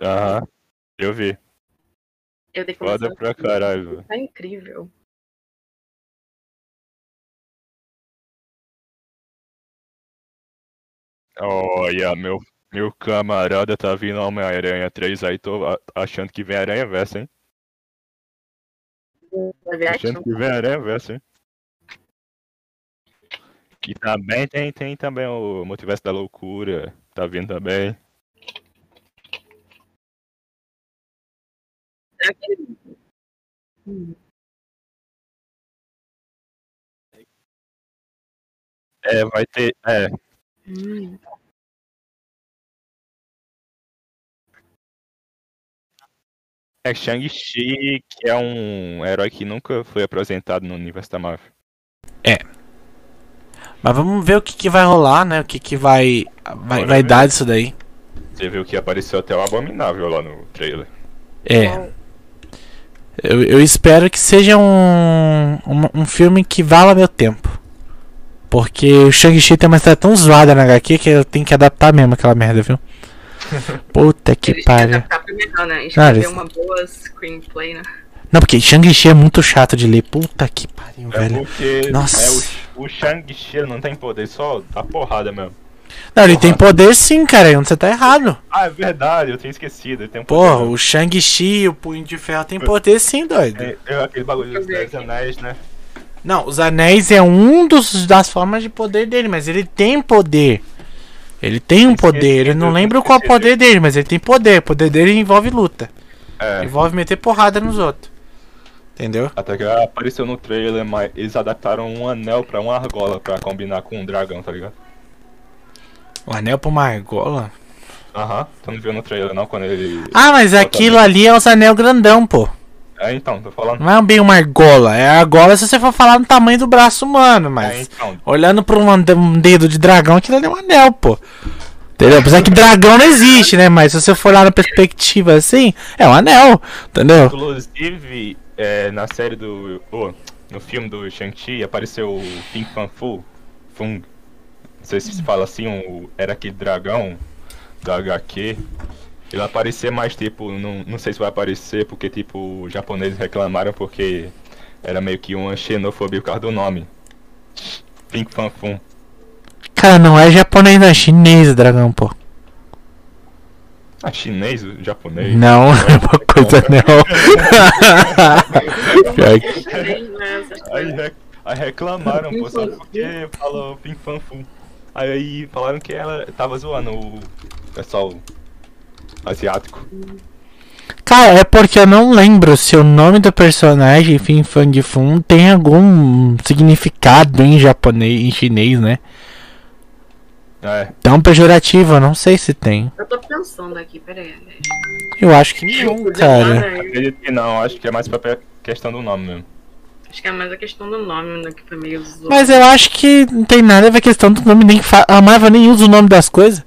Aham. Eu vi. Eu dei Foda pra caralho. Tá incrível. Olha, meu, meu camarada tá vindo Homem-Aranha 3 aí, tô achando que vem Aranha Versa, hein? Achando que vem Aranha Versa, hein? Que também tem, tem também o Multiverso da Loucura, tá vindo também. Será que ele- Hum. É, vai ter. É, Hum. é Shang-Chi, que é um herói que nunca foi apresentado no universo da Marvel. Mas vamos ver o que, que vai rolar, né? O que, que vai, vai, vai dar disso daí. Você viu que apareceu até o Abominável lá no trailer. É. Eu, eu espero que seja um, um, um filme que vala meu tempo. Porque o Shang-Chi tem uma história tão zoada na HQ que eu tenho que adaptar mesmo aquela merda, viu? Puta que Eles pariu. adaptar primeiro, né? Ah, Escrever eles- uma boa screenplay, né? Não, porque Shang-Chi é muito chato de ler. Puta que pariu, É velho. porque Nossa. é, o, o Shang-Chi ele não tem poder, só a porrada mesmo. Não, ele tem poder sim, cara. Onde você tá errado. Ah, é verdade, eu tinha esquecido. Ele tem um Porra, poder. o Shang-Chi, o Punho de Ferro tem poder sim, doido. É, é aquele bagulho dos Dez. Anéis, né? Não, os anéis é um dos, das formas de poder dele, mas ele tem poder. Ele tem um poder, eu não lembro qual é o poder dele, mas ele tem poder. O poder dele envolve luta. É. Envolve meter porrada nos outros. Entendeu? Até que apareceu no trailer, mas eles adaptaram um anel pra uma argola pra combinar com um dragão, tá ligado? O anel pra uma argola? Aham, tu não viu no trailer não, quando ele... Ah, mas aquilo ali é os anel grandão, pô. É, então, tô falando. Não é bem uma argola. É argola se você for falar no tamanho do braço humano, É, mas. então, Olhando pra um dedo de dragão, aquilo ali é um anel, pô. Entendeu? Apesar que dragão não existe, né? Mas se você for olhar na perspectiva assim, é um anel. Entendeu? inclusive, é, na série do... oh, no filme do Shang-Chi, apareceu o Fin Fan Fu, Fung. Não sei se se fala assim, um, era aquele dragão da HQ. Ele aparecer mais, tipo, não, não sei se vai aparecer, porque, tipo, os japoneses reclamaram porque era meio que uma xenofobia por causa do nome. Fin Fan Fum. Cara, não é japonês, não é chinês o dragão, pô. Ah, chinês, o japonês. Não, é uma coisa não. Pior que-? Essas Aí, reclamaram, pô, só porque falou Pim Fan Fum. Aí falaram que ela tava zoando o pessoal asiático. Cara, é porque eu não lembro se o nome do personagem, Fin Fang Fun, tem algum significado em japonês, em chinês, né? É, Tão pejorativo, eu não sei se tem. Eu tô pensando aqui, peraí. Eu acho que não, cara. acredito que não, acho que é mais pra questão do nome mesmo. Acho que é mais a questão do nome, né? Que foi meio zoado. Mas eu acho que não tem nada a ver com a questão do nome, nem fa- a Marvel nem usa o nome das coisas.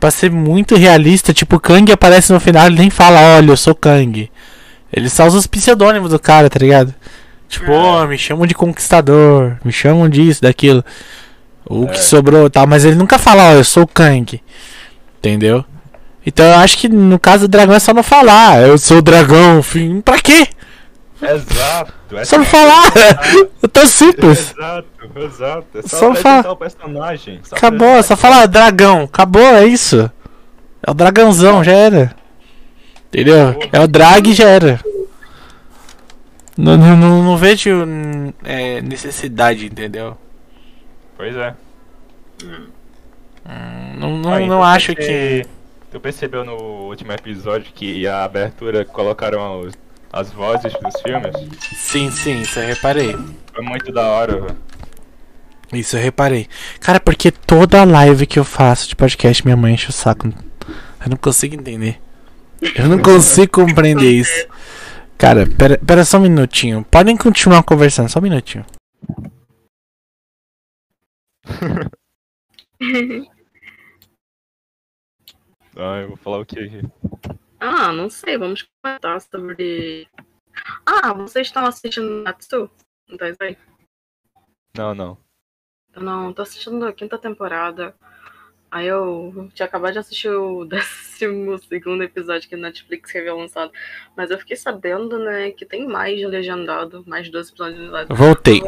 Pra ser muito realista, tipo, o Kang aparece no final, ele nem fala, olha, eu sou Kang. Ele só usa os pseudônimos do cara, tá ligado? Tipo, É. "Ô, me chamam de conquistador, me chamam disso, daquilo. O É. que sobrou e tal, mas ele nunca fala, ó, eu sou o Kang. Entendeu? Então eu acho que no caso do dragão é só não falar, eu sou o dragão, fim. Pra quê? Exato, é Só não falar! Eu tô simples. Exato, exato. É só, Só apresentar fa- o personagem. só Acabou, só fala dragão. Acabou, é isso. É o dragãozão, já era. Entendeu? É o drag já era. Não, não, não, não vejo hum, é, necessidade, entendeu? Pois é. Hum, Não, não, Aí, não acho que. Tu percebeu no último episódio que a abertura colocaram os- as vozes dos filmes? Sim, sim, isso eu reparei. Foi muito da hora, velho. Isso eu reparei. Cara, porque toda live que eu faço de podcast minha mãe enche o saco. Eu não consigo entender. Eu não consigo compreender isso. Cara, pera, pera só um minutinho. Podem continuar conversando, só um minutinho. Ah, eu vou falar o que aqui? Ah, não sei, vamos comentar sobre. Ah, vocês estão assistindo Natsu? Não tá isso aí? Não, não. Eu não, tô assistindo a quinta temporada. Aí eu tinha acabado de assistir o décimo segundo episódio que a Netflix havia lançado. Mas eu fiquei sabendo, né, que tem mais legendado, mais 12 episódios legendados. Voltei.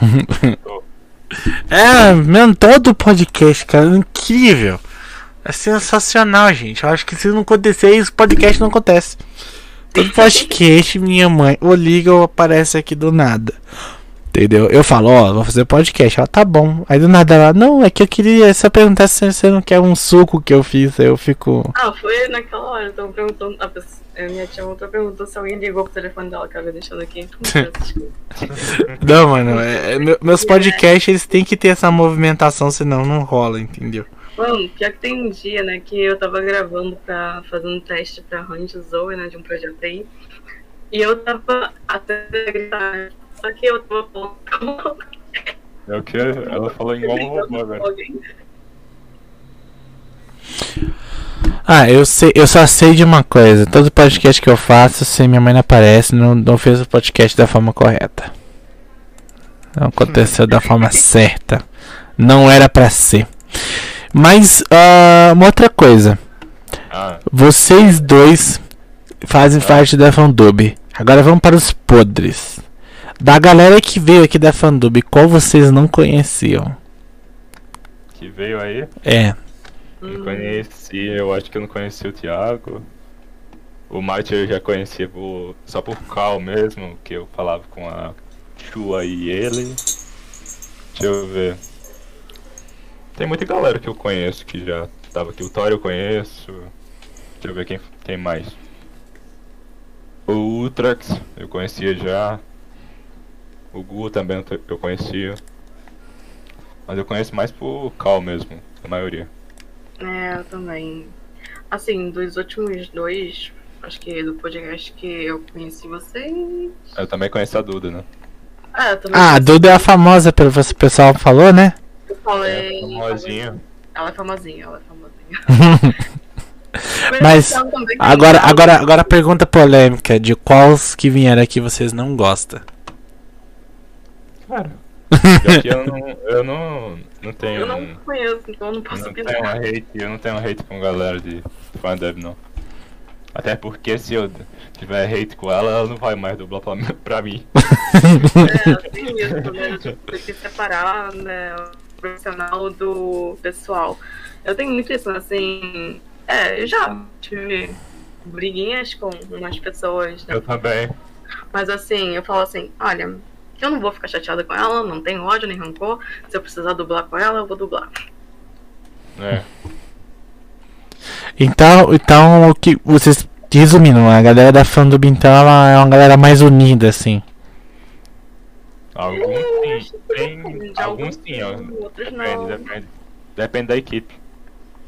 é, mesmo todo podcast, cara, incrível. É sensacional, gente. Eu acho que se não acontecer isso, podcast não acontece. Todo podcast, minha mãe, ou liga ou aparece aqui do nada. Entendeu? Eu falo, ó, vou fazer podcast. Ela, tá bom. Aí do nada ela, não, é que eu queria só perguntar se você não quer um suco que eu fiz. Aí eu fico. Ah, foi naquela hora. Eu tava perguntando. A pessoa, a minha tia outra perguntou se alguém ligou pro telefone dela que ela havia deixado aqui. não, mano, é, é, meus podcasts eles têm que ter essa movimentação, senão não rola, entendeu? Mano, pior que tem um dia, né, que eu tava gravando pra. fazendo um teste pra Range Zoe, né, de um projeto aí. E eu tava até gritar só que eu tô falando. É o que? Ela falou igual um robô agora. Ah, eu sei, eu só sei de uma coisa. Todo podcast que eu faço, se minha mãe não aparece, não, não fez o podcast da forma correta. Não aconteceu da forma certa. Não era para ser. Mas uh, uma outra coisa. Ah. Vocês dois fazem ah. parte da Fandub. Agora vamos para os podres. Da galera que veio aqui da Fandub, qual vocês não conheciam? Que veio aí? É. Não conheci, eu acho que eu não conheci o Thiago. O Mate eu já conhecia por, só por Cal mesmo, que eu falava com a Chua e ele. Deixa eu ver. Tem muita galera que eu conheço que já tava aqui. O Thor eu conheço. Deixa eu ver quem, quem mais. O Ultrax eu conhecia já. O Gu também eu conhecia. Mas eu conheço mais por Cal mesmo, a maioria. É, eu também. Assim, dos últimos dois, acho que do podcast que eu conheci vocês. Eu também conheço a Duda, né? Ah, também ah a Duda é a famosa, pelo que o pessoal falou, né? Falei. É famosinha. Ela é famosinha, ela é famosinha. Mas agora, agora, agora a pergunta polêmica de quais que vieram aqui vocês não gostam. Cara, eu não, eu não, não tenho. Eu não conheço, então eu não posso não tenho hate, Eu não tenho hate com galera de fandub, não. Até porque se eu tiver hate com ela, ela não vai mais dublar pra, pra mim. é, tem isso, né? Tipo, tem que separar né, profissional do pessoal. Eu tenho muito isso, assim. É, eu já tive briguinhas com umas pessoas. Né? Eu também. Mas assim, eu falo assim, olha, eu não vou ficar chateada com ela, não tenho ódio nem rancor. Se eu precisar dublar com ela, eu vou dublar. É. Então, então o que vocês resumindo, a galera da fandub então é uma galera mais unida assim. Alguns sim, tem, alguns sim, ó. Depende, depende, depende da equipe.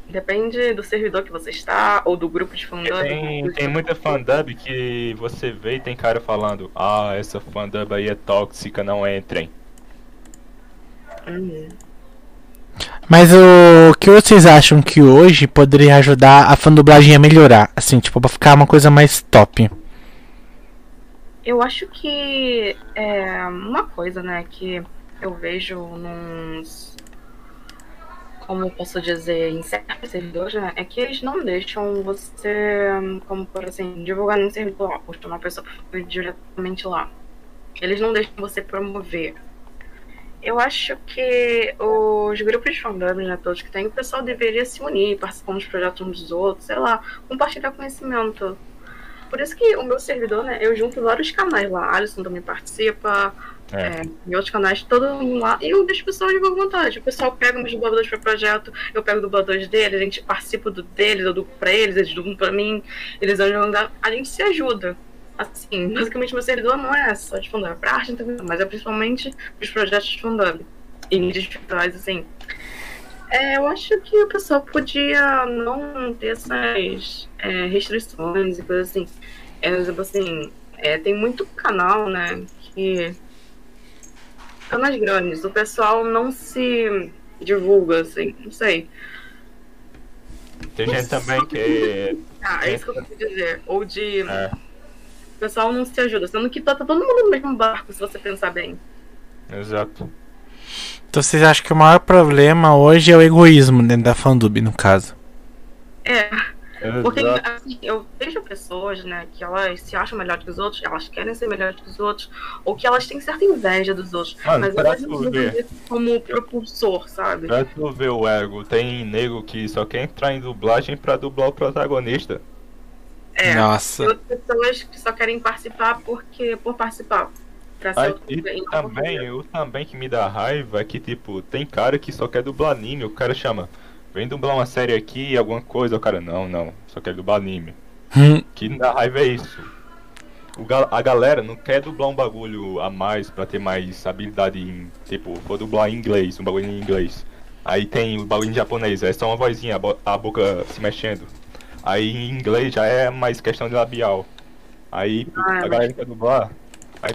Depende do servidor que você está ou do grupo de fandub. Tem, tem muita fandub que você vê e tem cara falando: Ah, essa fandub aí é tóxica, não entrem. Uhum. Mas o que vocês acham que hoje poderia ajudar a fandublagem a melhorar? Assim, tipo, pra ficar uma coisa mais top? Eu acho que é uma coisa, né, que eu vejo nos como eu posso dizer, em certos servidores, né, é que eles não deixam você, como por assim, divulgar num servidor, ou uma pessoa diretamente lá. Eles não deixam você promover. Eu acho que os grupos de fandom, né, todos que tem, o pessoal deveria se unir, participar dos projetos uns dos outros, sei lá, compartilhar conhecimento. Por isso que o meu servidor, né, eu junto vários canais lá. A Alisson também participa, é. É, em outros canais, todo mundo lá, e eu deixo o pessoal de boa vontade. O pessoal pega meus dubladores para projeto, eu pego dubladores deles, a gente participa do deles, eu dublo pra eles, eles dublam pra mim, eles ajudam, a gente se ajuda. Assim, basicamente meu servidor não é só de fandom, é pra arte também, mas é principalmente os projetos de fandom e mídias virtuais, assim. É, eu acho que o pessoal podia não ter essas é, restrições e coisas assim. É, exemplo, assim, é, tem muito canal, né, que canais grandes, o pessoal não se divulga, assim, não sei. Tem gente também que. Ah, é isso que eu quero dizer. Ou de. É. O pessoal não se ajuda, sendo que tá, tá todo mundo no mesmo barco, se você pensar bem. Exato. Então vocês acham que o maior problema hoje é o egoísmo dentro da fandub, no caso? É. Porque assim, eu vejo pessoas, né, que elas se acham melhores que os outros, elas querem ser melhores que os outros, ou que elas têm certa inveja dos outros. Mano, mas elas não ver. como propulsor, sabe? Pra tu ver o ego, tem nego que só quer entrar em dublagem pra dublar o protagonista. É. E Nossa. outras pessoas que só querem participar porque por participar. Pra ser Aí, e também, por- o também que me dá raiva é que, tipo, tem cara que só quer dublar anime, o cara chama, vem dublar uma série aqui, alguma coisa, o cara, não, não, só quer dublar anime. Hum, que me dá raiva é isso. O ga- a galera não quer dublar um bagulho a mais pra ter mais habilidade em. Tipo, for dublar em inglês, um bagulho em inglês. Aí tem o bagulho em japonês, é só uma vozinha, a, bo- a boca se mexendo. Aí em inglês já é mais questão de labial. Aí Ah, a galera quer dublar.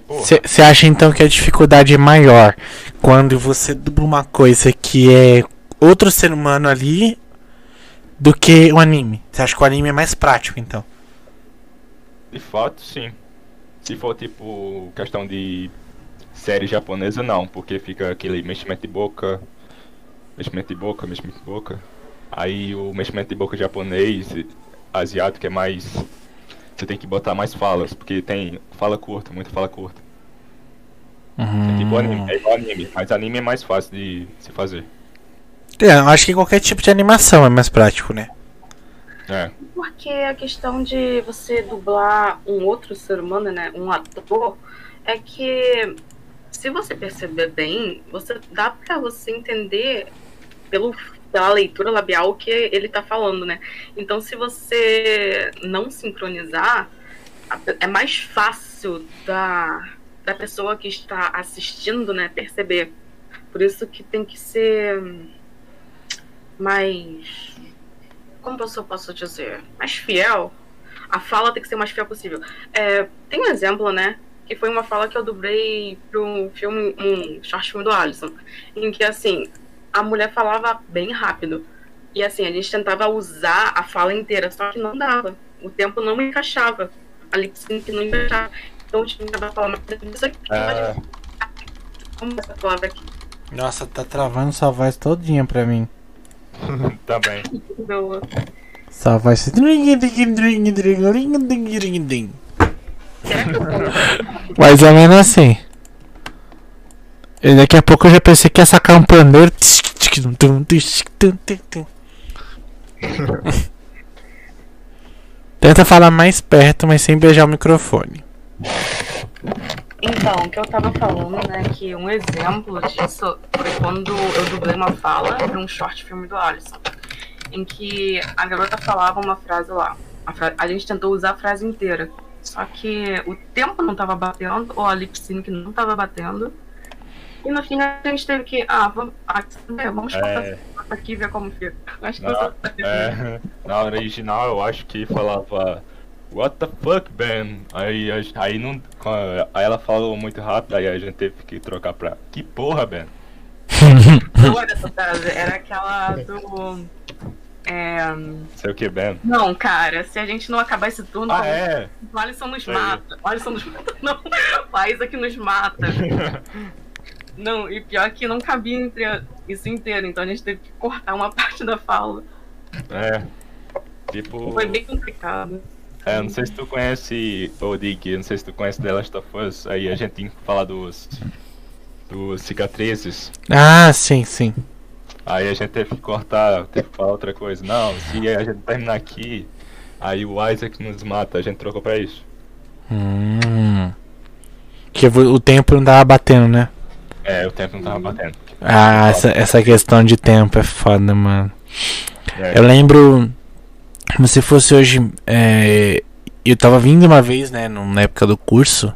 Você acha então que a dificuldade é maior quando você dubla uma coisa que é outro ser humano ali do que o anime? Você acha que o anime é mais prático então? De fato, sim. Se for tipo questão de série japonesa, não, porque fica aquele meximento de boca, meximento de boca, meximento de boca. Aí o meximento de boca japonês, asiático é mais. Você tem que botar mais falas, porque tem fala curta, muita fala curta. É tipo anime, é igual anime, mas anime é mais fácil de se fazer. É, eu acho que qualquer tipo de animação é mais prático, né? É. Porque a questão de você dublar um outro ser humano, né, um ator, é que se você perceber bem, você dá pra você entender pelo, pela leitura labial que ele tá falando, né? Então, se você não sincronizar, é mais fácil da, da pessoa que está assistindo, né, perceber. Por isso que tem que ser mais como eu posso dizer, mais fiel. A fala tem que ser mais fiel possível. É, tem um exemplo, né? Que foi uma fala que eu dublei para um filme, um short filme do Alisson, em que assim a mulher falava bem rápido e assim a gente tentava usar a fala inteira, só que não dava. O tempo não encaixava. A lip sync não encaixava. Então eu tinha que falar isso aqui. É. Como essa palavra aqui? Nossa, tá travando sua voz todinha pra mim. Voz. Será que eu falo? Mais ou menos assim. E daqui a pouco eu já pensei que ia sacar um pandeiro. Tenta falar mais perto, mas sem beijar o microfone. Então, o que eu tava falando, né, que um exemplo disso foi quando eu dublei uma fala para um short filme do Alisson, em que a garota falava uma frase lá. A, fra- a gente tentou usar a frase inteira, só que o tempo não tava batendo, ou a lip sync não tava batendo, e no fim a gente teve que, ah, vamos, ah, saber? vamos cortar É. aqui e ver como fica. Acho que Na, você é, na original eu acho que falava What the fuck, Ben? Aí, a- aí, não, aí ela falou muito rápido, aí a gente teve que trocar pra Que porra, Ben? não era essa frase, era aquela do. É, Sei o que, Ben? não, cara, se a gente não acabar esse turno, Ah, é? O Alisson nos Sei. mata. O Alisson nos mata, não. O Isaac nos mata. Não, e pior que não cabia entre a- isso inteiro, então a gente teve que cortar uma parte da fala. é. Tipo. Foi bem complicado. É, não sei se tu conhece, ô Dick, não sei se tu conhece The Last of Us, aí a gente tem que falar dos. dos cicatrizes. Ah, sim, sim. Aí a gente teve que cortar, teve que falar outra coisa. Não, se a gente terminar aqui, aí o Isaac nos mata, a gente trocou pra isso. Hum. Que o tempo não tava batendo, né? É, o tempo não tava batendo. Ah, essa, essa questão de tempo é foda, mano. É, Eu lembro, como se fosse hoje, é, eu tava vindo uma vez, né, na época do curso,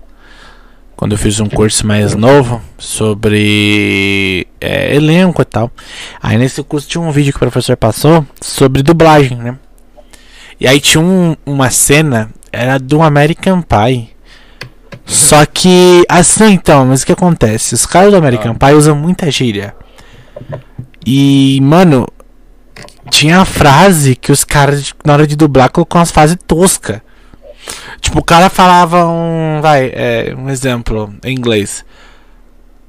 quando eu fiz um curso mais novo sobre é, elenco e tal. Aí nesse curso tinha um vídeo que o professor passou sobre dublagem, né? E aí tinha um- uma cena, era do American Pie. Só que, assim então, mas o que acontece? Os caras do American Pie usam muita gíria. E, mano, tinha a frase que os caras, na hora de dublar, colocou umas frases toscas. Tipo, o cara falava um. Vai, é, um exemplo em inglês.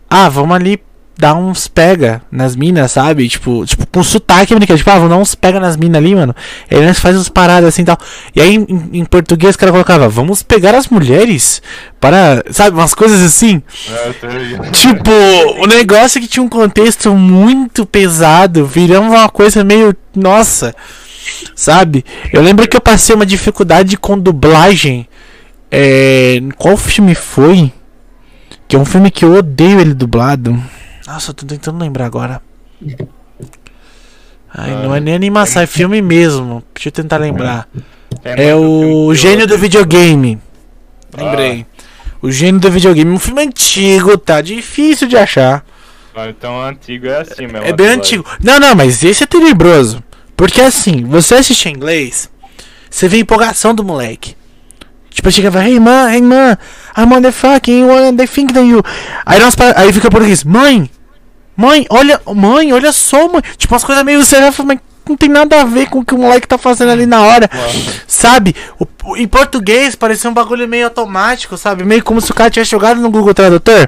Ah, vamos ali dar uns pega nas minas, sabe? Tipo, tipo com sotaque americano. Tipo, ah, vamos dar uns pega nas minas ali, mano. Aí nós faz uns paradas assim e tal. E aí em, em português o cara colocava, vamos pegar as mulheres para. Sabe, umas coisas assim. É. Tipo, o negócio é que tinha um contexto muito pesado, virando uma coisa meio. Nossa! Sabe? Eu lembro que eu passei uma dificuldade com dublagem. É. Qual filme foi? Que é um filme que eu odeio ele dublado. Nossa, eu tô tentando lembrar agora. Ai, não é nem animação, é filme mesmo. Deixa eu tentar lembrar. Tem É filme o Gênio do Videogame. Lembrei. O Gênio do Videogame. Um filme antigo, tá difícil de achar. Ah, Então antigo é assim mesmo. É bem antigo. Não, não, mas esse é tenebroso. Porque assim, você assiste em inglês, você vê a empolgação do moleque. Tipo, chega fala, hey man, hey man, I'm on the fucking one, they think that you. Aí, nós, aí fica por português, mãe, mãe, olha, mãe, olha só, mãe. Tipo, umas coisas meio sério, mas não tem nada a ver com o que o moleque tá fazendo ali na hora. Sabe? O- o- em português parecia um bagulho meio automático, sabe? Meio como se o cara tivesse jogado no Google Tradutor.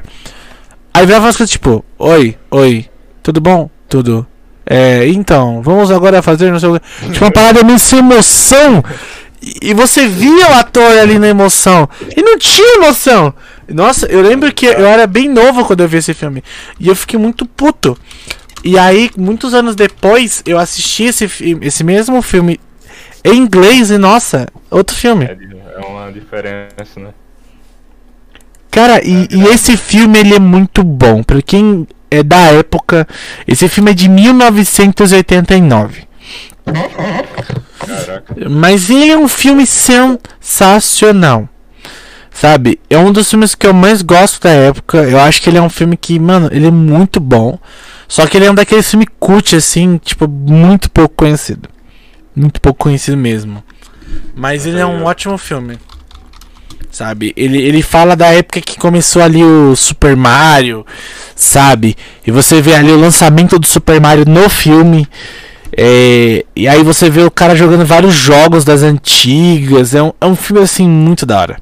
Aí virava umas coisas tipo, oi, oi, tudo bom? Tudo. É, então, vamos agora fazer não sei o. Tipo, uma parada meio sem emoção. E, você via o ator ali na emoção. E não tinha emoção. Nossa, eu lembro que eu era bem novo quando eu vi esse filme. E eu fiquei muito puto. E aí, muitos anos depois, eu assisti esse, esse mesmo filme em inglês e, nossa, outro filme. É, é uma diferença, né? Cara, e, e esse filme ele é muito bom. Pra quem é da época, esse filme é de 1989. Caraca. Mas ele é um filme sensacional. Sabe? É um dos filmes que eu mais gosto da época. Eu acho que ele é um filme que, mano, ele é muito bom. Só que ele é um daqueles filmes cult, assim, tipo, muito pouco conhecido. Muito pouco conhecido mesmo. Mas ele é um ótimo filme. Sabe? Ele, ele fala da época que começou ali o Super Mario, sabe? E você vê ali o lançamento do Super Mario no filme. É, e aí você vê o cara jogando vários jogos das antigas. É um, é um filme assim muito da hora,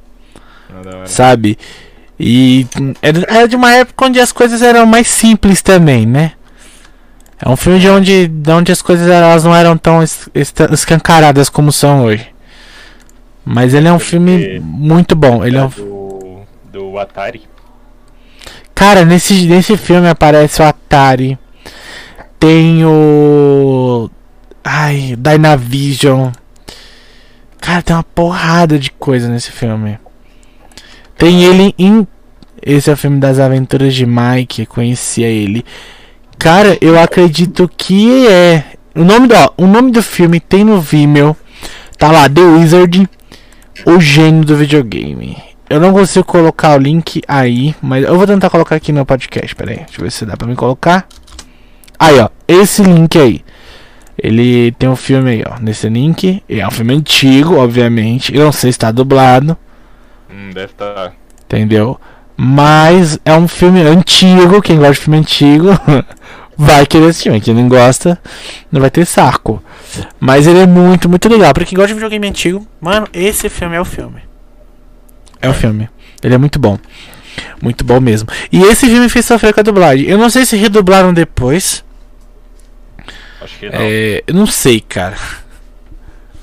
da hora. sabe? E era, era de uma época onde as coisas eram mais simples também, né? É um filme de onde, de onde as coisas elas não eram tão es- escancaradas como são hoje. Mas ele é um filme muito bom. Ele é um, do, do Atari. Cara, nesse, nesse filme aparece o Atari. Tem o. Ai, Dynavision. Cara, tem uma porrada de coisa nesse filme. Tem ele em. Esse é o filme das aventuras de Mike. Conhecia ele. Cara, eu acredito que é. O nome do, ó, o nome do filme tem no Vimeo. Tá lá, The Wizard. O gênio do videogame. Eu não consigo colocar o link aí, mas eu vou tentar colocar aqui no podcast. Pera aí, deixa eu ver se dá pra me colocar. Aí, ó, esse link aí. Ele tem um filme aí, ó, nesse link. É um filme antigo, obviamente. Eu não sei se tá dublado, Hum, deve estar. entendeu? Mas é um filme antigo. Quem gosta de filme antigo vai querer esse filme. Quem não gosta, não vai ter saco. Mas ele é muito, muito legal. Pra quem gosta de videogame antigo, mano, esse filme é o filme. É o filme. Ele é muito bom. Muito bom mesmo. E esse filme fez sofrer com a dublagem. Eu não sei se redublaram depois. Acho que não. É, eu não sei, cara.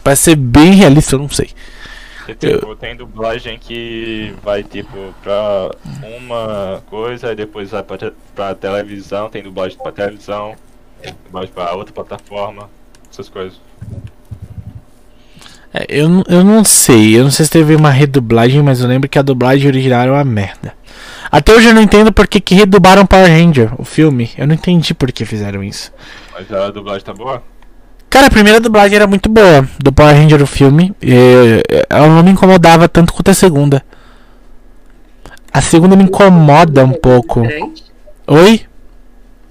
Pra ser bem realista, eu não sei. Porque, tipo, tem dublagem que vai, tipo, pra uma coisa, e depois vai pra, te- pra televisão, tem dublagem pra televisão, dublagem pra outra plataforma, essas coisas. É, eu, não- eu não sei. Eu não sei se teve uma redublagem, mas eu lembro que a dublagem original era uma merda. Até hoje eu não entendo porque que redublaram Power Ranger, o filme. Eu não entendi por que fizeram isso. Mas a dublagem tá boa? Cara, a primeira dublagem era muito boa do Power Ranger o filme. E, ela não me incomodava tanto quanto a segunda. A segunda me incomoda um pouco. Diferente. Oi?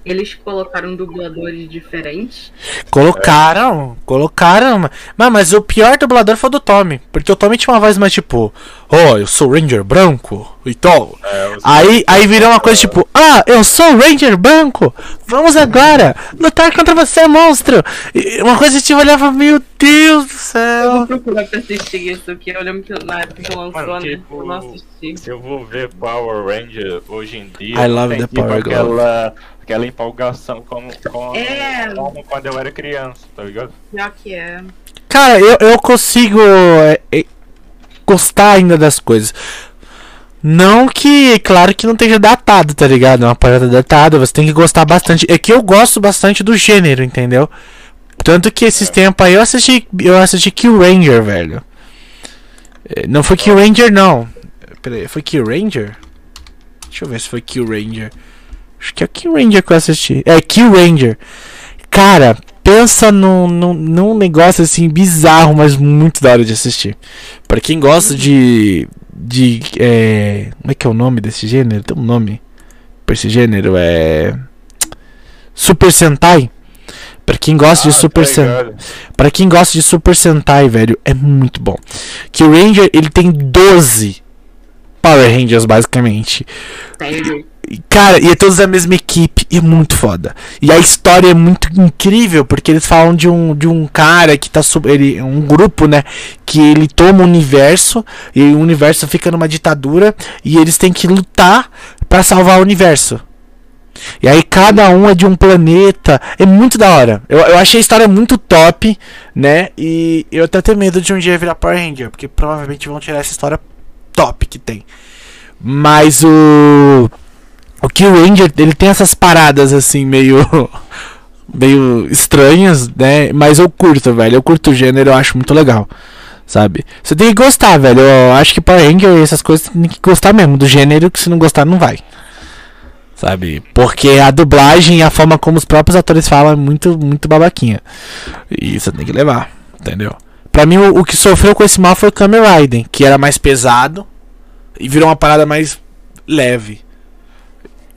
Eles colocaram dubladores diferentes. Colocaram, colocaram. Mas, mas o pior dublador foi o do Tommy. Porque o Tommy tinha uma voz mais tipo: Oh, eu sou Ranger branco. Então, É, aí, aí virou uma coisa tipo, ah, eu sou o Ranger Branco, vamos agora lutar contra você, monstro. E uma coisa tipo, eu olhava, meu Deus do Eu céu. vou procurar pra assistir isso, que eu lembro que na época que lançou, Mano, né? tipo, Eu não assisti. Se eu vou ver Power Ranger hoje em dia, I love the tipo Power Glove. aquela, aquela empolgação como, como, É. como quando eu era criança, tá ligado? Pior que é. Cara, eu, eu consigo é, é, gostar ainda das coisas. Não que, claro que não esteja datado, tá ligado? É uma parada datada, você tem que gostar bastante. É que eu gosto bastante do gênero, entendeu? Tanto que esses tempos aí eu assisti, eu assisti Kill Ranger, velho. É, Não foi Kill Ranger, não. Pera aí, foi Kill Ranger? Deixa eu ver se foi Kill Ranger. Acho que é Kill Ranger que eu assisti. É Kill Ranger. Cara, pensa num, num, num negócio assim bizarro, mas muito da hora de assistir. Pra quem gosta de. De. É, como é que é o nome desse gênero? Tem um nome pra esse gênero? É. Super Sentai. Pra quem gosta de Ah, Super tá Sentai. Pra quem gosta de Super Sentai, velho, é muito bom. Que o Ranger, ele tem 12 Power Rangers, basicamente. E, Cara, e é todos da mesma equipe, é muito foda. E a história é muito incrível, porque eles falam de um, de um cara que tá sub, ele um grupo, né, que ele toma o universo e o universo fica numa ditadura e eles têm que lutar pra salvar o universo. E aí cada um é de um planeta, é muito da hora. Eu, eu achei a história muito top, né? E eu até tenho medo de um dia virar Power Ranger, porque provavelmente vão tirar essa história top que tem. Mas o o Kill Ranger, ele tem essas paradas assim meio meio estranhas, né? Mas eu curto, velho. Eu curto o gênero, eu acho muito legal. Sabe? Você tem que gostar, velho. Eu acho que Power Ranger e essas coisas tem que gostar mesmo do gênero, que se não gostar não vai. Sabe? Porque a dublagem e a forma como os próprios atores falam é muito muito babaquinha. E você tem que levar, entendeu? Pra mim o, o que sofreu com esse mal foi o Kamen Rider, que era mais pesado e virou uma parada mais leve.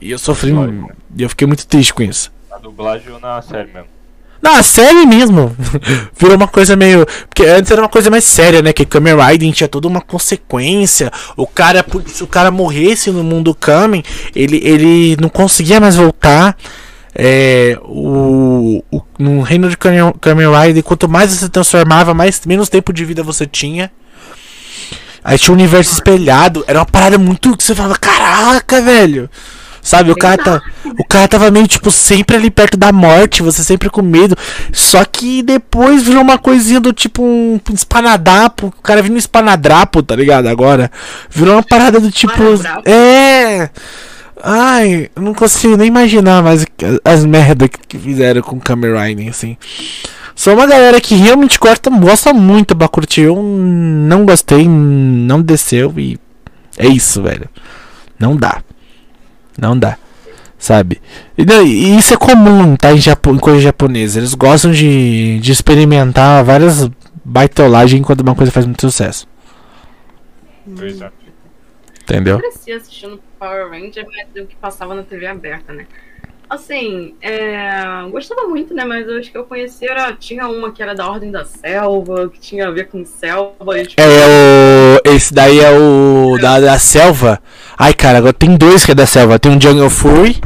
E eu sofri, Lógico. e eu fiquei muito triste com isso. Na dublagem ou na série mesmo? Não, a série mesmo. Virou uma coisa meio. Porque antes era uma coisa mais séria, né? Que Kamen Rider tinha toda uma consequência. O cara, se o cara morresse no mundo Kamen, ele, ele não conseguia mais voltar. É, o, o- no reino de Kamen Kamen Rider, quanto mais você se transformava, mais, menos tempo de vida você tinha. Aí tinha o universo espelhado. Era uma parada muito. que você falava, caraca, velho. Sabe, o cara, tá, o cara tava meio, tipo, sempre ali perto da morte, você sempre com medo. Só que depois virou uma coisinha do tipo um espanadapo. O cara vindo um espanadrapo, tá ligado? Agora. Virou uma parada do tipo. É. Ai, eu não consigo nem imaginar mais as merdas que fizeram com o Kamen Rider, assim. Sou uma galera que realmente gosta, gosta muito pra curtir. Eu não gostei, não desceu e. É isso, velho. Não dá. Não dá. Sabe? E, e isso é comum, tá? Em, Japo, em coisa japonesa. Eles gostam de, de experimentar várias baitolagens enquanto uma coisa faz muito sucesso. Pois é. Entendeu? Eu cresci assistindo Power Ranger, mas o que passava na TV aberta, né? Assim, é... gostava muito, né? Mas eu acho que eu conheci era. Tinha uma que era da Ordem da Selva, que tinha a ver com selva. E, tipo, É o. Esse daí é o. Da, da selva. Ai, cara, agora tem dois que é da selva. Tem o Jungle Fury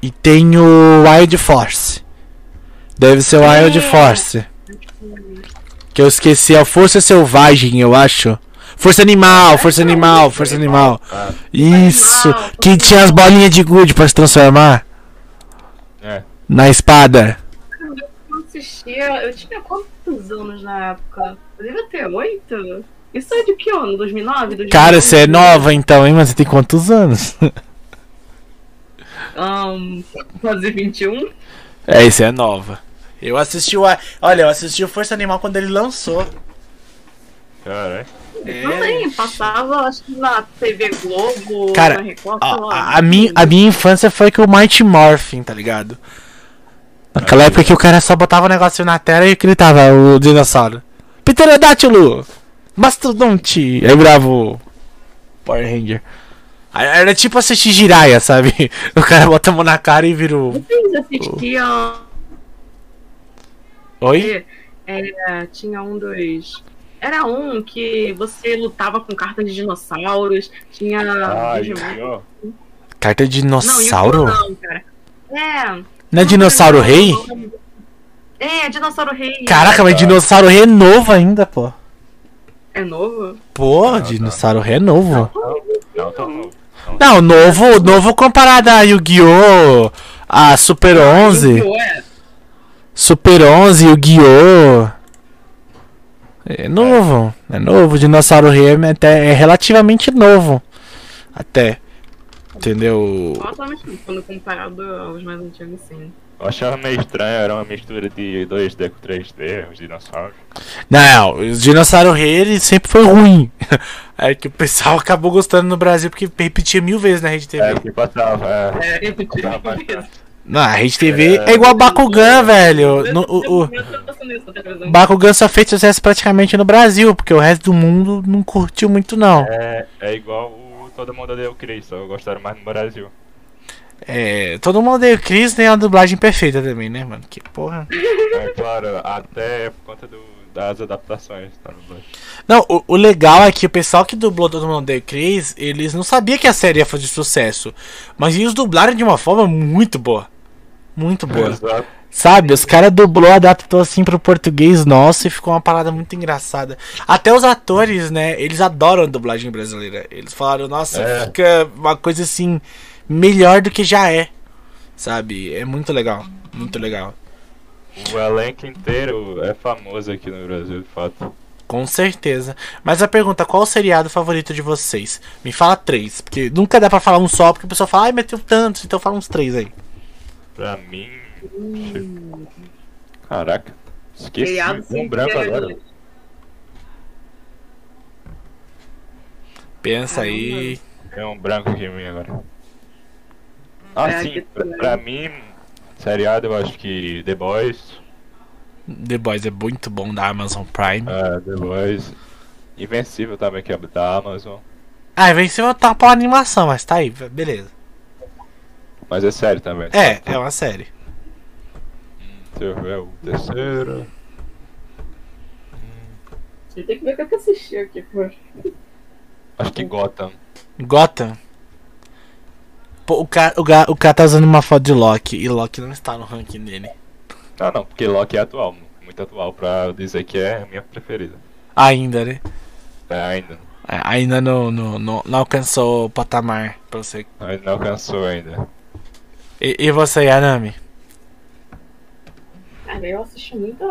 e tem o Wild Force. Deve ser o Wild É. Force. Que eu esqueci, é a Força Selvagem, eu acho. Força Animal, Força Animal, Força Animal. Isso. Que tinha as bolinhas de gude pra se transformar é. na espada. eu assistia. Eu tinha quantos anos na época? Eu devia ter oito? Isso é de que ano? 2009? 2009? Cara, você é nova então, hein? Mas você tem quantos anos? Um, quase 21. É, isso é nova. Eu assisti o. Olha, eu assisti o Força Animal quando ele lançou. Caralho. Também, passava acho que na TV Globo, Cara, na Record, A, lá. a, a minha, a minha infância foi com o Mighty Morphin, tá ligado? Naquela época que o cara só botava o negócio na tela e gritava o dinossauro. Pterodátilo! Mastodonte! Aí virava o Power Ranger. Era tipo assistir Jiraiya, sabe? O cara bota a mão na cara e vira o... Vocês assistiam. Oi? É, tinha um dos. Era um que você lutava com cartas de dinossauros, tinha. Ah, Digimon. Carta de Não, dinossauro? Yu-Gi-Oh! não, cara. É. Não é dinossauro rei? É, dinossauro rei. Caraca, mas dinossauro rei é novo ainda, pô. É novo? Pô, Não, dinossauro rei é novo. Não, tão novo. Não, novo, novo comparado a Yu-Gi-Oh! A Super 11. Yu-Gi-Oh! é. Super 11, Yu-Gi-Oh! É novo, é novo. Dinossauro Rei é, até, é relativamente novo. Até. Entendeu? Totalmente novo, quando comparado aos mais antigos, sim. Eu achava meio estranho, era uma mistura de 2D com 3D, os dinossauros. Não, o Dinossauro Rei ele sempre foi ruim. É que o pessoal acabou gostando no Brasil porque repetia mil vezes na Rede TV. É, que passava, é. É, Tá, vai, isso. Não, a Rede TV É. é igual Bakugan, velho. No- o, o tá. Bakugan só fez sucesso praticamente no Brasil, porque o resto do mundo não curtiu muito, não. É, é igual o Todo Mundo Odeia o Chris, só gostaram mais no Brasil. É, todo mundo odeia o Chris, tem a dublagem perfeita também, né, mano? Que porra. É claro, até por conta do, das adaptações, tá. Não, o, o legal é que o pessoal que dublou Todo Mundo Odeia o Chris, eles não sabiam que a série ia fazer sucesso. Mas eles dublaram de uma forma muito boa. Muito boa. Exato. Sabe, os caras dublou, adaptou assim pro português nosso e ficou uma parada muito engraçada. Até os atores, né, eles adoram a dublagem brasileira. Eles falaram, nossa, É. fica uma coisa assim, melhor do que já é. Sabe, é muito legal, muito legal. O elenco inteiro é famoso aqui no Brasil, de fato. Com certeza. Mas a pergunta, qual o seriado favorito de vocês? Me fala três, porque nunca dá pra falar um só, porque o pessoal fala, ai, meteu tantos, então fala uns três aí. Pra mim. Caraca. Esqueci. Seriado, Um branco que agora. Pensa Caramba. aí. É um branco aqui em mim agora. Ah, É, sim. que Pra, pra mim, seriado, eu acho que The Boys. The Boys é muito bom da Amazon Prime. É, The Boys. Invencível também, que é da Amazon. Ah, venceu tá pra animação, mas tá aí, beleza. Mas é sério também. É, é uma série. Deixa eu ver o terceiro. Você tem que ver o que eu assisti aqui, pô. Acho que Gotham. Gotham. Pô, o cara, o, ga- o cara tá usando uma foto de Loki e Loki não está no ranking dele. Não, não, porque Loki é atual. Muito atual pra eu dizer que é a minha preferida. Ainda, né? É, ainda. É, Ainda não, não, não, não alcançou o patamar pra você. Ainda não alcançou ainda. E, e você, Yanami? Cara, eu assisti muita,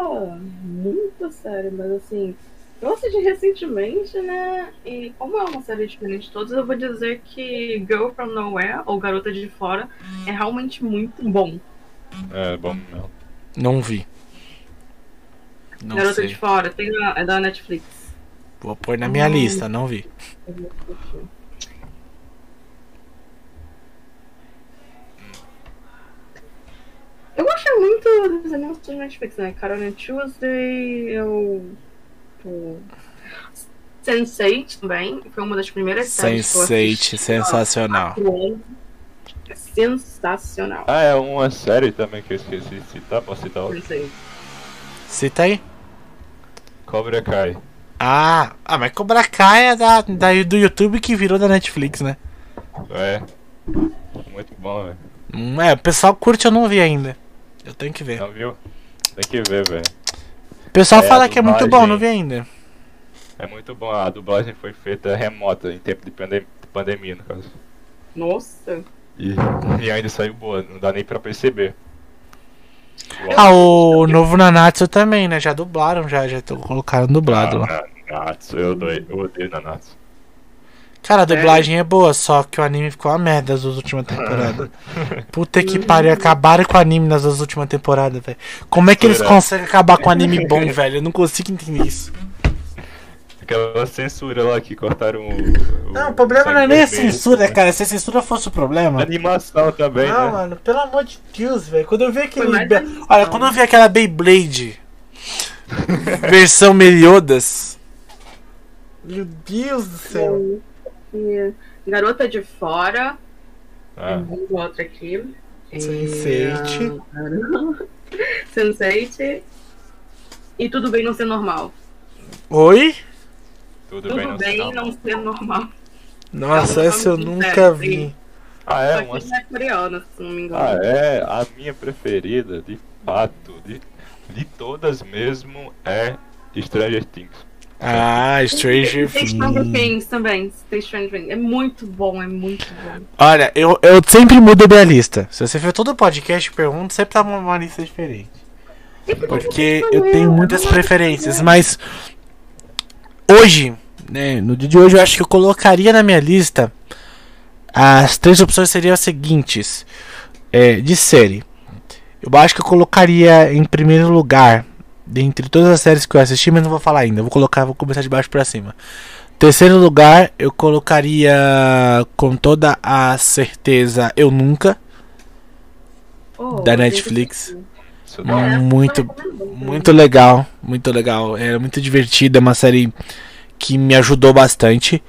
muita série, mas assim, eu assisti recentemente, né? E como é uma série diferente de todas, eu vou dizer que Girl From Nowhere, ou Garota de Fora, é realmente muito bom. É bom mesmo. Não vi. Não Garota sei. de Fora, tem é da Netflix. Vou pôr na minha Hum. lista, não vi. Eu gosto muito dos animes da Netflix, né? Carol and Tuesday, eu. Pô, Sense8 também, foi uma das primeiras séries que eu Sense8, assisti. sensacional. É sensacional. Ah, é uma série também que eu esqueci de citar. Posso citar outra? Sense8. Cita aí. Cobra Kai. Ah, ah, mas Cobra Kai é da, da, do YouTube que virou da Netflix, né? É. Muito bom, velho. Hum, É, o pessoal curte, eu não vi ainda. Eu tenho que ver. Não viu? Tem que ver, velho. O pessoal É, fala que é muito bom, não vi ainda. É muito bom. A dublagem foi feita remota, em tempo de pandem- pandemia, no caso. Nossa. E, e ainda saiu boa, não dá nem pra perceber. Ah, o novo Nanatsu também, né? Já dublaram, já, já colocaram dublado lá. Ah, Nanatsu, eu, eu odeio Nanatsu. Cara, a dublagem é boa, só que o anime ficou uma merda nas duas últimas temporadas. Puta que pariu, acabaram com o anime nas duas últimas temporadas, velho. Como é que eles conseguem acabar com um anime bom, velho? Eu não consigo entender isso. Aquela censura lá que cortaram o. o Não, o problema não é nem a censura, né? cara. Se a censura fosse o problema. Animação também, Não, né? mano, pelo amor de Deus, velho. Quando eu vi aquele. Be-. Olha, quando eu vi aquela Beyblade versão Meliodas. Meu Deus do céu. E Garota de Fora. Ah, Tem outra aqui. Sense8. E, Sense8. E Tudo Bem Não Ser Normal. Oi? Tudo, Tudo bem, bem sinal. não ser normal. Nossa, É essa eu nunca sério, vi. sim. Ah, é? que Uma... é coreano, se não me engano. Ah, é? A minha preferida, de fato, de, de todas mesmo, é Stranger Things. Ah, Stranger Things. Também. Stranger Things. É muito bom, é muito bom. Olha, eu, eu sempre mudo a minha lista. Se você for todo podcast, eu pergunto, sempre tá uma, uma lista diferente. Porque eu tenho muitas preferências, mas hoje, né, no dia de hoje, eu acho que eu colocaria na minha lista as três opções seriam as seguintes: é, de série. Eu acho que eu colocaria em primeiro lugar, dentre todas as séries que eu assisti, mas não vou falar ainda. Vou colocar, vou começar de baixo pra cima. Terceiro lugar, eu colocaria com toda a certeza Eu Nunca, Oh, da Netflix. dá É, muito, muito legal, muito legal. É muito divertida, é uma série que me ajudou bastante.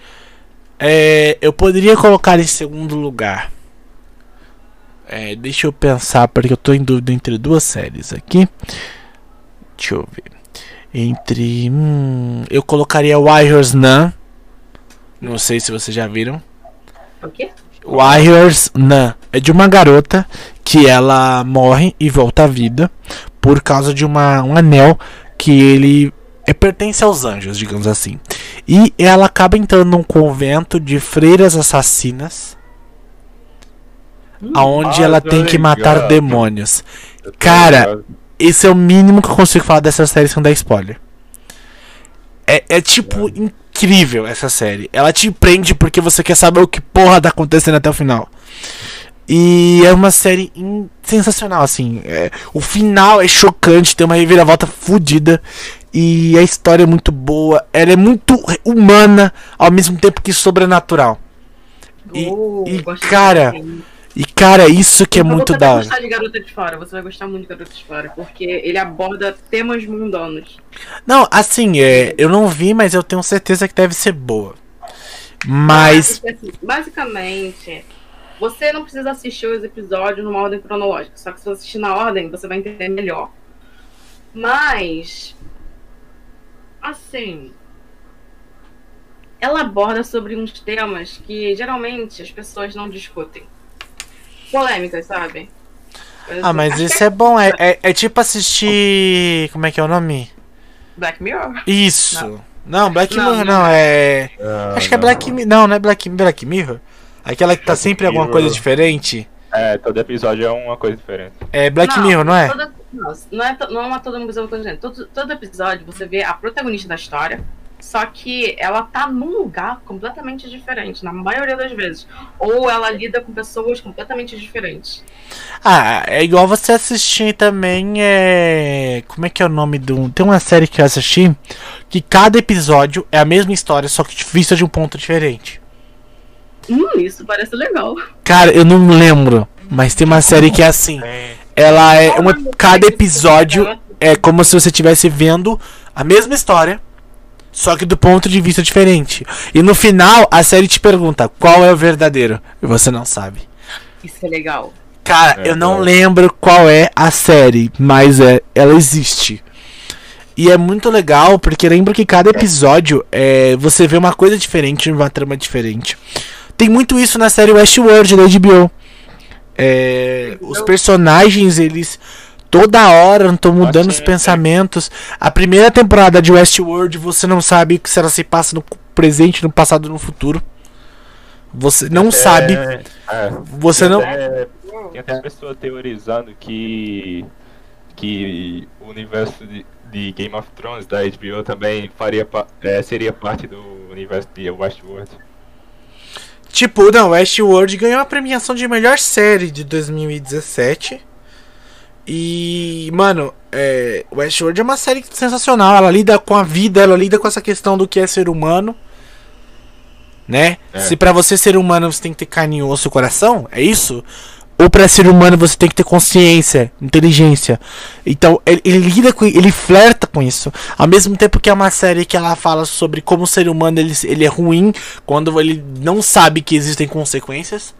É, eu poderia colocar em segundo lugar. É, deixa eu pensar, porque eu tô em dúvida entre duas séries aqui. Deixa eu ver. Entre. Hum, eu colocaria Warriors Nun. Não sei se vocês já viram. O quê? Warriors Nun. É de uma garota que ela morre e volta à vida por causa de uma, um anel que ele é, pertence aos anjos, digamos assim. E ela acaba entrando num convento de freiras assassinas, aonde Ah, ela tô tem que matar demônios. Cara, ligado. Esse é o mínimo que eu consigo falar dessa série sem dar spoiler. É, é tipo incrível essa série. Ela te prende porque você quer saber o que porra tá acontecendo até o final. E é uma série sensacional, assim. É, o final é chocante, tem uma reviravolta fodida. E a história é muito boa. Ela é muito humana, ao mesmo tempo que sobrenatural. E- Oh, e, de cara. E cara, isso que é Então muito você da vai hora. gostar de Garota de Fora, você vai gostar muito de Garota de Fora, porque ele aborda temas mundanos. Não, assim, é, eu não vi, mas eu tenho certeza que deve ser boa. Mas. Ah, assim, basicamente, você não precisa assistir os episódios numa ordem cronológica, só que se você assistir na ordem, você vai entender melhor. Mas. Assim. Ela aborda sobre uns temas que geralmente as pessoas não discutem. Polêmicas, sabe? Ah, mas Acho que isso é bom. É, é, é tipo assistir. Como é que é o nome? Black Mirror? Isso. Não, Black Não, Mirror não não, é. Ah, Acho que é não. Black Mirror. Não, não é Black, Black Mirror. Aquela que tá Black sempre alguma coisa Mirror. diferente. É, todo episódio é uma coisa diferente. É Black Mirror, não é? Toda, não, não é, to- não é todo episódio diferente. Todo, todo episódio você vê a protagonista da história, só que ela tá num lugar completamente diferente, na maioria das vezes. Ou ela lida com pessoas completamente diferentes. Ah, é igual você assistir também. É. Como é que é o nome do. Tem uma série que eu assisti que cada episódio é a mesma história, só que vista de um ponto diferente. Hum, isso parece legal. Cara, eu não lembro, mas tem uma série que é assim. Ela é uma, cada episódio é como se você estivesse vendo a mesma história, só que do ponto de vista diferente. E no final a série te pergunta qual é o verdadeiro e você não sabe. Isso é legal. Cara, É, eu não é. lembro qual é a série, mas é, ela existe. E é muito legal porque lembra que cada episódio é, você vê uma coisa diferente, uma trama diferente. Tem muito isso na série Westworld da HBO. É, os personagens, eles toda hora estão mudando Ah, os sim, pensamentos. A primeira temporada de Westworld você não sabe se ela se passa no presente, no passado, no futuro. Você não sabe. É, é. Você Tem não. até- Tem até pessoa teorizando que. que o universo de, de Game of Thrones da HBO também faria, é, seria parte do universo de Westworld. Tipo, não, Westworld ganhou a premiação de melhor série de 2017. E, mano, é, Westworld é uma série sensacional. Ela lida com a vida, ela lida com essa questão do que é ser humano. Né? É. Se pra você ser humano você tem que ter carne e osso e coração, é isso? Ou pra ser humano você tem que ter consciência, inteligência. Então, ele, ele lida com ele flerta com isso. Ao mesmo tempo que é uma série que ela fala sobre como o ser humano ele, ele é ruim quando ele não sabe que existem consequências.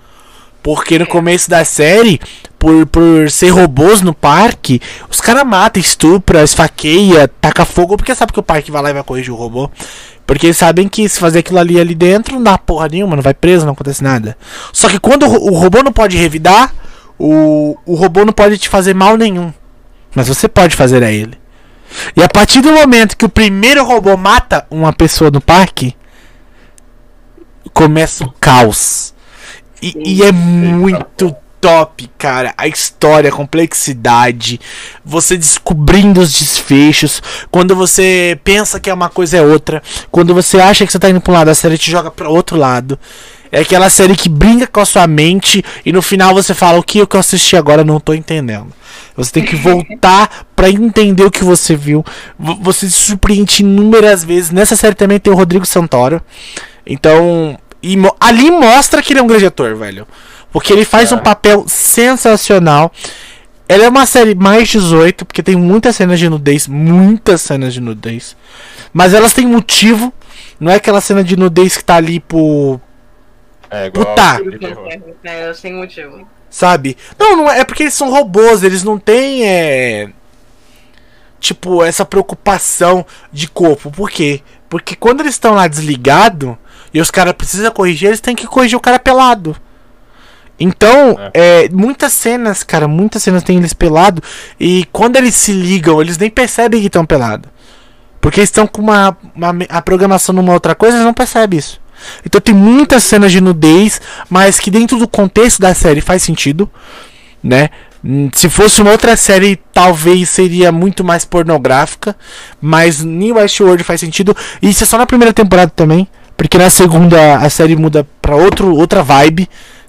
Porque no É. começo da série, por, por ser robôs no parque, os caras matam, estupra, esfaqueia, taca fogo, porque sabe que o parque vai lá e vai corrigir o robô. Porque eles sabem que se fazer aquilo ali ali dentro, não dá porra nenhuma, não vai preso, não acontece nada. Só que quando o, ro- o robô não pode revidar, o, o robô não pode te fazer mal nenhum. Mas você pode fazer a ele. E a partir do momento que o primeiro robô mata uma pessoa no parque, começa o caos. E, e é muito top, cara. A história, a complexidade, você descobrindo os desfechos. Quando você pensa que é uma coisa é outra. Quando você acha que você tá indo pra um lado, a série te joga pra outro lado. É aquela série que brinca com a sua mente e no final você fala o que eu que eu assisti agora não tô entendendo. Você tem que voltar pra entender o que você viu. Você se surpreende inúmeras vezes. Nessa série também tem o Rodrigo Santoro. Então, mo- ali mostra que ele é um grande ator, velho. Porque ele faz É. um papel sensacional. Ela é uma série mais 18, porque tem muitas cenas de nudez, muitas cenas de nudez. Mas elas têm motivo. Não é aquela cena de nudez que tá ali por. É igual Puta. filme de terror. É, sem motivo. Sabe? Não, não é, é porque eles são robôs, eles não têm. É, tipo, essa preocupação de corpo. Por quê? Porque quando eles estão lá desligados e os caras precisam corrigir, eles têm que corrigir o cara pelado. Então, é, muitas cenas, cara, muitas cenas tem eles pelado e quando eles se ligam, eles nem percebem que estão pelados. Porque eles estão com uma, uma a programação numa outra coisa, eles não percebem isso. Então tem muitas cenas de nudez, mas que dentro do contexto da série faz sentido, né? Hum, Se fosse uma outra série, talvez seria muito mais pornográfica, mas New Westworld faz sentido. E isso é só na primeira temporada também, porque na segunda a série muda pra outro, outra vibe,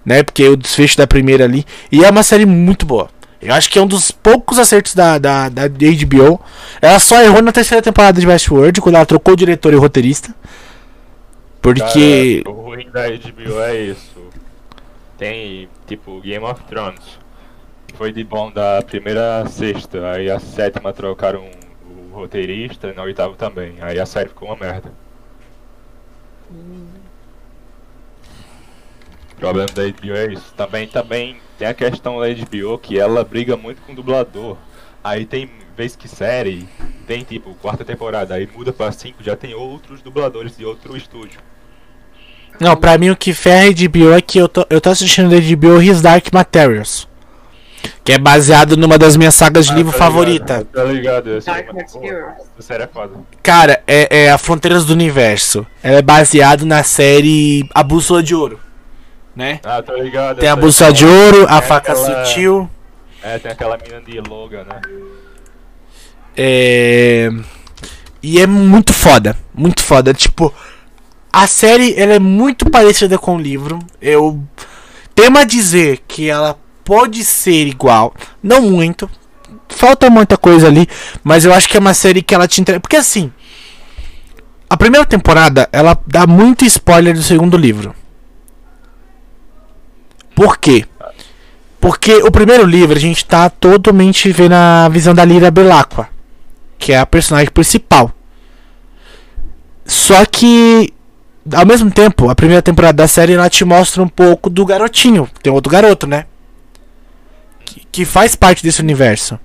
né? Porque o desfecho da primeira ali. E é uma série muito boa. Eu acho que é um dos poucos acertos da, da, da HBO. Ela só errou na terceira temporada de Westworld, quando ela trocou o diretor e o roteirista. Porque. Cara, o ruim da HBO é isso. Tem, tipo, Game of Thrones. Foi de bom da primeira a sexta. Aí a sétima trocaram o roteirista e na oitava também. Aí a série ficou uma merda. O problema da HBO é isso. Também, também tem a questão da HBO que ela briga muito com o dublador. Aí tem vez que série tem tipo quarta temporada, aí muda pra cinco, já tem outros dubladores de outro estúdio. Não, pra mim o que ferra a HBO é que eu tô, eu tô assistindo da HBO His Dark Materials. Que é baseado numa das minhas sagas de Ah, livro tá favorita. ligado, Tá ligado, Dark. Essa série é foda. Cara, é, é a Fronteiras do Universo. Ela é baseado na série A Bússola de Ouro. Né? Ah, tá ligado. Tem a essa Bússola é de Ouro, a Faca aquela- Sutil. É, tem aquela mina de Logan, né? É... E é muito foda. Muito foda. Tipo, a série ela é muito parecida com o livro. Eu temo a dizer que ela pode ser igual. Não muito. Falta muita coisa ali. Mas eu acho que é uma série que ela te entrega. Porque assim. A primeira temporada ela dá muito spoiler do segundo livro. Por quê? Porque o primeiro livro a gente tá totalmente vendo a visão da Lyra Belacqua, que é a personagem principal. Só que ao mesmo tempo, a primeira temporada da série ela te mostra um pouco do garotinho, tem outro garoto, né? Que, que faz parte desse universo.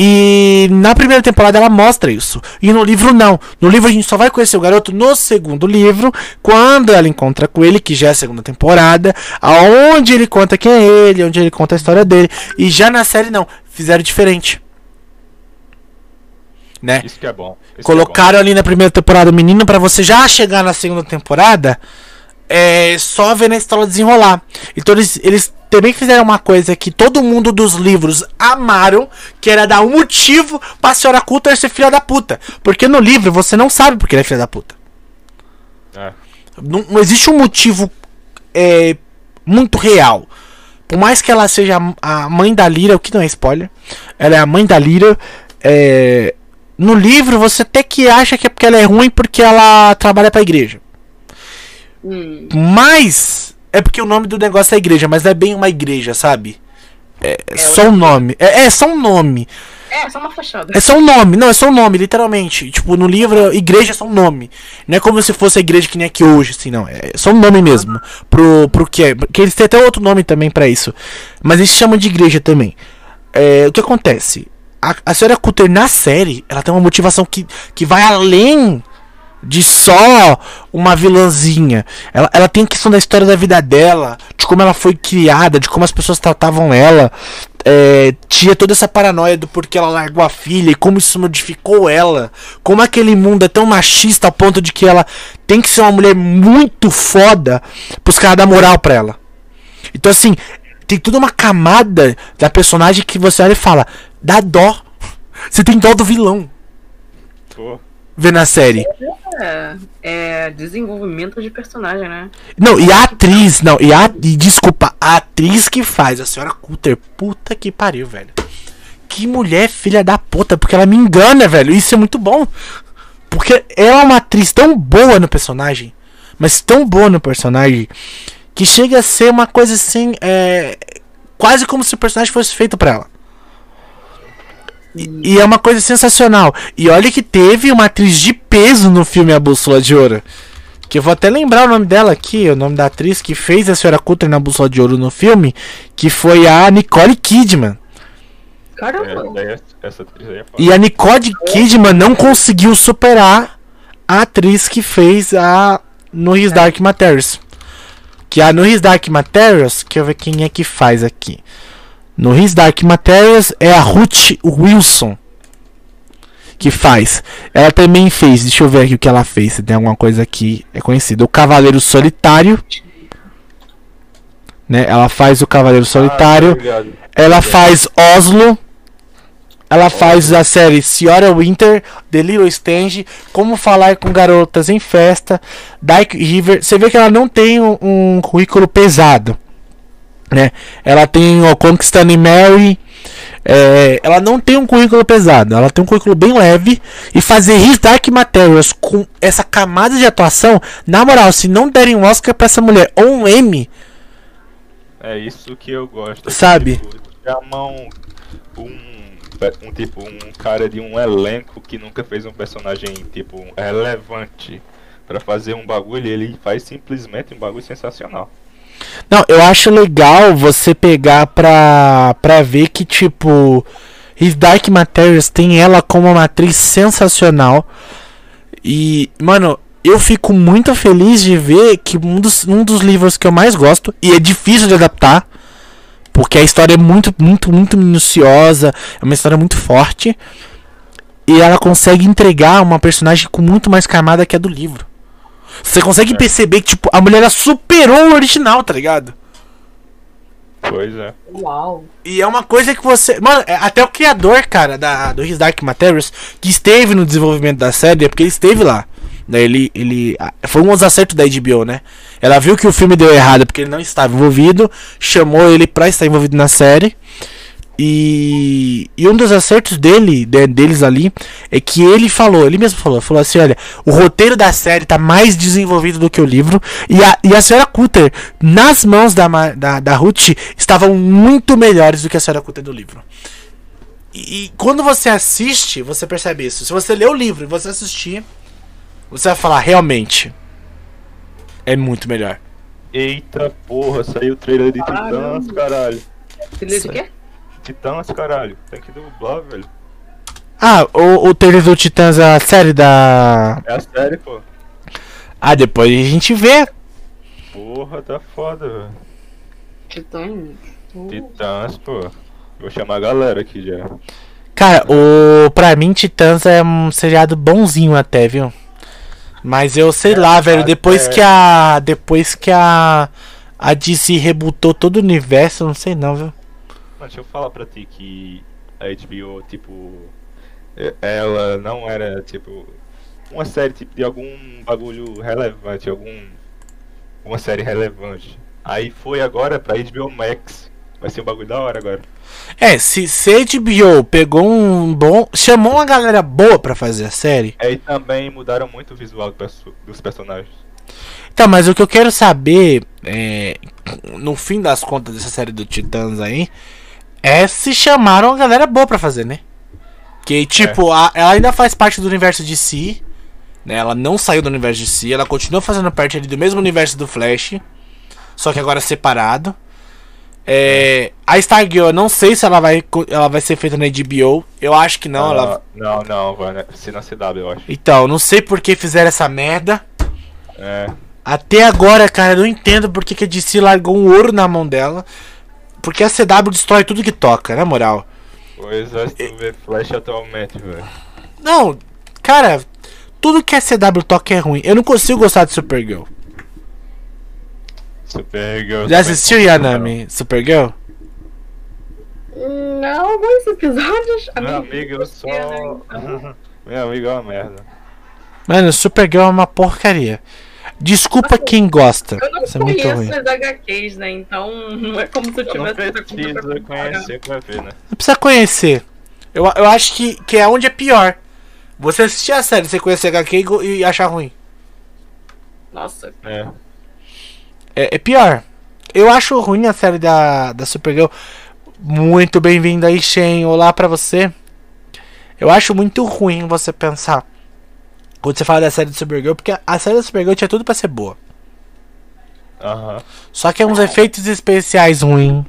E na primeira temporada ela mostra isso. E no livro não. No livro a gente só vai conhecer o garoto no segundo livro, quando ela encontra com ele, que já é a segunda temporada, aonde ele conta quem é ele, onde ele conta a história dele. E já na série não, fizeram diferente. Né? Isso que é bom. isso que é Colocaram ali na primeira temporada o menino pra você já chegar na segunda temporada é só ver na história desenrolar. Então eles, eles também fizeram uma coisa que todo mundo dos livros amaram, que era dar um motivo pra senhora Coulter ser filha da puta. Porque no livro você não sabe porque ele é filha da puta. É. Não, não existe um motivo é, muito real. Por mais que ela seja a mãe da Lyra, o que não é spoiler, ela é a mãe da Lyra. é, no livro você até que acha que é porque ela é ruim porque ela trabalha pra igreja. Hum. Mas é porque o nome do negócio é igreja, mas não é bem uma igreja, sabe? É, é só um nome. É, é só um nome. É, só uma fachada. É só um nome, não, é só um nome, literalmente. Tipo, no livro, igreja é só um nome. Não é como se fosse a igreja que nem aqui hoje, assim, não. É só um nome mesmo. Pro, pro que é. Porque eles têm até outro nome também pra isso. Mas eles chamam de igreja também. É, o que acontece? A, a senhora Cutter na série, ela tem uma motivação que, que vai além de só uma vilãzinha. Ela, ela tem a questão da história da vida dela, de como ela foi criada, de como as pessoas tratavam ela. É, tinha toda essa paranoia do porquê ela largou a filha e como isso modificou ela. Como aquele mundo é tão machista ao ponto de que ela tem que ser uma mulher muito foda pros caras dar moral pra ela. Então, assim, tem toda uma camada da personagem que você olha e fala: dá dó. Você tem dó do vilão Pô, vendo a série. É, desenvolvimento de personagem, né? Não, e a atriz, não, e a. E desculpa, a atriz que faz a senhora Coulter, puta que pariu, velho. Que mulher filha da puta, porque ela me engana, velho. Isso é muito bom. Porque ela é uma atriz tão boa no personagem, mas tão boa no personagem, que chega a ser uma coisa assim, é. Quase como se o personagem fosse feito pra ela. E, e é uma coisa sensacional. E olha que teve uma atriz de peso no filme A Bússola de Ouro. Que eu vou até lembrar o nome dela aqui, o nome da atriz que fez a Senhora Coulter na Bússola de Ouro no filme, que foi a Nicole Kidman. Caramba. é, é, essa atriz aí é foda. E a Nicole Kidman não conseguiu superar a atriz que fez a no His Dark Materials. Que a no His Dark Materials, que eu ver quem é que faz aqui. No His Dark Materials é a Ruth Wilson que faz. Ela também fez, deixa eu ver aqui o que ela fez, se tem alguma coisa aqui é conhecida. O Cavaleiro Solitário, né? Ela faz o Cavaleiro Solitário. Ah, tá ligado. Ela faz Oslo. Ela faz a série Senhora Winter, The Little Stange, Como Falar com Garotas em Festa, Dark River. Você vê que ela não tem um, um currículo pesado. Né? Ela tem o Conquistando Mary. é, ela não tem um currículo pesado, ela tem um currículo bem leve. E fazer His Dark Materials com essa camada de atuação, na moral, se não derem um Oscar pra essa mulher ou um M, É isso que eu gosto. Sabe? Tipo, chamam um, um tipo um cara de um elenco que nunca fez um personagem tipo relevante pra fazer um bagulho, ele faz simplesmente um bagulho sensacional. Não, eu acho legal você pegar pra, pra ver que, tipo, His Dark Materials tem ela como uma atriz sensacional. E, mano, eu fico muito feliz de ver que um dos, um dos livros que eu mais gosto, e é difícil de adaptar, porque a história é muito, muito, muito minuciosa, é uma história muito forte, e ela consegue entregar uma personagem com muito mais camada que a do livro. Você consegue perceber que, tipo, a mulher ela superou o original, tá ligado? Pois é. Uau. E é uma coisa que você. Mano, é- até o criador, cara, da, do His Dark Materials, que esteve no desenvolvimento da série, é porque ele esteve lá. Daí ele. ele foi um dos acertos da HBO, né? Ela viu que o filme deu errado porque ele não estava envolvido, chamou ele pra estar envolvido na série. E, e um dos acertos dele, de- deles ali, é que ele falou, ele mesmo falou, falou assim, olha, o roteiro da série tá mais desenvolvido do que o livro, e a, e a senhora Cutter, nas mãos da, da, da Ruth, estavam muito melhores do que a senhora Cutter do livro. E, e quando você assiste, você percebe isso. Se você ler o livro e você assistir, você vai falar, realmente, é muito melhor. Eita porra, saiu o trailer de. Titãs, caralho. Filha de quê? Titãs, caralho. Tem que dublar, velho. Ah, o, o trailer do Titãs, a série da... É a série, pô. Ah, depois a gente vê. Porra, tá foda, velho. Titãs. Titãs, pô. Vou chamar a galera aqui já. Cara, o pra mim Titãs é um seriado bonzinho até, viu? Mas eu sei lá, velho, depois até- que a depois que a a DC rebutou todo o universo, não sei não, viu? Mas deixa eu falar pra ti que a HBO, tipo. é- Ela não era, tipo. Uma série tipo, de algum bagulho relevante, algum. Uma série relevante. Aí foi agora pra HBO Max. Vai ser um bagulho da hora agora. É, se, se a HBO pegou um bom, chamou uma galera boa pra fazer a série. Aí também mudaram muito o visual do dos personagens. Tá, mas o que eu quero saber é no fim das contas dessa série do Titãs aí é se chamaram a galera boa pra fazer, né? Que, tipo, a- ela ainda faz parte do universo de si. Né? Ela não saiu do universo de si. Ela continua fazendo parte ali do mesmo universo do Flash. Só que agora separado. É, a Stargirl, eu não sei se ela vai, ela vai ser feita na HBO. Eu acho que não. Ela... Não, não, vai né? ser na CW, eu acho. Então, não sei por que fizeram essa merda. É. Até agora, cara, eu não entendo por que, que a DC largou um ouro na mão dela. Porque a CW destrói tudo que toca, na moral. O exército vê Flash atualmente, velho. Não, cara, tudo que a CW toca é ruim. Eu não consigo gostar de Supergirl. Supergirl. Já assistiu, Yanami, Supergirl? Não, alguns episódios. Meu amigo, eu só. então. Meu amigo é uma merda. Mano, Supergirl é uma porcaria. Desculpa quem gosta. Eu não Isso é muito ruim. conheço as HQs, né? Então não é como se eu Eu não tivesse pra preciso comparar. conhecer pra ver, né? Não precisa conhecer. Eu, eu acho que, que é onde é pior. Você assistir a série, você conhecer HQ e, e achar ruim. Nossa, É. É, é pior. Eu acho ruim a série da, da Supergirl. Muito bem-vindo aí, Shen. Olá pra você. Eu acho muito ruim você pensar. Quando você fala da série da Supergirl, porque a série da Supergirl tinha tudo pra ser boa. Aham. Só que é uns efeitos especiais ruim.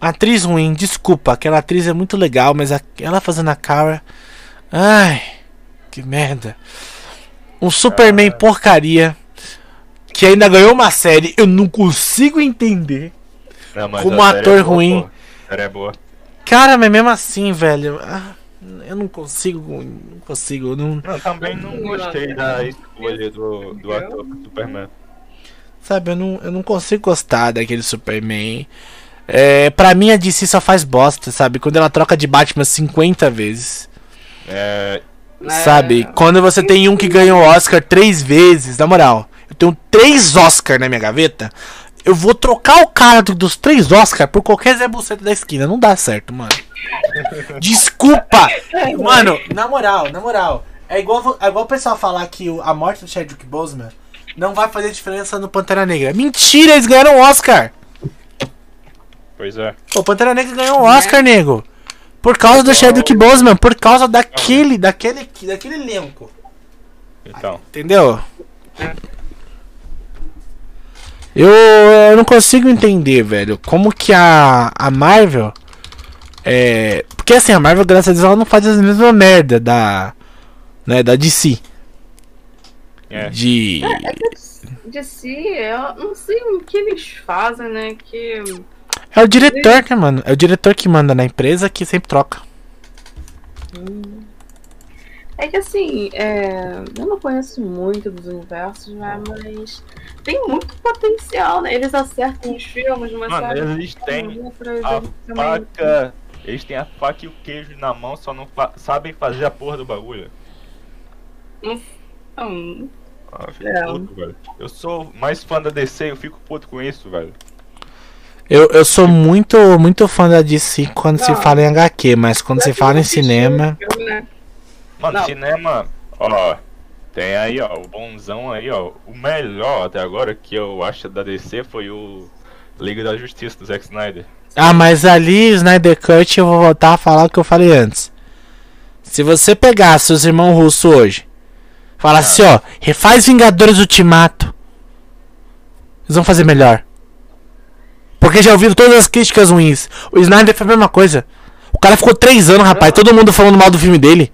Atriz ruim, desculpa. Aquela atriz é muito legal, mas ela fazendo a cara. Ai, que merda. Um Superman porcaria. Que ainda ganhou uma série. Eu não consigo entender. Não, Como série ator é boa, ruim. pô. A série é boa. Cara, mas mesmo assim, velho. ah, eu não consigo. Não consigo. Não, Não, também não gostei da escolha do, do ator pro Superman. sabe, eu não, eu não consigo gostar daquele Superman. É, pra mim a DC só faz bosta, sabe? Quando ela troca de Batman 50 vezes. É. Sabe? Quando você tem um que ganhou Oscar três vezes, na moral, eu tenho três Oscar na minha gaveta, eu vou trocar o cara do- dos três Oscar por qualquer Zé Buceta da esquina. Não dá certo, mano. Desculpa! Mano, na moral, na moral. É igual, é igual o pessoal falar que o- a morte do Chadwick Boseman não vai fazer diferença no Pantera Negra. Mentira, eles ganharam Oscar! Pois é. O Pantera Negra ganhou um Oscar, nego. Por causa do Chadwick Boseman, por causa daquele, daquele, daquele elenco. Então. Entendeu? Eu, eu não consigo entender, velho, como que a, a Marvel. É. Porque assim, a Marvel, graças a Deus, ela não faz as mesmas merda da. Né, da DC. É. De. de si, eu não sei o que eles fazem, né? Que. É o diretor, né, mano? É o diretor que manda na empresa que sempre troca. É que assim, é, eu não conheço muito dos universos, né? Mas tem muito potencial, né? Eles acertam os filmes, mas Mano, eles têm a eles também- faca. Eles têm a faca e o queijo na mão, só não fa- sabem fazer a porra do bagulho. Não, Ah, eu fico É. puto, velho. Eu sou mais fã da DC, eu fico puto com isso, velho. Eu, eu sou muito, muito fã da DC quando se Não. fala em HQ, mas quando se fala em cinema. né? Mano, Não. cinema, ó, tem aí, ó, o bonzão aí, ó. O melhor até agora que eu acho da DC foi o Liga da Justiça do Zack Snyder. Ah, mas ali, Snyder Cut, eu vou voltar a falar o que eu falei antes. Se você pegasse os irmãos russos hoje, falasse ó, refaz Vingadores Ultimato, eles vão fazer melhor. Porque já ouviram todas as críticas ruins. O Snyder foi a mesma coisa. O cara ficou três anos, rapaz, todo mundo falando mal do filme dele.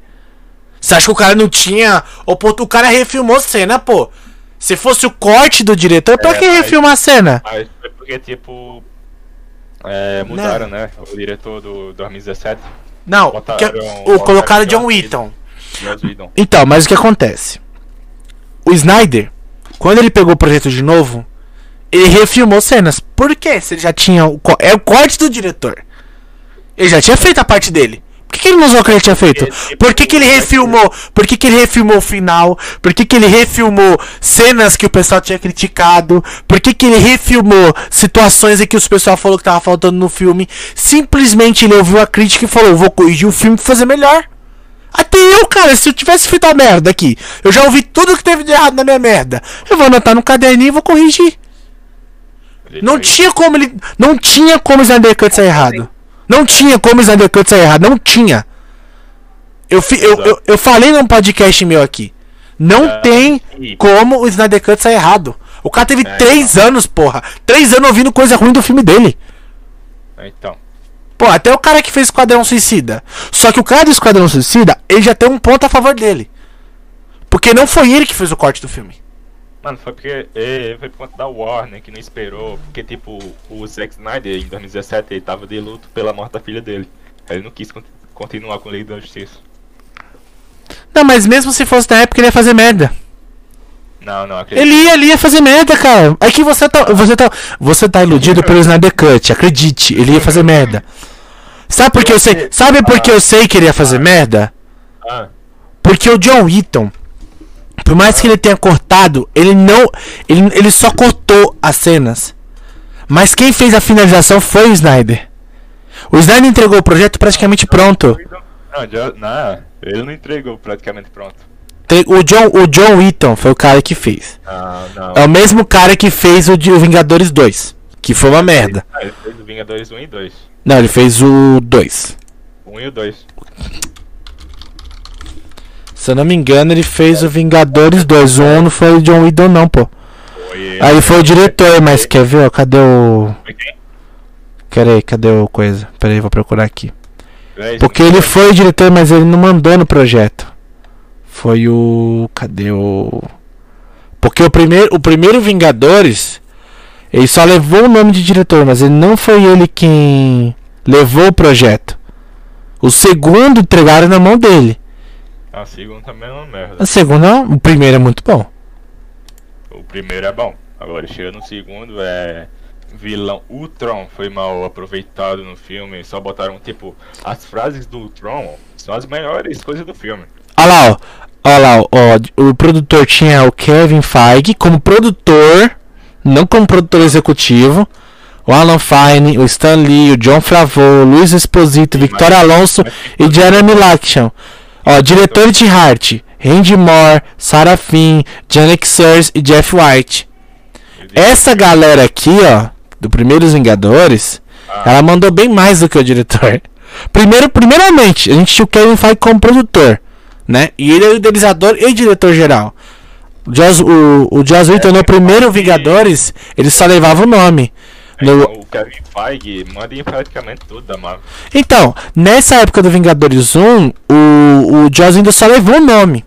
Você acha que o cara não tinha. O cara refilmou cena, pô. Se fosse o corte do diretor, pra É, que mas- refilmar a cena? Mas foi porque, tipo, é, mudaram, né? O diretor do 2017, Não, Botaram- botaram o colocaram John Wheaton. Whedon. Então, mas o que acontece? O Snyder, quando ele pegou o projeto de novo, ele refilmou cenas. Por quê? Se ele já tinha. O, é o corte do diretor. Ele já tinha feito a parte dele. Por que, que ele não usou o que ele tinha feito? Por que, que ele refilmou? Por que, que ele refilmou o final? Por que, que ele refilmou cenas que o pessoal tinha criticado? Por que, que ele refilmou situações em que os pessoal falou que tava faltando no filme? Simplesmente ele ouviu a crítica e falou: vou corrigir o filme pra fazer melhor. Até eu, cara, se eu tivesse feito a merda aqui, eu já ouvi tudo que teve de errado na minha merda. Eu vou anotar no caderninho e vou corrigir. Ele Não tinha como ele. Não tinha como o Snyder Cut sair errado. Não tinha como o Snyder Cut sair errado. Não tinha. Eu, fi- eu, eu, eu falei num podcast meu aqui. Não Ah, tem como o Snyder Cut sair errado. O cara teve É, três anos, porra. Três anos ouvindo coisa ruim do filme dele. Então. Pô, até o cara que fez Esquadrão Suicida. Só que o cara do Esquadrão Suicida, ele já tem um ponto a favor dele. Porque não foi ele que fez o corte do filme. Mano, foi porque eh, foi por conta da Warner que não esperou. Porque, tipo, o Zack Snyder em 2017 ele tava de luto pela morte da filha dele. Ele não quis con- continuar com a Lei da Justiça. Não, mas mesmo se fosse na época, ele ia fazer merda. Não, não, acredito. Ele ia, ele ia fazer merda, cara. É que você tá. Você tá. Você tá iludido pelo Snyder Cut, acredite, ele ia fazer merda. Sabe por que eu sei? Sabe por que eu sei que ele ia fazer merda? Ah, Porque o John Wheaton, por mais que ele tenha cortado, ele não. Ele, ele só cortou as cenas. Mas quem fez a finalização foi o Snyder. O Snyder entregou o projeto praticamente pronto. não, já, não, ele não entregou praticamente pronto. O John, o John Wheaton foi o cara que fez. Não. É o mesmo cara que fez o de o Vingadores 2. Que foi uma merda. Ah, ele fez o Vingadores 1 e 2. Não, ele fez o 2. 1 e o 2. Se eu não me engano, ele fez o Vingadores 2. O 1 não foi o John Whedon, não, pô. Foi Aí foi o diretor, mas quer ver, ó? Cadê o. Pera aí, cadê o coisa? Pera aí, vou procurar aqui. Porque ele foi? foi o diretor, mas ele não mandou no projeto. Foi o. Cadê o. Porque o primeiro, o primeiro Vingadores, ele só levou o nome de diretor, mas ele não foi ele quem levou o projeto. O segundo entregaram na mão dele. O segundo também é uma merda. O segundo, não, o primeiro é muito bom. O primeiro é bom. Agora chega no segundo é. Vilão Ultron foi mal aproveitado no filme. Só botaram, tipo, as frases do Ultron são as melhores coisas do filme. Olha lá, ó. Olha lá, ó, o produtor tinha o Kevin Feige como produtor, não como produtor executivo. O Alan Fine, o Stan Lee, o John Favreau, o Luiz Esposito, mas- Alonso mas- e Jeremy Laction. Ó, diretores de Hart, Randy Moore, Sarah Finn, Janet Sears e Jeff White. Essa galera aqui, ó, do Primeiros Vingadores, Ah. ela mandou bem mais do que o diretor. Primeiro, primeiramente, a gente tinha o Kevin Feige como produtor, né? E ele é o idealizador e diretor geral. O Joss, o, o Joss Whedon no primeiro Vingadores, ele só levava o nome. No- o Kevin Feige manda em praticamente tudo da Marvel. Então, nessa época do Vingadores 1, o, o Joss ainda só levou o nome.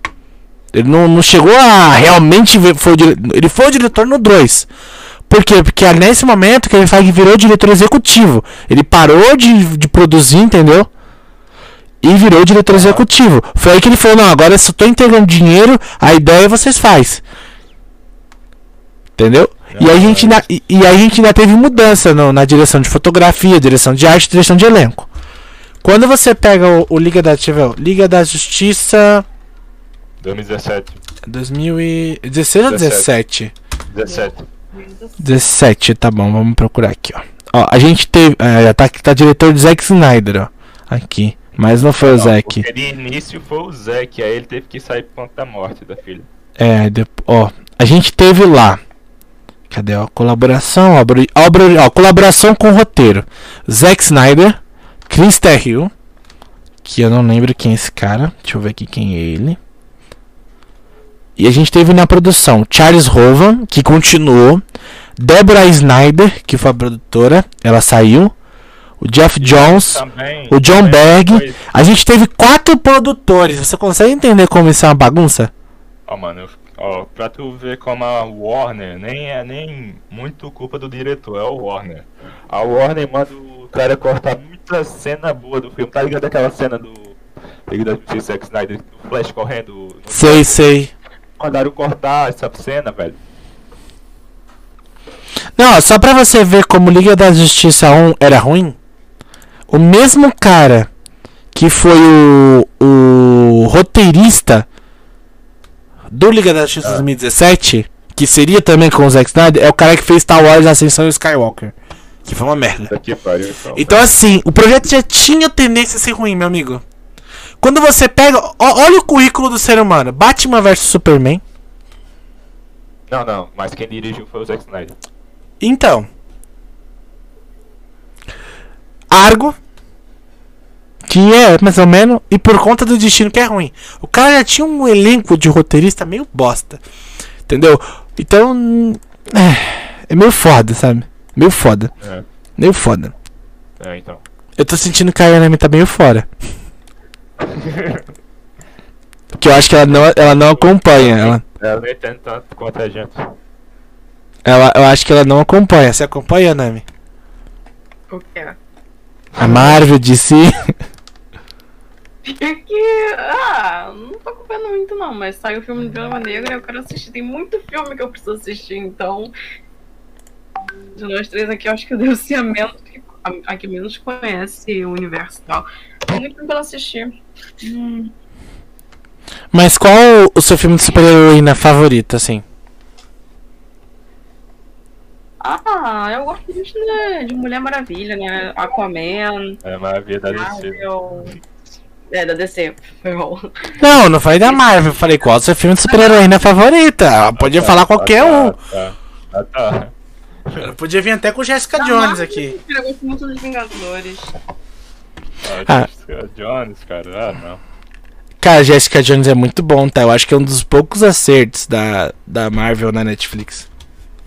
Ele não, não chegou a realmente ver, foi dire- ele foi o diretor no 2. Por quê? Porque é nesse momento que ele Feige virou diretor executivo. Ele parou de, de produzir, entendeu? E virou diretor executivo. Foi aí que ele falou, não, agora eu só tô entregando dinheiro, a ideia vocês faz. Entendeu? E a gente ainda, e, e a gente ainda teve mudança no- na direção de fotografia, direção de arte, direção de elenco. Quando você pega o, o Liga da ver, o Liga da Justiça 2017. 2016 ou 17? 17. 17, tá bom, vamos procurar aqui, ó. Ó, a gente teve. É, tá, tá diretor do Zack Snyder, ó. Aqui. Mas não foi o Não, Zack. porque de início foi o Zack, aí ele teve que sair por conta da morte da filha. É, depo- ó. A gente teve lá. Cadê, ó? Colaboração, obra, obra, ó, colaboração com roteiro. Zack Snyder, Chris Terrio, que eu não lembro quem é esse cara. Deixa eu ver aqui quem é ele. E a gente teve na produção Charles Hovan, que continuou. Deborah Snyder, que foi a produtora, ela saiu. O Jeff Jones, Também, o John Berg. A gente teve quatro produtores. Você consegue entender como isso é uma bagunça? Ó, mano, eu- ó, pra tu ver como a Warner nem é nem muito culpa do diretor, é o Warner. A Warner manda o cara cortar muita cena boa do filme. Tá ligado aquela cena do Liga da Justiça Zack Snyder, do Flash correndo? Sei, sei. Mandaram cortar essa cena, velho. Não, só pra você ver como Liga da Justiça 1 era ruim. O mesmo cara que foi o, o roteirista do Liga da Justiça 2017, que seria também com o Zack Snyder, é o cara que fez Star Wars Ascensão Skywalker. Que foi uma merda. Pariu. Então, Então assim, o projeto já tinha tendência a ser ruim, meu amigo. Quando você pega. ó- olha o currículo do ser humano: Batman vs Superman. Não, não, mas quem dirigiu foi o Zack Snyder. Então. Argo. Que é, mais ou menos, e por conta do destino que é ruim. O cara já tinha um elenco de roteirista meio bosta. Entendeu? Então. É, é meio foda, sabe? Meio foda. É, Meio foda. é então. Eu tô sentindo que a Yanami tá meio fora. Porque eu acho que ela não, ela não acompanha. Ela, Ela nem tem tanto quanto a gente. ela, eu acho que ela não acompanha. Você acompanha, Yanami? O quê? A Marvel, DC. Que. Ah, não tô acompanhando muito não, mas saiu o filme de Viúva Negra e eu quero assistir. Tem muito filme que eu preciso assistir, então. De nós três aqui, eu acho que eu devo ser a, menos, a, a que menos conhece o universo e tal. Tem muito filme pra assistir. Hum, Mas qual o seu filme de super-heroína favorito, assim? Ah, eu gosto muito de, de Mulher Maravilha, né? Aquaman, É maravilha da DC. Marvel. É, da DC. Foi bom. Não, não falei da Marvel. eu Falei qual o seu filme de super-heroína favorita. Ela podia falar qualquer um. Tá, tá, tá. Ela podia vir até com Jessica Da Jones Marvel, aqui. Eu gosto muito dos Vingadores. Ah, Ah. Jessica Jones, cara. Ah, não. Cara, Jessica Jones é muito bom, tá? Eu acho que é um dos poucos acertos da, da Marvel na Netflix.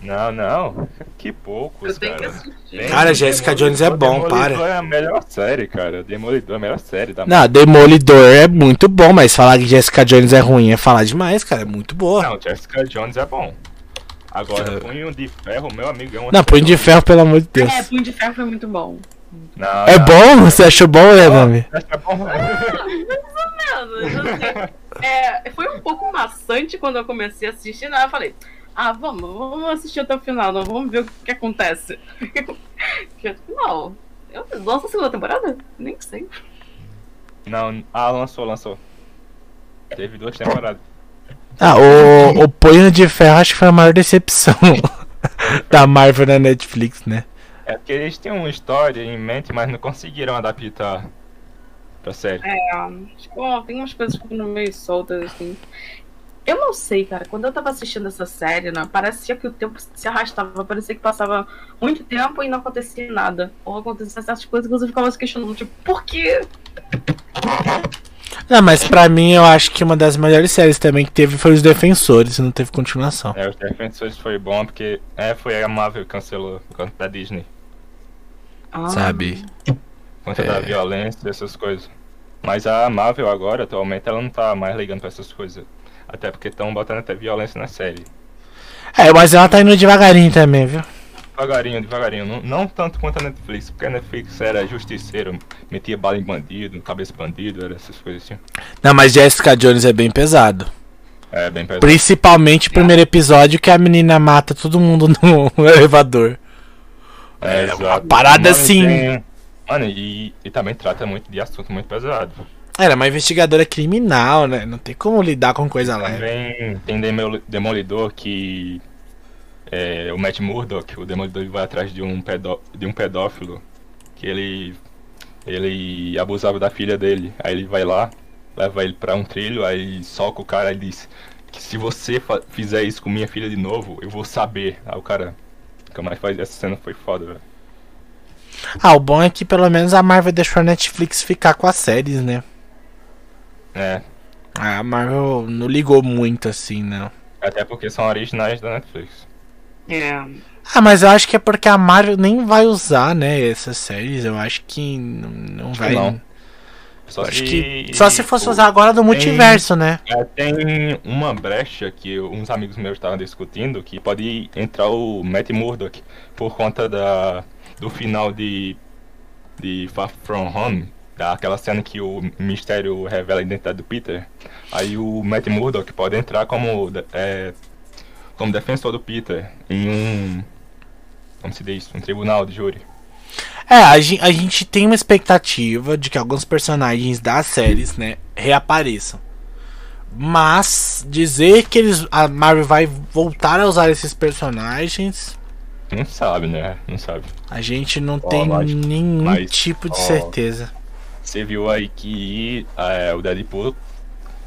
Não, não. Que poucos, Eu tenho que cara. Tem- Cara, Jessica Jones é bom, Demolidor para. é a melhor série, cara. Demolidor é a melhor série da Não, Demolidor é muito bom, mas falar que Jessica Jones é ruim é falar demais, cara. É muito boa. Não, Jessica Jones é bom. Agora, É. Punho de Ferro, meu amigo, é uma Não, Punho de Ferro, pelo amor de Deus. É, Punho de Ferro foi muito bom. Não, É não. bom? Você achou bom, né, Nami? É bom. É, foi um pouco maçante quando eu comecei a assistir, né? Eu falei, ah, vamos, vamos assistir até o final, não, vamos ver o que acontece. Não, eu lança a segunda temporada? Nem sei. Não, ah, lançou, lançou. Teve duas temporadas. Ah, o, o Punho de Ferro acho que foi a maior decepção da Marvel na Netflix, né? É porque eles tinham uma história em mente, mas não conseguiram adaptar pra série. É, acho que ó, tem umas coisas que ficam meio soltas, assim. Eu não sei, cara, quando eu tava assistindo essa série, né, parecia que o tempo se arrastava, parecia que passava muito tempo e não acontecia nada. Ou acontecia certas coisas que você ficava se questionando, tipo, por quê? Não, mas pra mim eu acho que uma das melhores séries também que teve foi Os Defensores, não teve continuação. É, os Defensores foi bom porque é, foi a Marvel que cancelou conta da Disney. Ah, Sabe? Conta da É. violência, dessas coisas. Mas a Marvel agora, atualmente, ela não tá mais ligando pra essas coisas. Até porque estão botando até violência na série. É, mas ela tá indo devagarinho também, viu? Devagarinho, devagarinho. Não, não tanto quanto a Netflix, porque a Netflix era justiceiro, metia bala em bandido, cabeça bandido, era essas coisas assim. Não, mas Jessica Jones é bem pesado. É bem pesado. Principalmente o primeiro episódio que a menina mata todo mundo no elevador. É, É, uma parada Mano, assim. tem- Mano, e, e também trata muito de assunto muito pesado. Era uma investigadora criminal, né? Não tem como lidar com coisa leve. Também tem Demol- Demolidor que. É, o Matt Murdock, o Demolidor ele vai atrás de um, pedó de um pedófilo que ele. Ele abusava da filha dele. Aí ele vai lá, leva ele pra um trilho, aí soca o cara e diz que se você fizer isso com minha filha de novo, eu vou saber. Aí o cara. Nunca mais faz. Essa cena foi foda, velho. Ah, o bom é que pelo menos a Marvel deixou a Netflix ficar com as séries, né? É. A Marvel não ligou muito assim, não. Até porque são originais da Netflix. É. Ah, mas eu acho que é porque a Marvel nem vai usar, né, essas séries. Eu acho que não, não vai. não. Só acho se- que só se fosse o- usar agora no multiverso, né? É, tem uma brecha que uns amigos meus estavam discutindo que pode entrar o Matt Murdock por conta da, do final de, de Far From Home, daquela cena que o mistério revela a identidade do Peter. Aí o Matt Murdock pode entrar como, é, como defensor do Peter em um. Como se diz? Um tribunal de júri. É, a, gen- a gente tem uma expectativa de que alguns personagens das séries, né, reapareçam. Mas dizer que eles a Marvel vai voltar a usar esses personagens, Não sabe, né? Não sabe. a gente não Ó, tem mas- nenhum mas, tipo de ó, certeza. Você viu aí que é, o Deadpool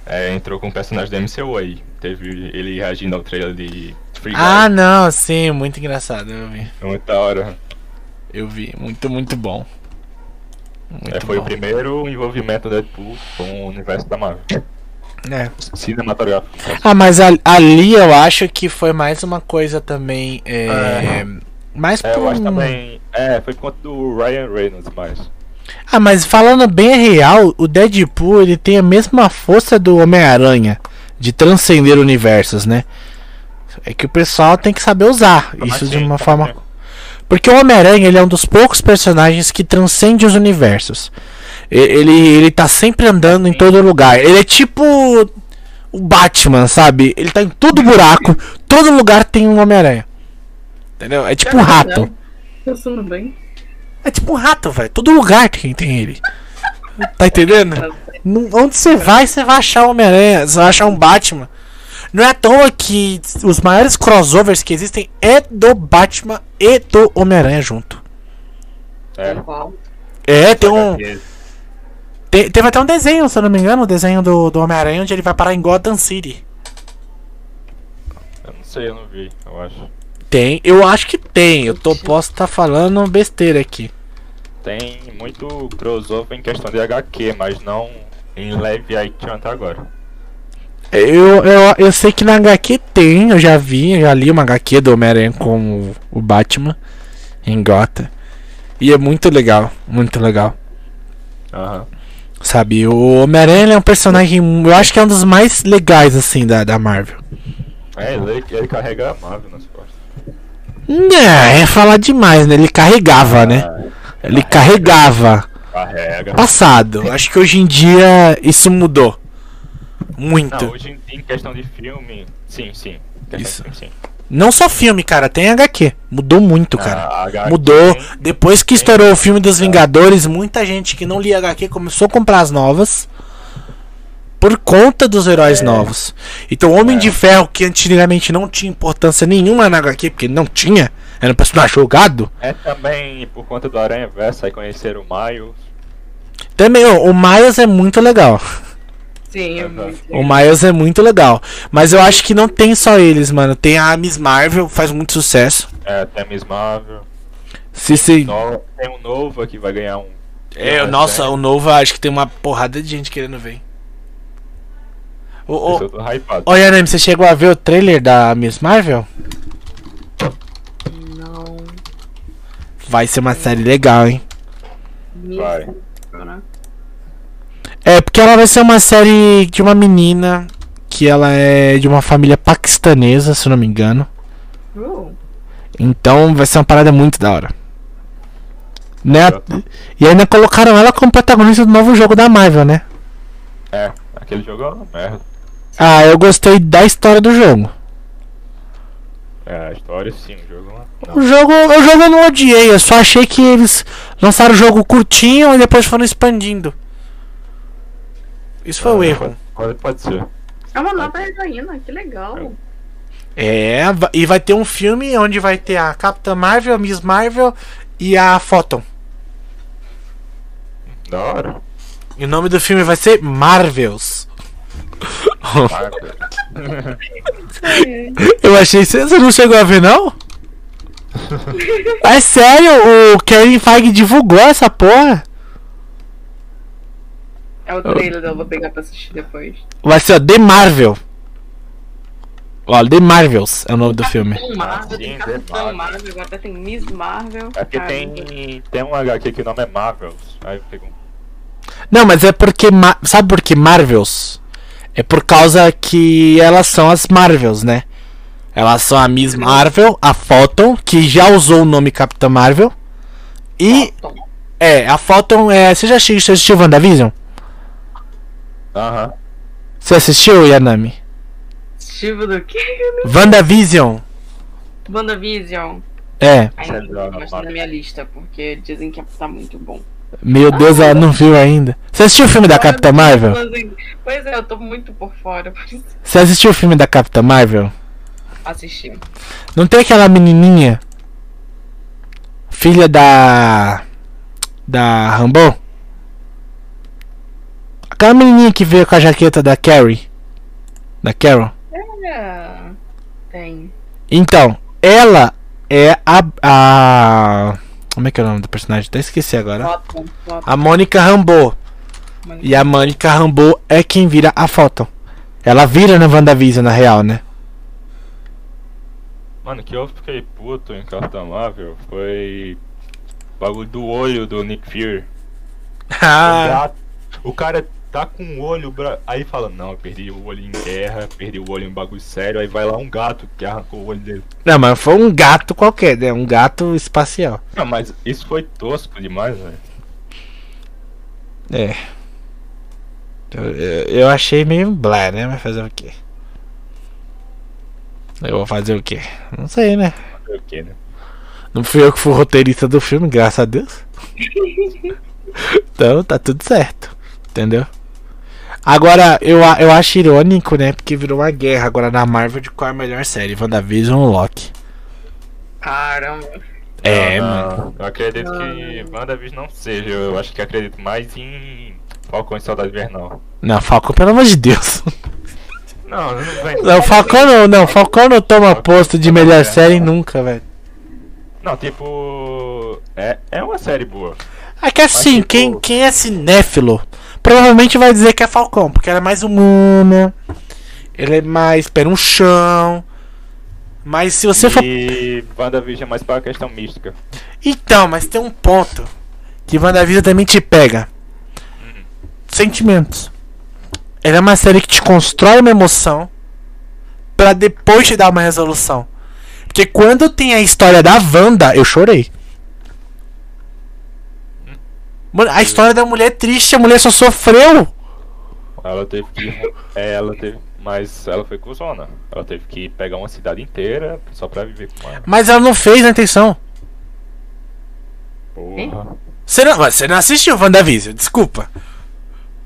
é, entrou com o personagem da MCU aí. Teve ele reagindo ao trailer de Free Ah, Guy. não, sim, muito engraçado, eu vi. Foi muito da hora. Eu vi, muito, muito bom. Muito É, foi bom. o primeiro envolvimento do Deadpool com o universo da Marvel. É. Cinematográfico. Ah, mas a- ali eu acho que foi mais uma coisa também. É, mais É, por eu acho também. É, foi por conta do Ryan Reynolds mais. Ah, mas falando bem real, o Deadpool ele tem a mesma força do Homem-Aranha de transcender universos, né? É que o pessoal tem que saber usar Mas isso de uma tá forma. bem. Porque o Homem-Aranha ele é um dos poucos personagens que transcende os universos. Ele, ele tá sempre andando em todo lugar. Ele é tipo o Batman, sabe? Ele tá em todo buraco, todo lugar tem um Homem-Aranha. Entendeu? É tipo um rato. Pensando bem. É tipo um rato, velho. Todo lugar tem, tem ele. Tá entendendo? Não- Onde você vai, você vai achar o Homem-Aranha, você vai achar um Batman. Não é à toa que os maiores crossovers que existem é do Batman e do Homem-Aranha junto. É. Qual? É, tem um. HQ. te- teve até um desenho, se eu não me engano, o desenho do, do Homem-Aranha onde ele vai parar em Gotham City. Eu não sei, eu não vi, eu acho. Tem, eu acho que tem. Eu tô, posso estar falando besteira aqui. Tem muito crossover em questão de HQ, mas não em live action até agora. Eu, eu, eu sei que na HQ tem, eu já vi, eu já li uma HQ do Homem-Aranha com o, o Batman em Gotham. E é muito legal, muito legal. Aham. Sabe, o Homem-Aranha é um personagem, eu acho que é um dos mais legais, assim, da, da Marvel. É, ele, ele carrega a Marvel nas Não, é falar demais, né? Ele carregava, né? Ah, Ele carregava. Carrega. Passado. Acho que hoje em dia isso mudou. Muito. Não, hoje em, questão de filme, sim, sim. Isso. filme, sim. Não só filme, cara, tem HQ. Mudou muito, cara. A HQ Mudou. Depois que estourou o filme dos Vingadores, muita gente que não lia HQ começou a comprar as novas. Por conta dos heróis É. novos. Então, Homem É. de Ferro, que antigamente não tinha importância nenhuma na HQ, porque não tinha, era um personagem jogado. É também por conta do Aranha Verso, aí conheceram o Miles. Também, ó, o Miles é muito legal. Sim, vi. O Miles é muito legal. Mas eu acho que não tem só eles, mano. Tem a Miss Marvel, faz muito sucesso. É, tem a Miss Marvel. Se, se... No- tem um novo que vai ganhar um. É, nossa, o novo acho que tem uma porrada de gente querendo ver. Ô, ô, Eu tô hypado. Ô, Yanami, você chegou a ver o trailer da Miss Marvel? Não. Vai ser uma série legal, hein? Vai. Né? É, porque ela vai ser uma série de uma menina que ela é de uma família paquistanesa, se eu não me engano. Uh, Então vai ser uma parada muito da hora. Né? E ainda colocaram ela como protagonista do novo jogo da Marvel, né? É, aquele jogo é uma merda. Ah, eu gostei da história do jogo. É, a história sim, o jogo não. O jogo, o jogo eu não odiei, eu só achei que eles lançaram o jogo curtinho e depois foram expandindo. Isso foi o erro. Pode, pode ser. é uma nova heroína, que legal. É, va- e vai ter um filme onde vai ter a Capitã Marvel, a Miss Marvel e a Photon. Da hora. E o nome do filme vai ser Marvels. Eu achei. Você você não chegou a ver, não? É sério, o Kevin Feige divulgou essa porra. É o trailer, eu vou pegar pra assistir depois. Vai ser, ó, The Marvel. Ó, The Marvels é o nome do filme. Tem Marvel, tem sim, Capitão Marvel. Marvel, agora tem Miss Marvel. É porque tem, tem um HQ que o nome é Marvels. Aí eu pego. Não, mas é porque. Sabe por que Marvels? É por causa que elas são as Marvels, né? Elas são a Miss Marvel, a Photon, que já usou o nome Capitã Marvel. E. Photon. É, a Photon é. Você já assistiu, você assistiu WandaVision? Aham. Você assistiu, Yanami? Steve do quê? WandaVision. WandaVision. É. Ainda é não na minha lista, porque dizem que tá muito bom. Meu Deus, ela não viu ainda. Você assistiu o filme da Capitã Marvel? Pois é, eu tô muito por fora. Você assistiu o filme da Capitã Marvel? Assisti. Não tem aquela menininha? Filha da. Da Rambo? Aquela menininha que veio com a jaqueta da Carrie. Da Carol. É, tem. Então, ela é a. a Como é que é o nome do personagem? Até esqueci agora. Foto, foto. A Mônica Rambeau. E a Mônica Rambeau é quem vira a Photon. Ela vira na WandaVision, na real, né? Mano, que eu fiquei puto em Capitão Marvel foi. O bagulho do olho do Nick Fury. Ah, o cara tá com o olho. bra- Aí fala: Não, eu perdi o olho em guerra, perdi o olho em bagulho sério. Aí vai lá um gato que arrancou o olho dele. não, mas foi um gato qualquer, né? Um gato espacial. Não, mas isso foi tosco demais, velho. É. Eu, eu, eu achei meio blé, né? Mas fazer o quê? Eu vou fazer o quê? Não sei, né? Fazer o quê, né? Não fui eu que fui roteirista do filme, graças a Deus. então tá tudo certo. Entendeu? Agora, eu, eu acho irônico, né? Porque virou uma guerra agora na Marvel de qual é a melhor série: WandaVision ou Loki. Caramba. É, Não, mano. não, Eu acredito que WandaVision não seja. Eu acho que acredito mais em Falcão e Saudade Invernal. Não, Falcão, pelo amor de Deus. Não, não vem. Não, Falcão não, não. Falcão não toma posto de melhor série nunca, velho. Não, tipo. É, é uma série boa. É que assim, tipo- quem, quem é cinéfilo provavelmente vai dizer que é Falcão, porque ela é mais humana, ele é mais pé no chão. Mas se você for. E WandaVision é mais pra questão mística. Então, mas tem um ponto que WandaVision também te pega: sentimentos. Ela é uma série que te constrói uma emoção pra depois te dar uma resolução. Porque quando tem a história da Wanda, eu chorei. Mano, a história da mulher é triste, a mulher só sofreu. Ela teve que. É, ela teve. Mas ela foi cuzona. Ela teve que pegar uma cidade inteira só pra viver com ela. Mas ela não fez a intenção. Porra. Você não, você não assistiu WandaVision, desculpa.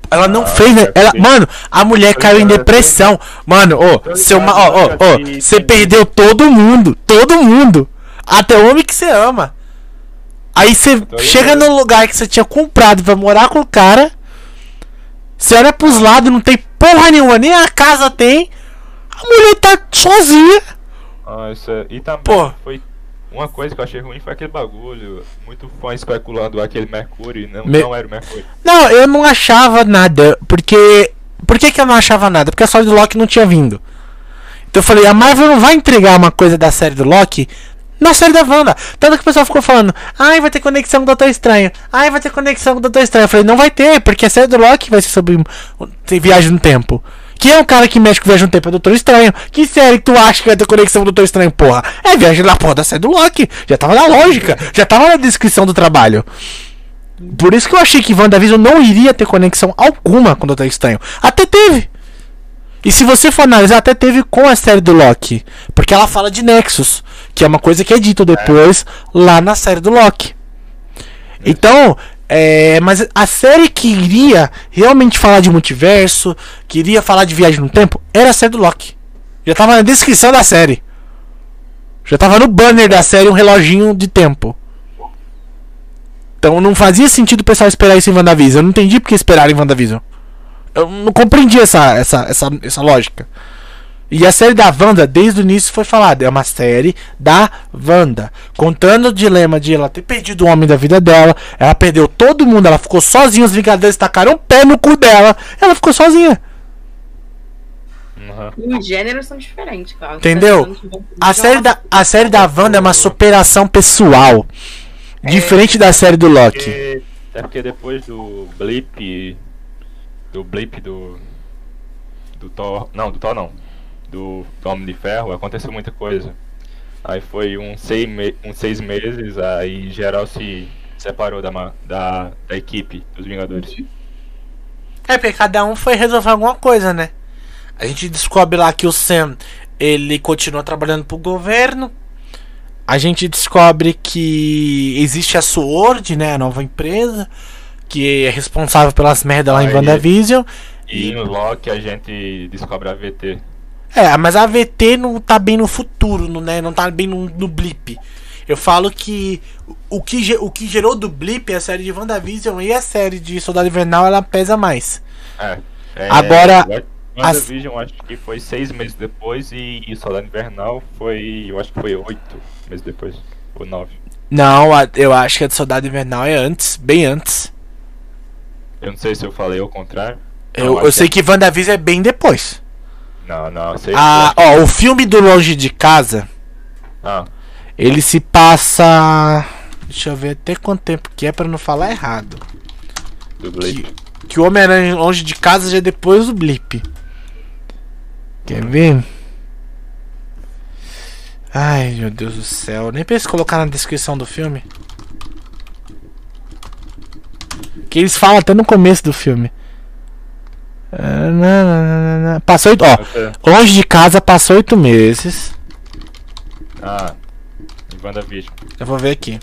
Ela não Ah, fez, né? Ela, mano, a mulher caiu em depressão. Mano, ô, seu ma- ó, ó, ó, você perdeu todo mundo, todo mundo. Até o homem que você ama. Aí você Tô chega num lugar que você tinha comprado pra morar com o cara. Você olha pros lados, não tem porra nenhuma, nem a casa tem. A mulher tá sozinha. Ah, isso é... E também Pô. foi. Uma coisa que eu achei ruim foi aquele bagulho. Muito fã especulando aquele Mercúrio. Não, Me- não era o Mercúrio. Não, eu não achava nada, porque. Por que, que eu não achava nada? Porque a série do Loki não tinha vindo. Então eu falei, a Marvel não vai entregar uma coisa da série do Loki na série da Wanda. Tanto que o pessoal ficou falando, ai, vai ter conexão com o Doutor Estranho. Ai, vai ter conexão com o Doutor Estranho. Eu falei, não vai ter, porque a série do Loki vai ser sobre viagem no tempo. Quem é o cara que mexe com viagem no tempo? É o Doutor Estranho. Que série que tu acha que vai ter conexão com o Doutor Estranho, porra? É viagem na porra da série do Loki. Já tava na lógica, já tava na descrição do trabalho. Por isso que eu achei que WandaVision não iria ter conexão alguma com o Doutor Estranho. Até teve. E se você for analisar, até teve com a série do Loki. Porque ela fala de Nexus, que é uma coisa que é dito depois lá na série do Loki. Então, é, mas a série que iria realmente falar de multiverso, que iria falar de viagem no tempo, era a série do Loki. Já tava na descrição da série. Já tava no banner da série um reloginho de tempo. Então não fazia sentido o pessoal esperar isso em WandaVision. Eu não entendi porque esperar em WandaVision. Eu não compreendi essa, essa, essa, essa lógica. E a série da Wanda, desde o início, foi falada. É uma série da Wanda. Contando o dilema de ela ter perdido o homem da vida dela. Ela perdeu todo mundo. Ela ficou sozinha. Os Vingadores tacaram o pé no cu dela. Ela ficou sozinha. Uhum. Os gêneros são diferentes, cara. Entendeu? A série da, a série da Wanda é uma superação pessoal. Diferente da série do Loki. Porque, é porque depois do blip. Do blip do. Do Thor. Não, do Thor não. Do, do Homem de Ferro, aconteceu muita coisa. Aí foi uns seis, me, uns seis meses, aí geral se separou da, da, da equipe dos Vingadores. É, porque cada um foi resolver alguma coisa, né? A gente descobre lá que o Sam, ele continua trabalhando pro governo. A gente descobre que existe a SWORD, né? A nova empresa. Que é responsável pelas merdas lá em Aí- WandaVision. E em Loki a gente descobre a VT. É, mas a VT não tá bem no futuro, no- né? Não tá bem no, no blip. Eu falo que o que, o que gerou do blip, a série de WandaVision e a série de Soldado Invernal, ela pesa mais. É. é Agora, WandaVision acho que foi seis meses depois e, e Soldado Invernal foi. Eu acho que foi oito meses depois. Ou nove. Não, eu acho que a de Soldado Invernal é antes, bem antes. Eu não sei se eu falei ao contrário. Eu, Não, eu sei que WandaVision é bem depois. Não, não, eu sei. Ah, ó, o filme do Longe de Casa, Ah, ele se passa. Deixa eu ver até quanto tempo que é pra não falar errado. do Blake. Que, que o Homem-Aranha Longe de Casa já é depois do Blip. Quer ver? Ai, meu Deus do céu. Nem penso em colocar na descrição do filme. Que eles falam até no começo do filme. Ah. Passou oito. Ó, longe de casa passou oito meses. Ah, em WandaVision. Eu vou ver aqui.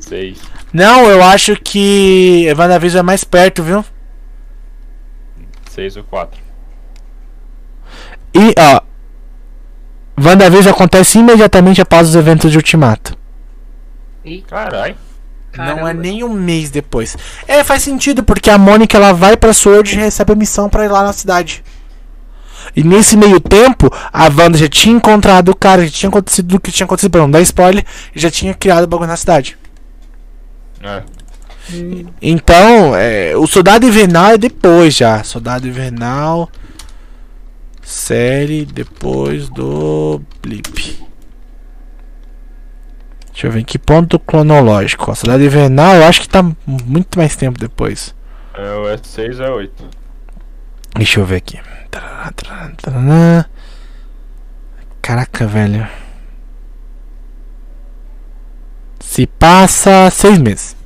Seis. Não, eu acho que WandaVision é mais perto, viu? Seis ou quatro. E, ó. WandaVision acontece imediatamente após os eventos de Ultimato. Ih, Carai. Não é caramba. nem um mês depois. É, faz sentido, porque a Mônica ela vai pra Sword e recebe a missão pra ir lá na cidade. E nesse meio tempo, a Wanda já tinha encontrado o cara, já tinha acontecido o que tinha acontecido, pra não dar spoiler, já tinha criado o bagulho na cidade. É. Então, é, o Soldado Invernal é depois já. Soldado Invernal. Série depois do Blip. Deixa eu ver em que ponto cronológico. ó. Soldado Invernal eu acho que tá muito mais tempo depois. É, o S6 é 8. Deixa eu ver aqui. Caraca, velho. Se passa seis meses.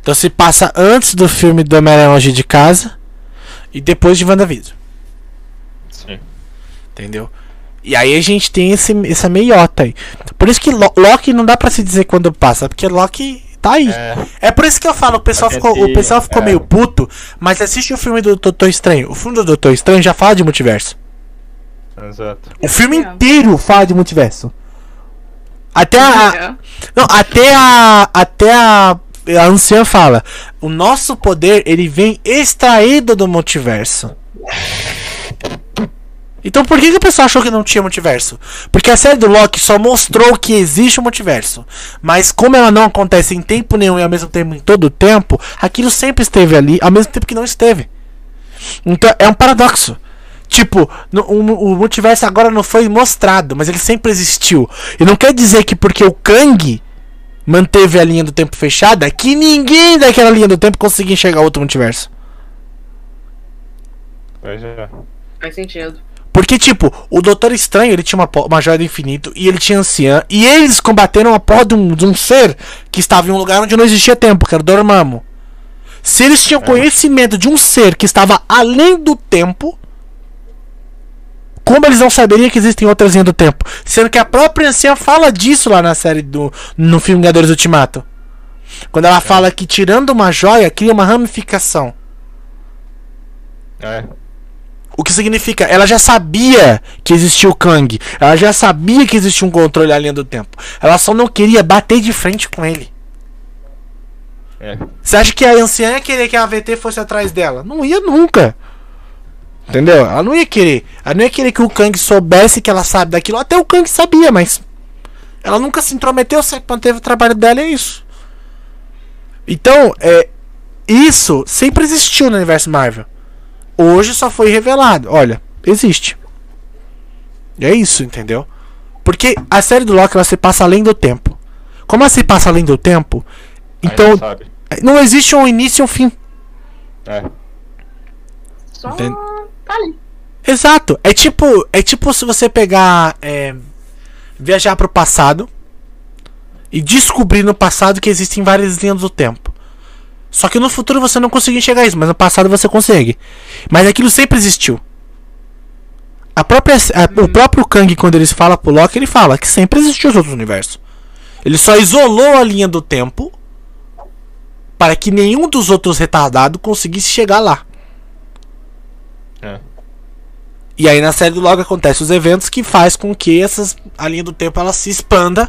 Então se passa antes do filme do Homem-Aranha Longe de Casa e depois de WandaVision. Sim. Entendeu? E aí a gente tem esse, essa meiota aí. Por isso que Lo- Loki não dá pra se dizer quando passa, porque Loki tá aí. É, É por isso que eu falo, o pessoal é ficou, o pessoal ficou é. meio puto, mas assiste o filme do Doutor Estranho. O filme do Doutor Estranho já fala de multiverso. exato. O filme inteiro fala de multiverso. Até a, não, até a até a, a anciã fala, o nosso poder ele vem extraído do multiverso. Então por que, que o pessoal achou que não tinha multiverso? Porque a série do Loki só mostrou que existe o multiverso. Mas como ela não acontece em tempo nenhum e ao mesmo tempo em todo o tempo, aquilo sempre esteve ali, ao mesmo tempo que não esteve. Então é um paradoxo. Tipo, no- o, o multiverso agora não foi mostrado, mas ele sempre existiu. E não quer dizer que porque o Kang manteve a linha do tempo fechada, que ninguém daquela linha do tempo conseguia enxergar outro multiverso. Pois é. Faz sentido. Porque, tipo, o Doutor Estranho, ele tinha uma, uma joia do infinito e ele tinha anciã. E eles combateram a porra de um, de um ser que estava em um lugar onde não existia tempo, que era o Dormammu. Se eles tinham conhecimento de um ser que estava além do tempo, como eles não saberiam que existem outras linhas do tempo? Sendo que a própria anciã fala disso lá na série do. no filme Vingadores Ultimato. Quando ela fala que tirando uma joia cria uma ramificação. É. O que significa? Ela já sabia que existia o Kang. Ela já sabia que existia um controle além do tempo. Ela só não queria bater de frente com ele. É. Você acha que a anciã ia querer que a AVT fosse atrás dela? Não ia nunca. Entendeu? Ela não ia querer. Ela não ia querer que o Kang soubesse que ela sabe daquilo. Até o Kang sabia, mas. Ela nunca se intrometeu, sempre manteve o trabalho dela é isso. Então, é. Isso sempre existiu no universo Marvel. Hoje só foi revelado. Olha, existe. É isso, entendeu? Porque a série do Loki ela se passa além do tempo. Como ela se passa além do tempo, Aí então não sabe. não existe um início e um fim. É. Só Entende? tá ali. Exato. É tipo, é tipo se você pegar, é, viajar pro passado e descobrir no passado que existem várias linhas do tempo. Só que no futuro você não consegue enxergar isso, mas no passado você consegue. Mas aquilo sempre existiu. A própria, a- o próprio Kang, quando ele fala pro Loki, ele fala que sempre existiu os outros universos. Ele só isolou a linha do tempo para que nenhum dos outros retardados conseguisse chegar lá. É. E aí na série do Logo acontecem os eventos que faz com que essas, a linha do tempo ela se expanda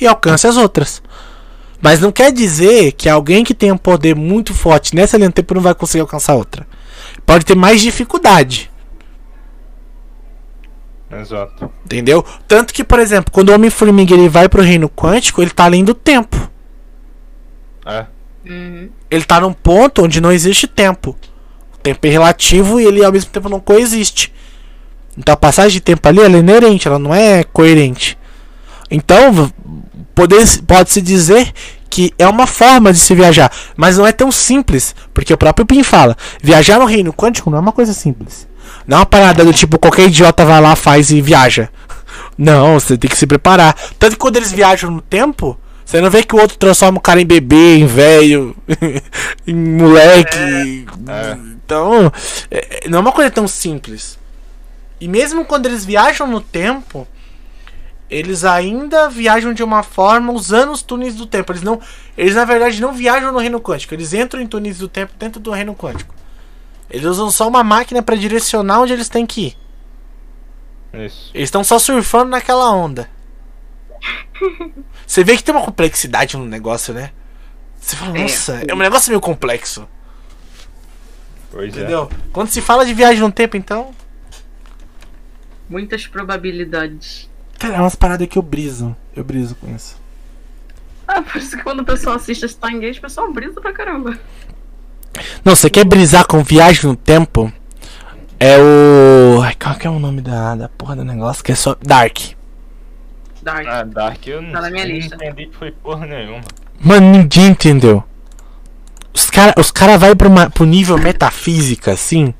e alcance as outras. Mas não quer dizer que alguém que tem um poder muito forte nessa linha do tempo não vai conseguir alcançar outra. Pode ter mais dificuldade. Exato. Entendeu? Tanto que, por exemplo, quando o Homem-Formiga ele vai pro reino quântico, ele tá além do tempo. É. Uhum. Ele tá num ponto onde não existe tempo. O tempo é relativo e ele ao mesmo tempo não coexiste. Então a passagem de tempo ali ela é inerente, ela não é coerente. Então, pode-se dizer que é uma forma de se viajar, mas não é tão simples, porque o próprio Pim fala: viajar no reino quântico não é uma coisa simples. Não é uma parada do tipo qualquer idiota vai lá, faz e viaja. Não, você tem que se preparar. Tanto que quando eles viajam no tempo, você não vê que o outro transforma o cara em bebê, em velho, em moleque. É. Então, é- é- não é uma coisa tão simples. E mesmo quando eles viajam no tempo, eles ainda viajam de uma forma usando os túneis do tempo. Eles não, eles na verdade não viajam no reino quântico. Eles entram em túneis do tempo dentro do reino quântico. Eles usam só uma máquina para direcionar onde eles têm que ir. Isso. Eles estão só surfando naquela onda. Você vê que tem uma complexidade no negócio, né? Você fala, É. nossa, é um negócio meio complexo. Pois é. Entendeu? Quando se fala de viagem no tempo, então. Muitas probabilidades. Cara, é umas paradas que eu briso. Eu briso com isso. Ah, por isso que quando o pessoal assiste Stargate, o pessoal brisa pra caramba. Não, você quer brisar com viagem no tempo? É o. Ai, qual que é o nome da, da porra do negócio? Que é só. Dark. Dark. Ah, Dark eu não, Tá na minha não lista. entendi que foi porra nenhuma. Mano, ninguém entendeu. Os caras os cara vai pro, ma- pro nível metafísica, assim.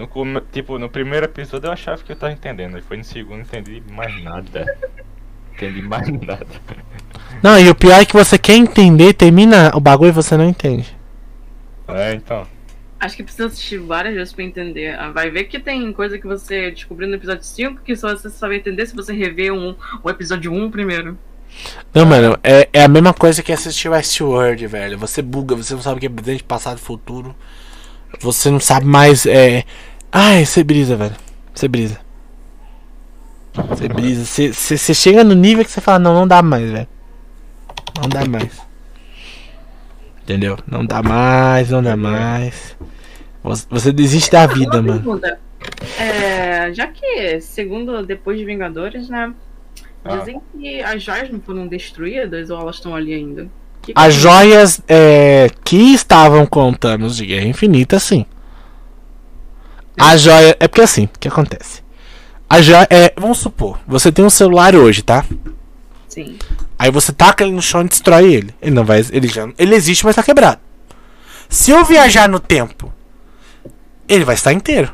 No, tipo, no primeiro episódio eu achava que eu tava entendendo. Aí foi no segundo não entendi mais nada. Entendi mais nada. Não, e o pior é que você quer entender, termina o bagulho e você não entende. É, então. Acho que precisa assistir várias vezes pra entender. Ah, Vai ver que tem coisa que você descobriu no episódio 5 que só você só vai entender se você rever um, o episódio 1 primeiro. Não, mano, é, é a mesma coisa que assistir Westworld, velho. Você buga, você não sabe o que é presente, passado e futuro. Você não sabe mais. É. Ai, você brisa, velho. Você brisa. Você brisa. Você- chega no nível que você fala, não, não dá mais, velho. Não dá mais. Entendeu? Não dá mais, não dá mais. Você, você desiste da vida, Uma mano. pergunta. É, já que, segundo depois de Vingadores, né? Ah. Dizem que as joias não foram destruídas ou elas estão ali ainda? Que As que- joias é, que estavam com Thanos de Guerra Infinita, sim. A joia. É porque assim, o que acontece? A joia é. Vamos supor, você tem um celular hoje, tá? Sim. Aí você taca ele no chão e destrói ele. Ele não vai. Ele já. Ele existe, mas tá quebrado. Se eu viajar no tempo, ele vai estar inteiro.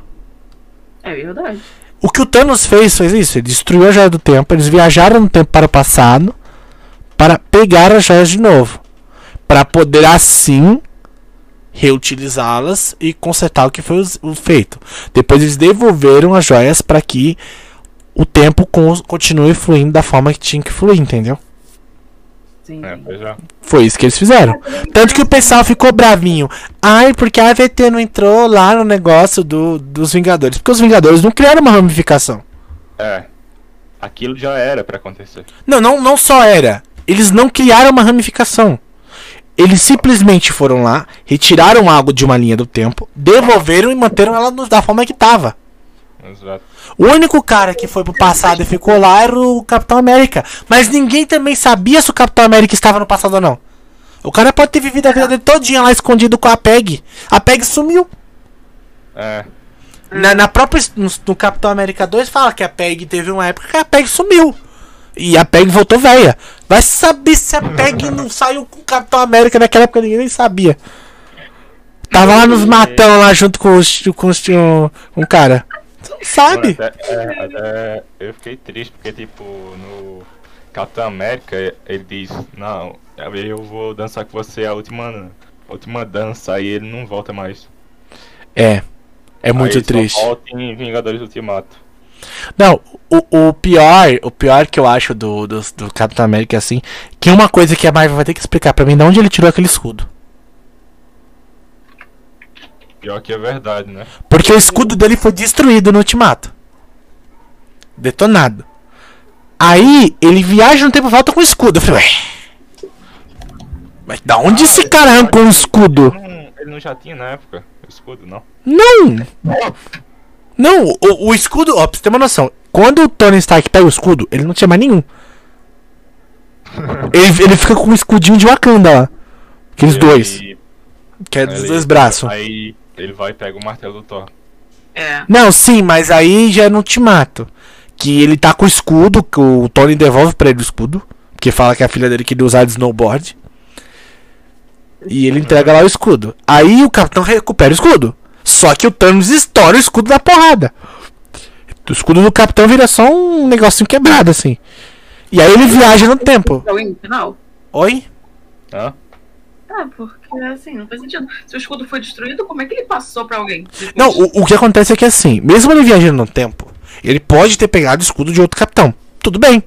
É verdade. O que o Thanos fez foi isso. Ele destruiu a joia do tempo. Eles viajaram no tempo para o passado para pegar as joias de novo, para poder assim reutilizá-las e consertar o que foi feito. Depois eles devolveram as joias para que o tempo con- continue fluindo da forma que tinha que fluir, entendeu? Sim. É, é. Foi isso que eles fizeram. Tanto que o pessoal ficou bravinho. Ai, porque a AVT não entrou lá no negócio do, dos Vingadores. Porque os Vingadores não criaram uma ramificação. É. Aquilo já era pra acontecer. Não, não, não só era. Eles não criaram uma ramificação. Eles simplesmente foram lá, retiraram algo de uma linha do tempo, devolveram e manteram ela da forma que tava. Exato. O único cara que foi pro passado e ficou lá era o Capitão América. Mas ninguém também sabia se o Capitão América estava no passado ou não. O cara pode ter vivido a vida dele todinha lá escondido com a Peg. A Peg sumiu. É. Na, na própria. No, no Capitão América 2 fala que a Peg teve uma época que a Peg sumiu. E a Peg voltou velha. Vai saber se a Peg não saiu com o Capitão América naquela época, ninguém nem sabia. Tava lá nos matão lá junto com os, com os com o cara. Você não sabe? Mano, até, é, até eu fiquei triste porque, tipo, no Capitão América, ele diz: Não, eu vou dançar com você a última, a última dança. Aí ele não volta mais. É. É muito Aí só triste. volta em Vingadores Ultimato. Não, o, o pior, o pior que eu acho do, do, do Capitão América é assim, que uma coisa que a Marvel vai ter que explicar pra mim de onde ele tirou aquele escudo. Pior que é verdade, né? Porque o escudo dele foi destruído no ultimato. Detonado. Aí ele viaja no tempo e volta com o escudo. Eu falei, ué. Mas da onde esse cara arrancou um escudo? Ele não, ele não já tinha na época o escudo, não. Não! Não, o, o escudo, ó, pra você ter uma noção. Quando o Tony Stark pega o escudo, ele não tinha mais nenhum. Ele, ele fica com um escudinho de Wakanda lá. Aqueles E dois. Que é dos ele- dois braços. Aí ele vai e pega o martelo do Thor. É. Não, sim, mas aí já é no ultimato. Que ele tá com o escudo, que o Tony devolve pra ele o escudo. Porque fala que a filha dele queria usar de snowboard. E ele entrega lá o escudo. Aí o capitão recupera o escudo. Só que o Thanos estoura o escudo da porrada. O escudo do capitão vira só um negocinho quebrado, assim. E aí ele viaja no tempo. Final? Oi? Hã? Ah, porque assim, não faz sentido. Se o escudo foi destruído, como é que ele passou pra alguém? Depois- Não, o, o que acontece é que assim, mesmo ele viajando no tempo, ele pode ter pegado o escudo de outro capitão. Tudo bem.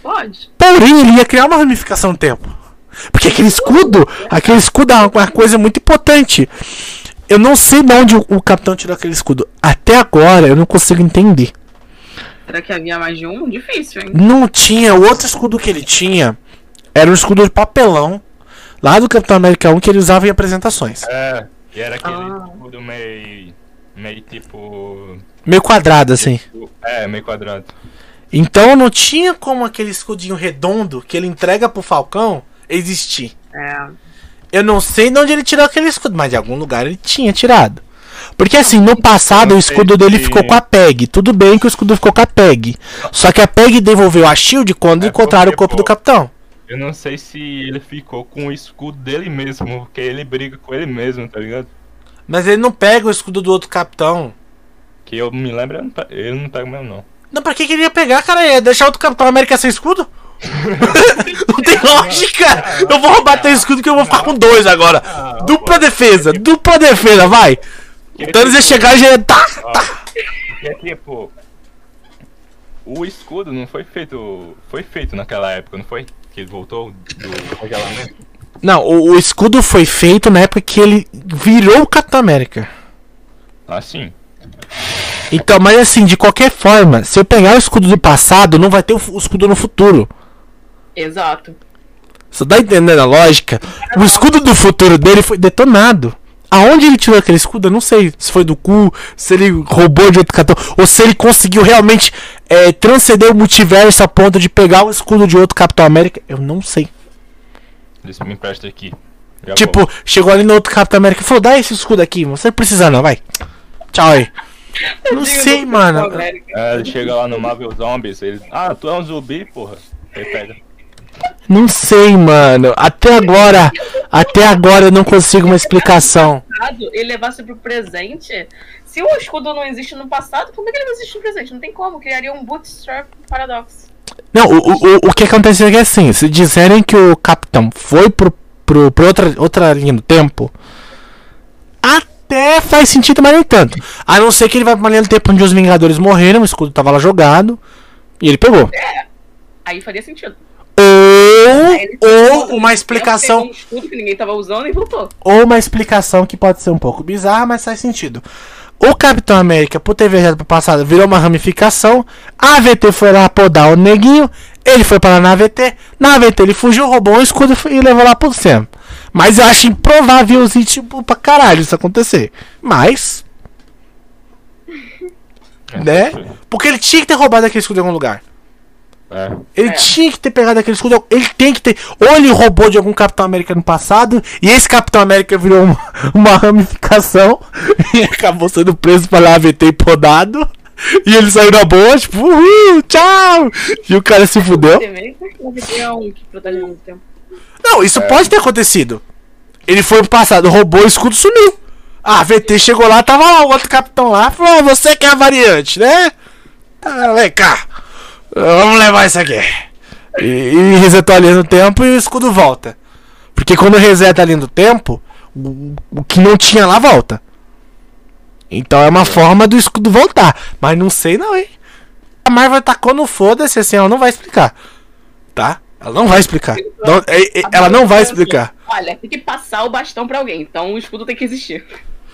Pode. Porém, ele ia criar uma ramificação no tempo. Porque aquele escudo, aquele escudo é uma coisa muito importante. Eu não sei de onde o, o capitão tirou aquele escudo. Até agora eu não consigo entender. Será que havia mais de um? Difícil, hein? Não tinha, o outro escudo que ele tinha era um escudo de papelão lá do Capitão América 1 que ele usava em apresentações. É, e era aquele Ah. escudo meio. meio tipo. Meio quadrado assim. É, meio quadrado. Então não tinha como aquele escudinho redondo que ele entrega pro Falcão existir. É. Eu não sei de onde ele tirou aquele escudo, mas de algum lugar ele tinha tirado. Porque assim, no passado o escudo dele ficou com a PEG. Tudo bem que o escudo ficou com a PEG. Só que a PEG devolveu a Shield quando É encontraram o corpo pô, do capitão. Eu não sei se ele ficou com o escudo dele mesmo, porque ele briga com ele mesmo, tá ligado? Mas ele não pega o escudo do outro capitão. Que eu me lembro, ele não pe- ele não pega mesmo, não. Não, pra que que ele ia pegar, cara? Ia deixar outro Capitão América sem escudo? Não tem lógica! Eu vou roubar teu escudo que eu vou ficar com dois agora. Dupla defesa, dupla defesa, vai! O Thanos ia chegar e já ia. Tá, Ó, Porque, tipo, o escudo não foi feito. Foi feito naquela época, não foi? Que ele voltou do congelamento. Não, o, o escudo foi feito na época que ele virou o Capitão América. Assim. Então, mas assim, de qualquer forma, se eu pegar o escudo do passado, não vai ter o, o escudo no futuro. Exato. Você tá entendendo a lógica? O escudo do futuro dele foi detonado. Aonde ele tirou aquele escudo, eu não sei. Se foi do cu, se ele roubou de outro cartão, ou se ele conseguiu realmente é, transcender o multiverso a ponto de pegar o escudo de outro Capitão América. Eu não sei. Eles me empresta aqui. Já Tipo, volto. chegou ali no outro Capitão América e falou: dá esse escudo aqui, você não precisa não, vai. Tchau aí. Não sei, mano. É, ele chega lá no Marvel Zombies, ele. Ah, tu é um zumbi, porra. Aí pega. Não sei, mano. Até agora, até agora eu não consigo uma explicação. e levasse pro presente. Se o escudo não existe no passado, como é que ele vai existir no presente? Não tem como. Criaria um bootstrap paradoxo. Não, o, o, o que aconteceu é que assim, se disserem que o capitão foi pro, pro, pro outra, outra linha do tempo, até faz sentido, mas nem tanto. A não ser que ele vai pra uma linha do tempo onde os Vingadores morreram, o escudo tava lá jogado, e ele pegou. Aí faria sentido. Ou, ou uma explicação. Que ninguém tava usando e voltou. Ou uma explicação que pode ser um pouco bizarra, mas faz sentido. O Capitão América, por ter viajado pro passado, virou uma ramificação. A AVT foi lá podar o neguinho. Ele foi para lá na AVT. Na AVT ele fugiu, roubou um escudo e foi- levou lá pro Sam. Mas eu acho improvável, assim, tipo, pra caralho isso acontecer. Mas, né? Porque ele tinha que ter roubado aquele escudo em algum lugar. É. Ele É. tinha que ter pegado aquele escudo. Ele tem que ter. Ou ele roubou de algum Capitão América no passado. E esse Capitão América virou uma, uma ramificação. E acabou sendo preso pela AVT e podado. E ele saiu na boa, tipo, uhul, tchau! E o cara se fudeu. É. Não, isso pode ter acontecido. Ele foi pro passado, roubou o escudo sumiu. A AVT chegou lá, tava lá o outro capitão lá. Falou: "Ah, Você que é a variante, né? Ah, vem cá. Vamos levar isso aqui. E, e resetou a linha do tempo e o escudo volta. Porque quando reseta a linha do tempo, o, o que não tinha lá volta. Então é uma forma do escudo voltar. Mas não sei não, hein? A Marvel tacou no foda-se assim, ela não vai explicar. Tá? Ela não vai explicar. Não- é- é- ela não vai explicar. Olha, tem que passar o bastão pra alguém, então o escudo tem que existir.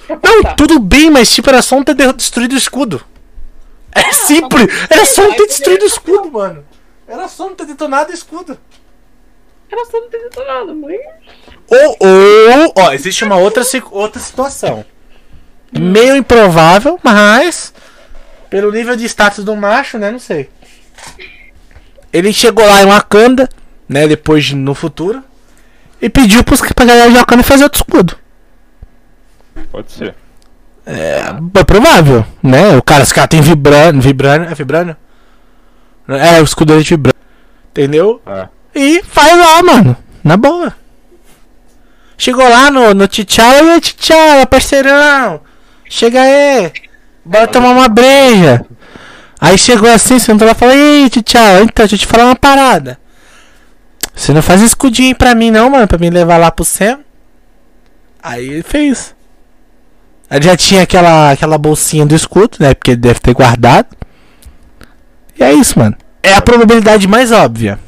Não, tudo bem, mas tipo, era só não ter de- destruído o escudo. É simples. Era só não ter destruído o escudo, mano. Era só não ter detonado o escudo. Era só não ter detonado, mas. Ou, ou, ó, existe uma outra, outra situação. Meio improvável, mas Pelo nível de status do macho, né? Não sei. Ele chegou lá em Wakanda, né? Depois de- no futuro. E pediu pros, pra galera de Wakanda fazer outro escudo. Pode ser. É provável, né? O cara, esse cara tem vibrânio. Vibrânio? É vibrânio? É, o escudo é de vibrânio. Entendeu? É. E faz lá, mano. Na boa. Chegou lá no, no T'Challa e aí, T'Challa, parceirão. Chega aí. Bora tomar uma breja. Aí chegou assim, sentou lá e falou: Ei, T'Challa, então, deixa eu te falar uma parada. Você não faz escudinho pra mim, não, mano, pra me levar lá pro Sam. Aí ele fez. Ele já tinha aquela, aquela bolsinha do escudo, né? Porque ele deve ter guardado. E é isso, mano. É a probabilidade mais óbvia.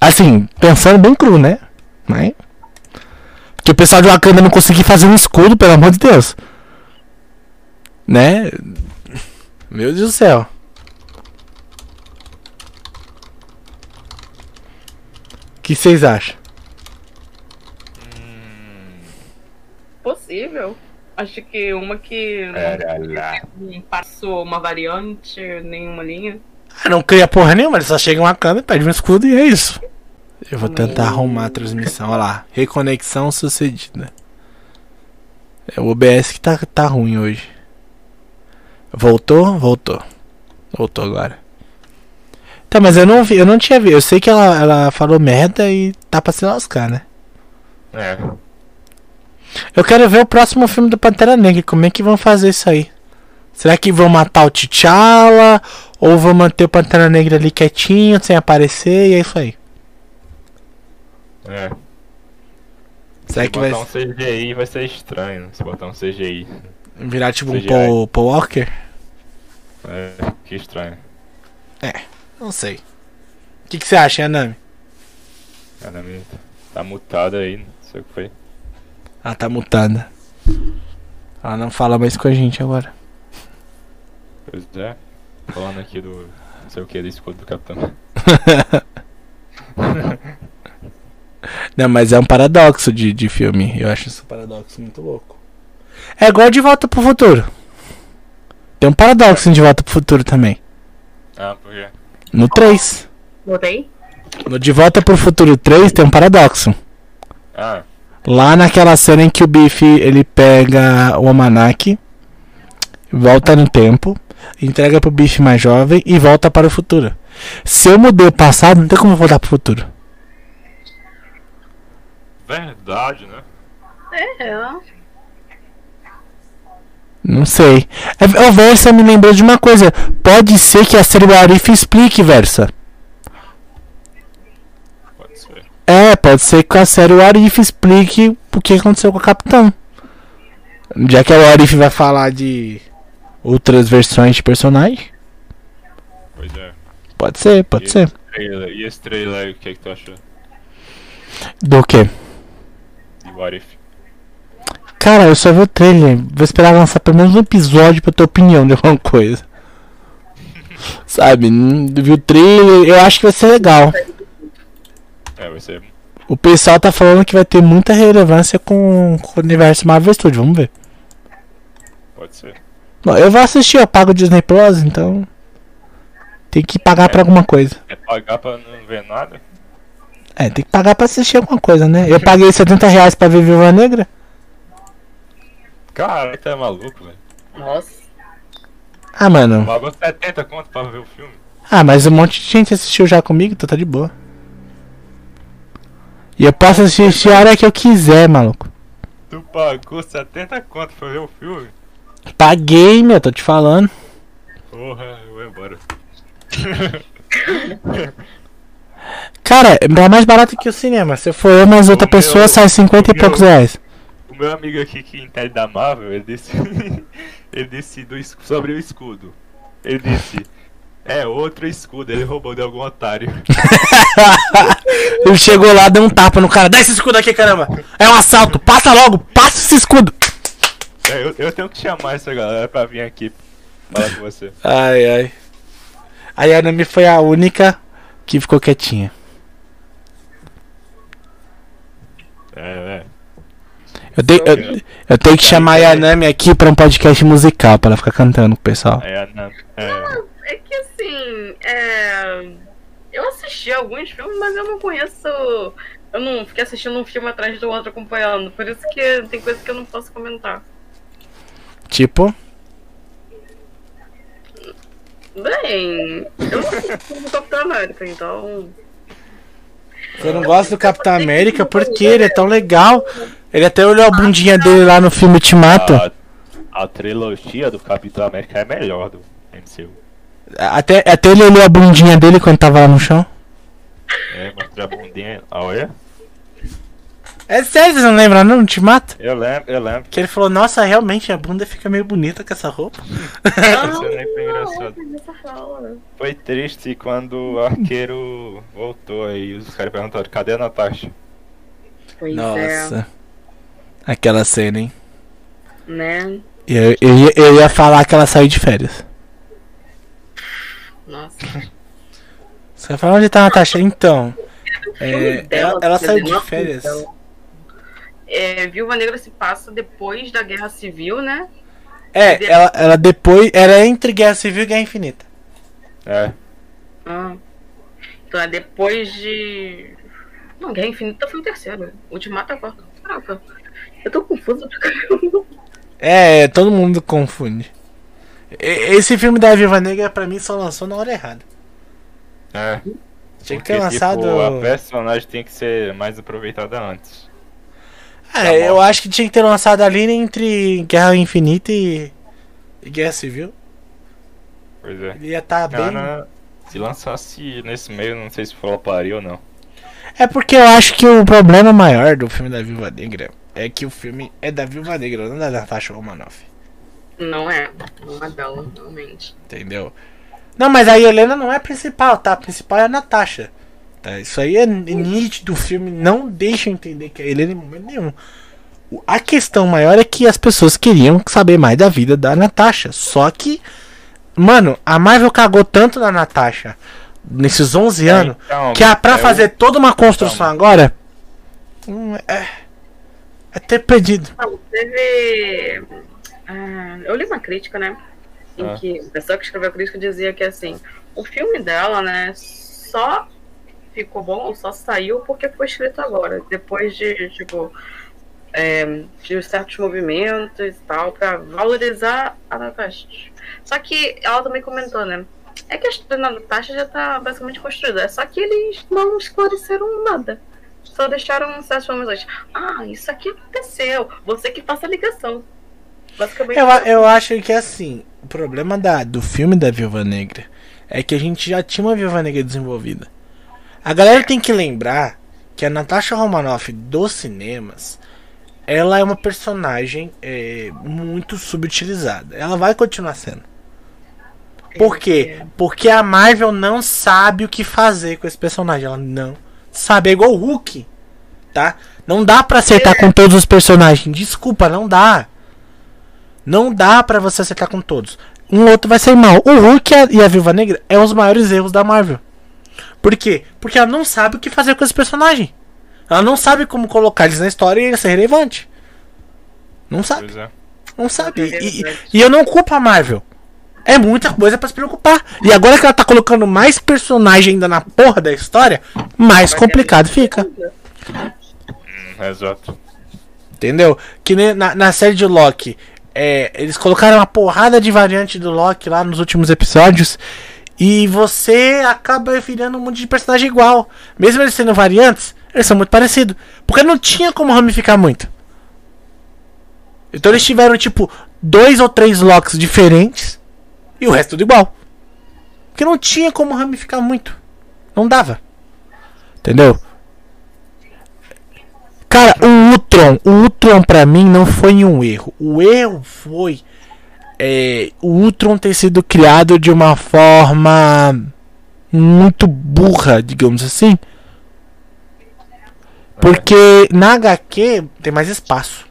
Assim, pensando bem cru, né? Mas. Porque o pessoal de Wakanda não conseguiu fazer um escudo, pelo amor de Deus. Né? Meu Deus do céu. O que vocês acham? Possível. Acho que uma que não passou uma variante, nenhuma linha. Ah, não cria porra nenhuma, ele só chega em Wakanda, pede um escudo e é isso. Eu vou tentar arrumar a transmissão, olha lá. Reconexão sucedida. É o OBS que tá, tá ruim hoje. Voltou? Voltou. Voltou agora. Tá, mas eu não vi, eu não tinha visto. Eu sei que ela, ela falou merda e tá pra se lascar, né? É. Eu quero ver o próximo filme do Pantera Negra. Como é que vão fazer isso aí? Será que vão matar o T'Challa? Ou vão manter o Pantera Negra ali quietinho, sem aparecer? E é isso aí. É. Será Se que vai botar um CGI vai ser estranho? Se botar um CGI. virar tipo um CGI. Paul, Paul Walker? É, que estranho. Não sei. O que, que você acha, Anami? Caramba, tá mutado aí, não sei o que foi. Ela tá mutada. Ela não fala mais com a gente agora. Pois é. Falando aqui do. não sei o que, do escudo do capitão. Não, mas é um paradoxo de, de filme. Eu acho esse paradoxo muito louco. É igual De Volta pro Futuro. Tem um paradoxo em De Volta pro Futuro também. Ah, por quê? No 3. Botei? No De Volta pro Futuro 3 tem um paradoxo. Ah, Lá naquela cena em que o Biff ele pega o almanac, volta no tempo, entrega pro Biff mais jovem e volta para o futuro. Se eu mudei o passado, não tem como eu voltar pro futuro. verdade, né? É, Não sei. É, O Versa me lembrou de uma coisa. Pode ser que a série Arif explique, Versa. Pode ser. É, pode ser que a série Arif explique o que aconteceu com o Capitão. Já que a Arif vai falar de outras versões de personagem. Pois é. Pode ser, pode e ser. Esse trailer, e esse trailer aí, o que, é que tu achou? Do que? De What If? Cara, eu só vi o trailer. Vou esperar lançar pelo menos um episódio pra ter opinião de alguma coisa. Sabe? Vi o trailer, eu acho que vai ser legal. É, vai ser. O pessoal tá falando que vai ter muita relevância com, com o universo Marvel Studios. Vamos ver. Pode ser. Bom, eu vou assistir, eu pago o Disney Plus, então. Tem que pagar pra alguma coisa. É pagar pra não ver nada? É, tem que pagar pra assistir alguma coisa, né? Eu paguei 70 reais pra ver Viúva Negra. Caralho, tu é maluco, velho. Nossa. Ah, mano. Pagou 70 conto pra ver o filme. Ah, mas um monte de gente assistiu já comigo, então tá de boa. E eu posso assistir a hora que eu quiser, maluco. Tu pagou 70 conto pra ver o filme? Paguei, meu, tô te falando. Porra, eu vou embora. Cara, é mais barato que o cinema. Se for eu mais outra O meu- pessoa, sai 50 e poucos meu- reais. O meu amigo aqui que entende da Marvel, ele disse. ele disse do, sobre o escudo. Ele disse. É outro escudo, ele roubou de algum otário. Ele chegou lá, deu um tapa no cara. Dá esse escudo aqui, caramba. É um assalto. Passa logo, passa esse escudo. É, eu, eu tenho que chamar essa galera pra vir aqui falar com você. Ai, ai. A Nami foi a única que ficou quietinha. É, é. Eu tenho, eu, eu tenho que chamar a Yanami aqui pra um podcast musical, pra ela ficar cantando com o pessoal. É, é, É que assim, é... eu assisti alguns filmes, mas eu não conheço. Eu não fiquei assistindo um filme atrás do outro acompanhando. Por isso que tem coisa que eu não posso comentar. Tipo, Bem, eu não assisti o Capitão América, então. você não gosta do Capitão América porque ele é tão legal. Ele até olhou a bundinha dele lá no filme Ultimato. a, a trilogia do Capitão América é melhor do MCU. Até, até ele olhou a bundinha dele quando tava lá no chão. É, mostrou a bundinha. Ah, olha? É sério, vocês não lembram não, Ultimato? Eu lembro, eu lembro. Que ele falou, nossa, realmente a bunda fica meio bonita com essa roupa. Isso nem foi engraçado. não. Foi triste quando o arqueiro voltou aí. Os caras perguntaram: cadê a Natasha? Pois é, Nossa. Aquela cena, hein? né? Eu, eu, ia, eu ia falar que ela saiu de férias. Nossa. Você vai falar onde tá a Natasha? Então, É, dela, ela- ela saiu de é férias. dela. É, Viúva Negra se passa depois da Guerra Civil, né? é, ela, ela depois. Era entre Guerra Civil e Guerra Infinita. É, Ah. Então é depois de. Não, Guerra Infinita foi o terceiro. Ultimato é a quarta. Caraca. Eu tô pra caramba. É, todo mundo confunde. Esse filme da Viva Negra pra mim só lançou na hora errada. é. Tinha que ter lançado. tipo, a personagem tem que ser mais aproveitada antes. É, eu acho que tinha que ter lançado ali entre Guerra Infinita e, e Guerra Civil. Pois é. Ele ia estar bem. Cara, se lançasse nesse meio, não sei se floparia ou não. É porque eu acho que o problema maior do filme da Viúva Negra é que o filme é da Viúva Negra, não da Natasha Romanoff. Não é. Não é dela, realmente. Entendeu? Não, mas a Helena não é a principal, tá? A principal é a Natasha. Tá? Isso aí é nítido. O filme não deixa eu entender que é a Helena em momento nenhum. A questão maior é que as pessoas queriam saber mais da vida da Natasha. Só que, mano, a Marvel cagou tanto na Natasha nesses 11 anos Então, que é pra é o- fazer toda uma construção agora. hum, É, é ter perdido. Não, teve. Ah, eu li uma crítica, né? Em Ah. que a pessoa que escreveu a crítica dizia que assim, o filme dela, né, só ficou bom só saiu porque foi escrito agora. Depois de, tipo, é, de certos movimentos e tal, pra valorizar a Natasha. Só que ela também comentou, né? É que a história da Natasha já tá basicamente construída. É só que eles não esclareceram nada. Só deixaram certas informações. Ah, isso aqui aconteceu. Você que faça a ligação. Basicamente. Eu, eu acho que assim, o problema da, do filme da Viúva Negra é que a gente já tinha uma Viúva Negra desenvolvida. A galera tem que lembrar que a Natasha Romanoff dos cinemas ela é uma personagem é, muito subutilizada. Ela vai continuar sendo. Por quê? Porque a Marvel não sabe o que fazer com esse personagem. Ela não sabe. É igual o Hulk. Tá? Não dá pra acertar com todos os personagens. Desculpa, não dá. Não dá pra você acertar com todos. Um outro vai ser mal. O Hulk e a- Viúva Negra é os maiores erros da Marvel. Por quê? Porque ela não sabe o que fazer com esse personagem. Ela não sabe como colocar eles na história e ele ser relevante. Não sabe. Pois é. Não sabe. E, e- e eu não culpo a Marvel. É muita coisa pra se preocupar. E agora que ela tá colocando mais personagem ainda na porra da história, mais complicado fica. Hum, exato. Entendeu? Que nem na, na série de Loki. É, eles colocaram uma porrada de variante do Loki lá nos últimos episódios. E você acaba virando um monte de personagem igual. Mesmo eles sendo variantes, eles são muito parecidos. Porque não tinha como ramificar muito. Então eles tiveram, tipo, dois ou três Locks diferentes. E o resto tudo igual. Porque não tinha como ramificar muito. Não dava. Entendeu? Cara, o Ultron, o Ultron pra mim não foi um erro. O erro foi é, o Ultron ter sido criado de uma forma muito burra, digamos assim. Porque na HQ tem mais espaço.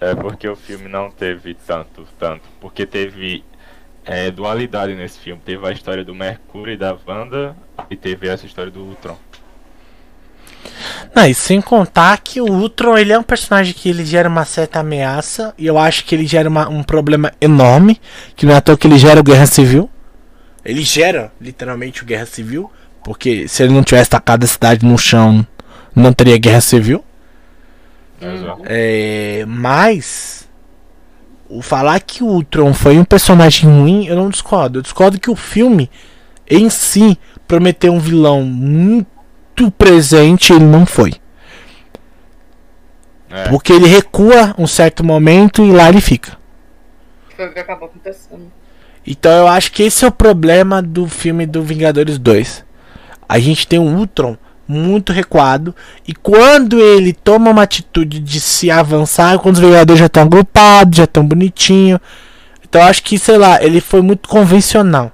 É porque o filme não teve tanto, tanto. Porque teve é, dualidade nesse filme. Teve a história do Mercúrio e da Wanda e teve essa história do Ultron. Não, e sem contar que o Ultron, ele é um personagem que ele gera uma certa ameaça. E eu acho que ele gera uma- um problema enorme. Que não é à toa que ele gera o Guerra Civil. Ele gera, literalmente, o Guerra Civil. Porque se ele não tivesse tacado a cidade no chão, não teria Guerra Civil. Exato. É, mas o falar que o Ultron foi um personagem ruim, eu não discordo. Eu discordo que o filme em si prometeu um vilão muito presente, ele não foi. É. Porque ele recua um certo momento e lá ele fica. Foi o que acabou acontecendo. Então eu acho que esse é o problema do filme do Vingadores 2. A gente tem um Ultron muito recuado e quando ele toma uma atitude de se avançar, quando os Vingadores já estão agrupados, já estão bonitinho. Então eu acho que, sei lá, ele foi muito convencional.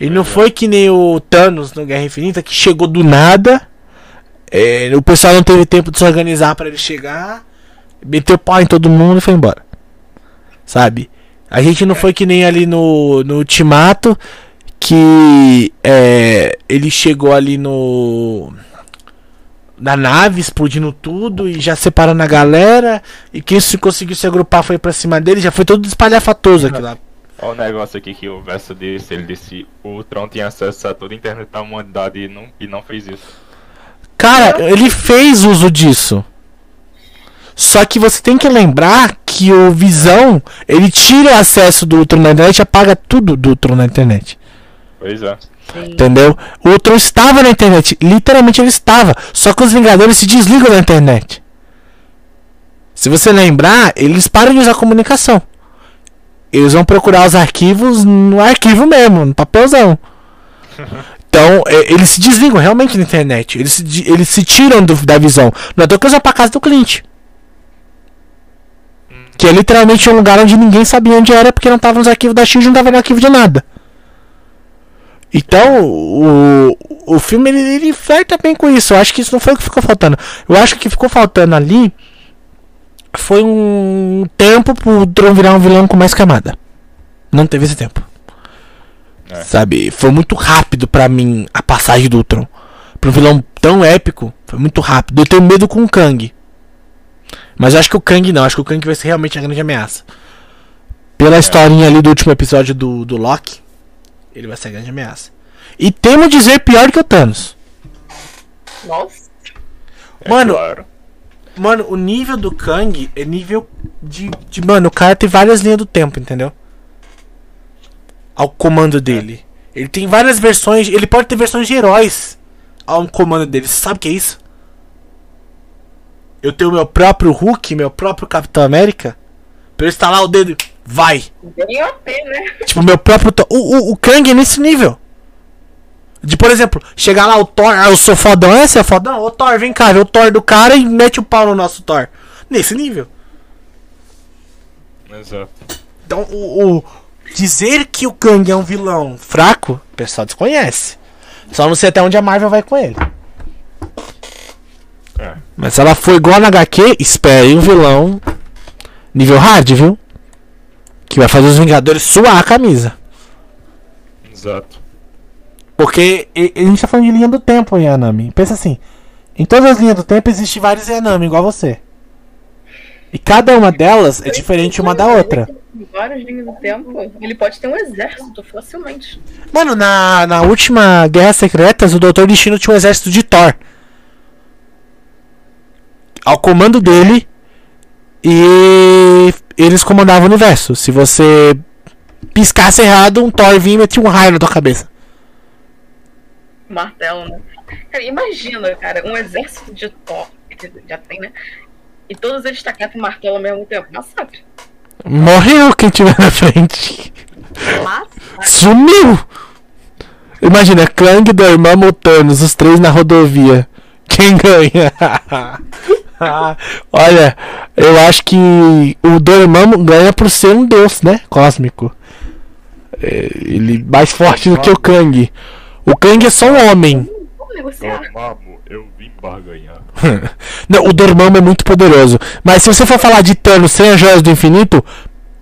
Ele não é. foi que nem o Thanos no Guerra Infinita que chegou do nada. é, o pessoal não teve tempo de se organizar para ele chegar, meteu pau em todo mundo e foi embora. Sabe? A gente não foi que nem ali no, no Ultimato, que é, ele chegou ali no. Na nave, explodindo tudo e já separando a galera. E quem se conseguiu se agrupar foi pra cima dele, já foi todo espalhafatoso aquilo lá. Olha o negócio aqui que o verso disse, ele disse o Tron tinha acesso a toda a internet da humanidade e não, e não fez isso. Cara, ele fez uso disso. Só que você tem que lembrar que o Visão, ele tira o acesso do Ultron na internet e apaga tudo do Ultron na internet. Pois é. Entendeu? O Ultron estava na internet. Literalmente ele estava. Só que os Vingadores se desligam da internet. Se você lembrar, eles param de usar comunicação. Eles vão procurar os arquivos no arquivo mesmo, no papelzão. Então, é, eles se desligam realmente da internet. Eles se, eles se tiram do- da visão. Não é toa que usam pra casa do Clint. Que é literalmente um lugar onde ninguém sabia onde era porque não tava nos arquivos da e não tava no arquivo de nada. Então, o, o filme ele, ele flerta bem com isso. Eu acho que isso não foi o que ficou faltando. Eu acho que o que ficou faltando ali foi um tempo pro Tron virar um vilão com mais camada. Não teve esse tempo. É. Sabe? Foi muito rápido pra mim a passagem do Tron. Pra um vilão tão épico, foi muito rápido. Eu tenho medo com o Kang. Mas eu acho que o Kang não. Acho que o Kang vai ser realmente a grande ameaça. Pela historinha ali do último episódio do, do Loki, ele vai ser a grande ameaça. E temo dizer pior que o Thanos. Nossa. É Mano, claro. Mano, o nível do Kang é nível de, de. Mano, o cara tem várias linhas do tempo, entendeu? Ao comando dele. Ele tem várias versões. Ele pode ter versões de heróis ao comando dele. Você sabe o que é isso? Eu tenho meu próprio Hulk, meu próprio Capitão América. Pra eu estalar o dedo. Vai! Bem OP, né? Tipo, meu próprio. O, o, o Kang é nesse nível. De, por exemplo, chegar lá o Thor, ah, eu sou fodão, esse é fodão. Ô Thor, vem cá, vê o Thor do cara e mete o pau no nosso Thor. Nesse nível. Exato. Então, o, o- dizer que o Kang é um vilão fraco, o pessoal desconhece. Só não sei até onde a Marvel vai com ele. É. Mas se ela for igual na HQ, espere um vilão nível hard, viu? Que vai fazer os Vingadores suar a camisa. Exato. Porque a gente tá falando de linha do tempo, Yanami. Pensa assim: em todas as linhas do tempo existe vários Yanami, igual você. E cada uma delas é diferente uma da outra. Em várias linhas do tempo, ele pode ter um exército facilmente. Mano, na, na última Guerra Secretas, o Doutor Destino tinha um exército de Thor. Ao comando dele. E eles comandavam o universo. Se você piscasse errado, um Thor vinha e metia um raio na tua cabeça. Martelo, né? Cara, imagina, cara, um exército de Thor, que já tem, né? E todos eles tacaram com martelo ao mesmo tempo. Massacre. Morreu quem tiver na frente. Massacre. Sumiu! Imagina, Kang, Dormammu, Thanos, os três na rodovia. Quem ganha? Olha, eu acho que o Dormammu ganha por ser um deus, né? Cósmico. É, ele mais forte do que o Kang. O Kang é só um homem. Dormammu, eu vim barganhar. Não, o Dormammu é muito poderoso. Mas se você for falar de Thanos sem as joias do infinito,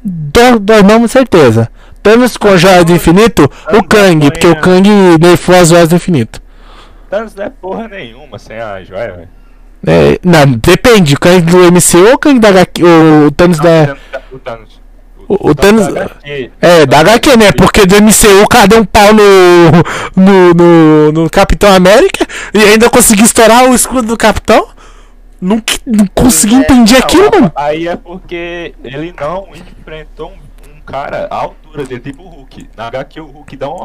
Dor Dormammu certeza. Thanos com as joias do infinito, o Kang, porque o Kang nerfou as joias do infinito. Thanos não é porra nenhuma sem a joia, velho. É, não, depende, o Kang do MCU ou o Kang da HQ? O Thanos da. O Thanos. O, o Thanos. da HQ. É, da HQ, né? Porque do MCU o cara deu um pau no, no, no, no Capitão América e ainda conseguiu estourar o escudo do Capitão. Não, que- não consegui É, entender não, aquilo, mano. Aí é porque ele não enfrentou um, um cara à altura dele, tipo o Hulk. Na HQ o Hulk dá um,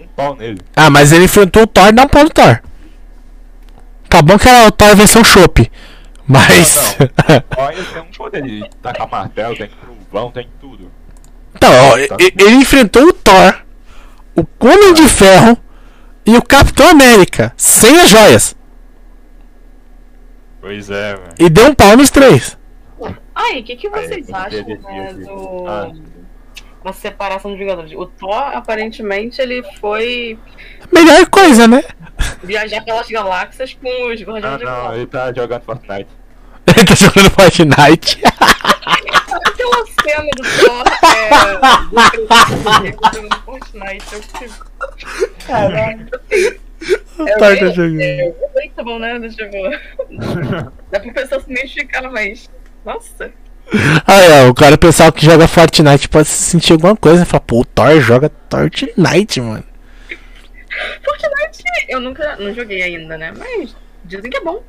um pau nele. Ah, mas ele enfrentou o Thor e dá um pau no Thor. Tá bom que era o Thor versão Chopp. Mas. Olha, tem um poder de tacar martelo, tem trovão, tem tudo. então, ó, e- ele enfrentou o Thor, o Homem de Ferro e o Capitão América, sem as joias. Pois é, velho. E deu um pau nos três. Aí, o que, que vocês Aí, acham né, do... Ah. da separação dos jogadores? O Thor, aparentemente, ele foi Melhor coisa, né? viajar pelas galáxias com os Ah, Guardiões da não, ele tá jogando Fortnite. Ele tá jogando Fortnite. Aquela cena do Thor, é... Fortnite, eu fiquei... Caralho. O Thor tá. É, tá bom, né? Ver. Dá pra pessoa se identificar, mas... Nossa. Aí, ó, o cara pensava que joga Fortnite pode sentir alguma coisa. Fala, pô, o Thor joga Fortnite, mano. Fortnite, eu nunca... Não joguei ainda, né? Mas dizem que é bom.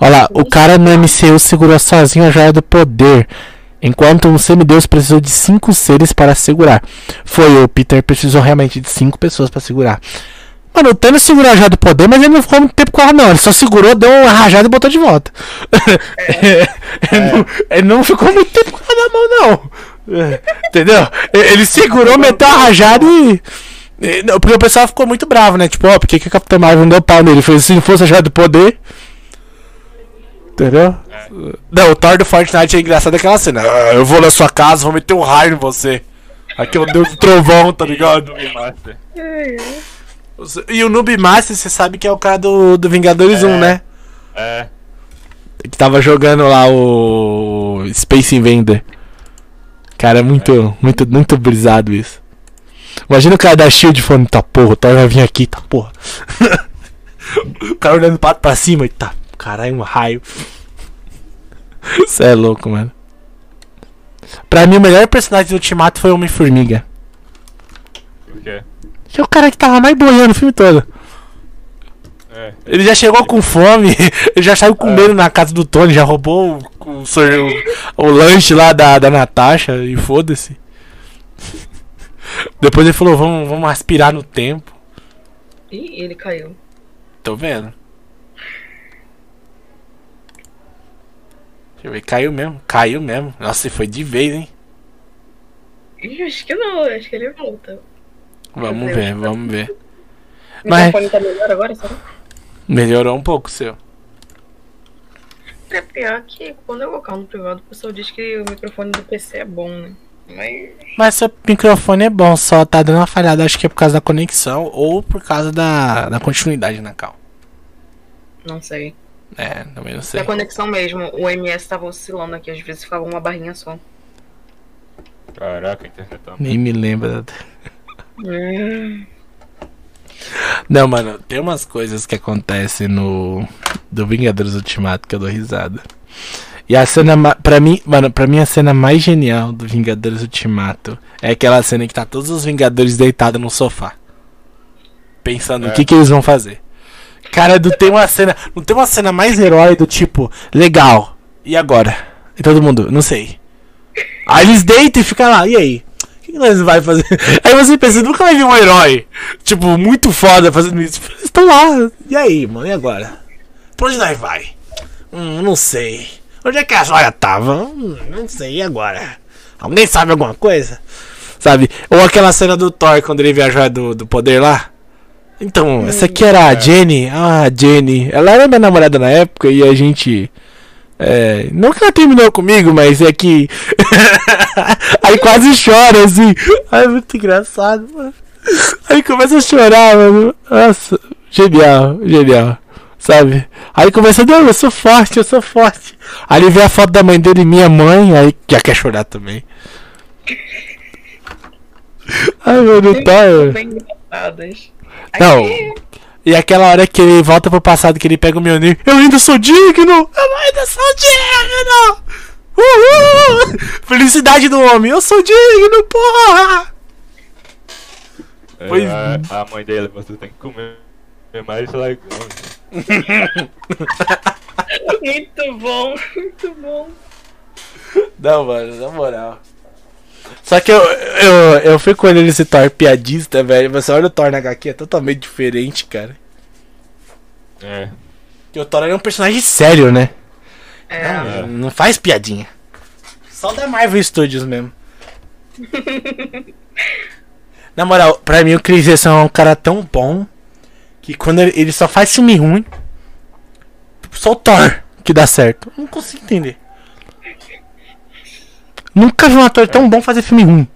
Olha lá, o cara no MCU segurou sozinho a joia do poder. Enquanto um semideus precisou de cinco seres para segurar. Foi o Peter precisou realmente de cinco pessoas para segurar. Mano, o Thanos segurou a joia do poder, mas ele não ficou muito tempo com ela, não. Ele só segurou, deu uma rajada e botou de volta. ele, não, ele não ficou muito tempo com ela na mão, não. É, Entendeu? Ele segurou, meteu a rajada e. não, Porque o pessoal ficou muito bravo, né? Tipo, ó, por que, que a Capitã Marvel não deu pau nele? Ele fez se não fosse a joia do poder. Entendeu? Não, o Thor do Fortnite é engraçado aquela cena. "Ah, eu vou na sua casa, vou meter um raio em você. Aqui é o deus do trovão, tá ligado? E o Noob Master, você sabe que é o cara do, do Vingadores É. 1, né? É, Que tava jogando lá o Space Invader. Cara, é muito, muito, muito brisado isso. Imagina o cara da Shield falando, tá porra, o Thor vai vir aqui, tá porra. o cara olhando pra, pra cima e tá, caralho, um raio. Você é louco, mano. Pra mim, o melhor personagem do Ultimato foi o Homem-Formiga. por quê? Que é o cara que tava mais boiando o filme todo. É. Ele já chegou com fome, ele já saiu comendo na casa do Tony, já roubou o, o, o- o lanche lá da, da Natasha e foda-se. Depois ele falou, vamos, vamos aspirar no tempo. Ih, ele caiu. Tô vendo. Deixa eu ver, caiu mesmo, caiu mesmo. Nossa, e foi de vez, hein? Ih, acho que não, acho que ele volta. Vamos ver, vamos ver. O Mas- microfone tá melhor agora, será? Melhorou um pouco o seu. É pior que quando eu colocar no privado, o pessoal diz que o microfone do PC é bom, né? Mas. Mas seu microfone é bom, só tá dando uma falhada, acho que é por causa da conexão ou por causa da, da continuidade na cal. Não sei. É, também não sei. Da conexão mesmo, o MS tava oscilando aqui, às vezes ficava uma barrinha só. Caraca, a internet tá. Nem me lembra. Hum, Não, mano, tem umas coisas que acontecem no. Do Vingadores Ultimato que eu dou risada. E a cena, pra mim, mano, pra mim a cena mais genial do Vingadores Ultimato é aquela cena que tá todos os Vingadores deitados no sofá. Pensando o É. que que eles vão fazer. Cara, não tem uma cena, não tem uma cena mais herói do tipo, legal. E agora? E todo mundo, não sei. Aí eles deitam e ficam lá, e aí? O que, que nós vai fazer? Aí você pensa, nunca vai vir um herói, tipo, muito foda fazendo isso. Eles estão lá, e aí, mano, e agora? Pra onde nós vai? Hum, não sei. Onde é que a joia tava? Hum, não sei, e agora? Alguém sabe alguma coisa? Sabe? Ou aquela cena do Thor quando ele vê a joia do, do poder lá? Então, essa aqui era a Jenny. Ah, a Jenny. Ela era minha namorada na época e a gente. É, não que ela terminou comigo, mas é que. Aí quase chora assim. Ai, é muito engraçado, mano. Aí começa a chorar, mano. Nossa, genial, genial. Sabe? Aí começa, não, eu sou forte, eu sou forte. Aí ele vê a foto da mãe dele e minha mãe, aí já quer chorar também. Ai, mano, tá. bem engraçadas. Não. E aquela hora que ele volta pro passado, que ele pega o Mjolnir. Eu ainda sou digno! Eu ainda sou digno! Uhul! Felicidade do homem. Eu sou digno, porra! É, Pois- a, a mãe dele, você tem que comer mais legumes. Muito bom, muito bom. Não, mano, na moral. Só que eu, eu, eu fico olhando esse Thor piadista, velho. Você olha o Thor na HQ, é totalmente diferente, cara. É. Porque o Thor é um personagem sério, né? É. Não, não faz piadinha. Só da Marvel Studios mesmo. Na moral, pra mim o Chris Evans é um cara tão bom que quando ele, ele só faz filme ruim, só o Thor que dá certo. Eu não consigo entender. Nunca vi um ator tão bom fazer filme ruim.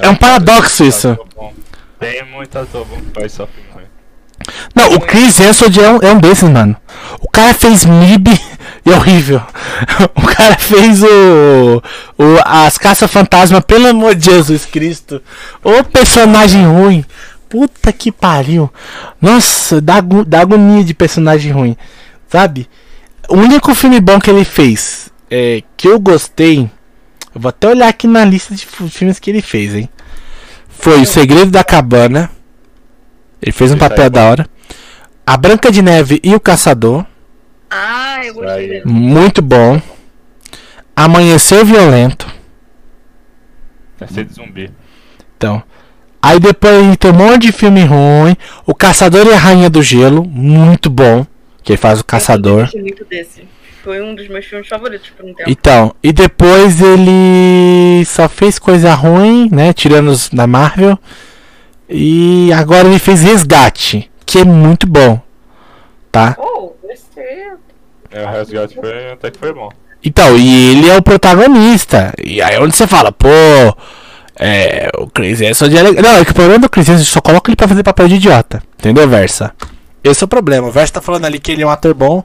É um paradoxo isso. Tem muito ator bom que faz só filme ruim. Não, o Chris Hemsworth é um, é um desses, mano. O cara fez MIB e é horrível. O cara fez o, o as Caça Fantasma, pelo amor de Jesus Cristo. O personagem ruim. Puta que pariu. Nossa, dá, dá agonia de personagem ruim. Sabe? O único filme bom que ele fez, é, que eu gostei. Eu vou até olhar aqui na lista de fi- filmes que ele fez, hein? Foi O Segredo da Cabana. Ele fez um aí papel é da hora. A Branca de Neve e o Caçador. Ah, eu gostei dele. Muito bom. Amanhecer Violento. Vai ser de zumbi. Então. Aí depois gente tem um monte de filme ruim. O Caçador e a Rainha do Gelo. Muito bom. Que ele faz o Caçador. Eu gostei muito desse. Foi um dos meus filmes favoritos por um tempo. Então, e depois ele só fez coisa ruim, né? Tirando os da Marvel. E agora ele fez Resgate, que é muito bom. Tá? Oh, gostei. É, o resgate foi, até que foi bom. Então, e ele é o protagonista. E aí onde você fala, pô, é, o Chris é legal. Não, é que o problema do Chris Evans só coloca ele pra fazer papel de idiota. Entendeu, Versa? Esse é o problema. O Versa tá falando ali que ele é um ator bom,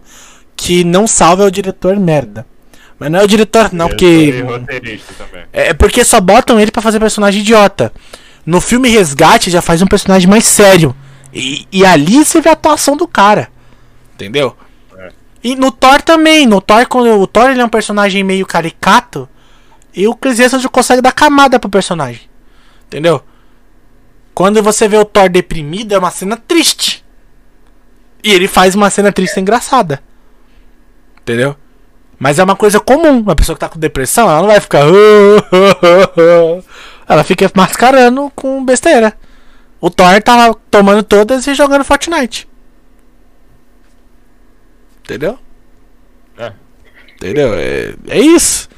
que não salva é o diretor merda. Mas não é o diretor, não, porque. Também. É porque só botam ele pra fazer personagem idiota. No filme Resgate já faz um personagem mais sério. E, e ali você vê a atuação do cara. Entendeu? É. E no Thor também. No Thor, quando o Thor ele é um personagem meio caricato. E o Chris Evans consegue dar camada pro personagem. Entendeu? Quando você vê o Thor deprimido, é uma cena triste. E ele faz uma cena triste engraçada. Entendeu? Mas é uma coisa comum. Uma pessoa que tá com depressão, ela não vai ficar. Ela fica mascarando com besteira. O Thor tá lá tomando todas e jogando Fortnite. Entendeu? É. Entendeu? É, é isso.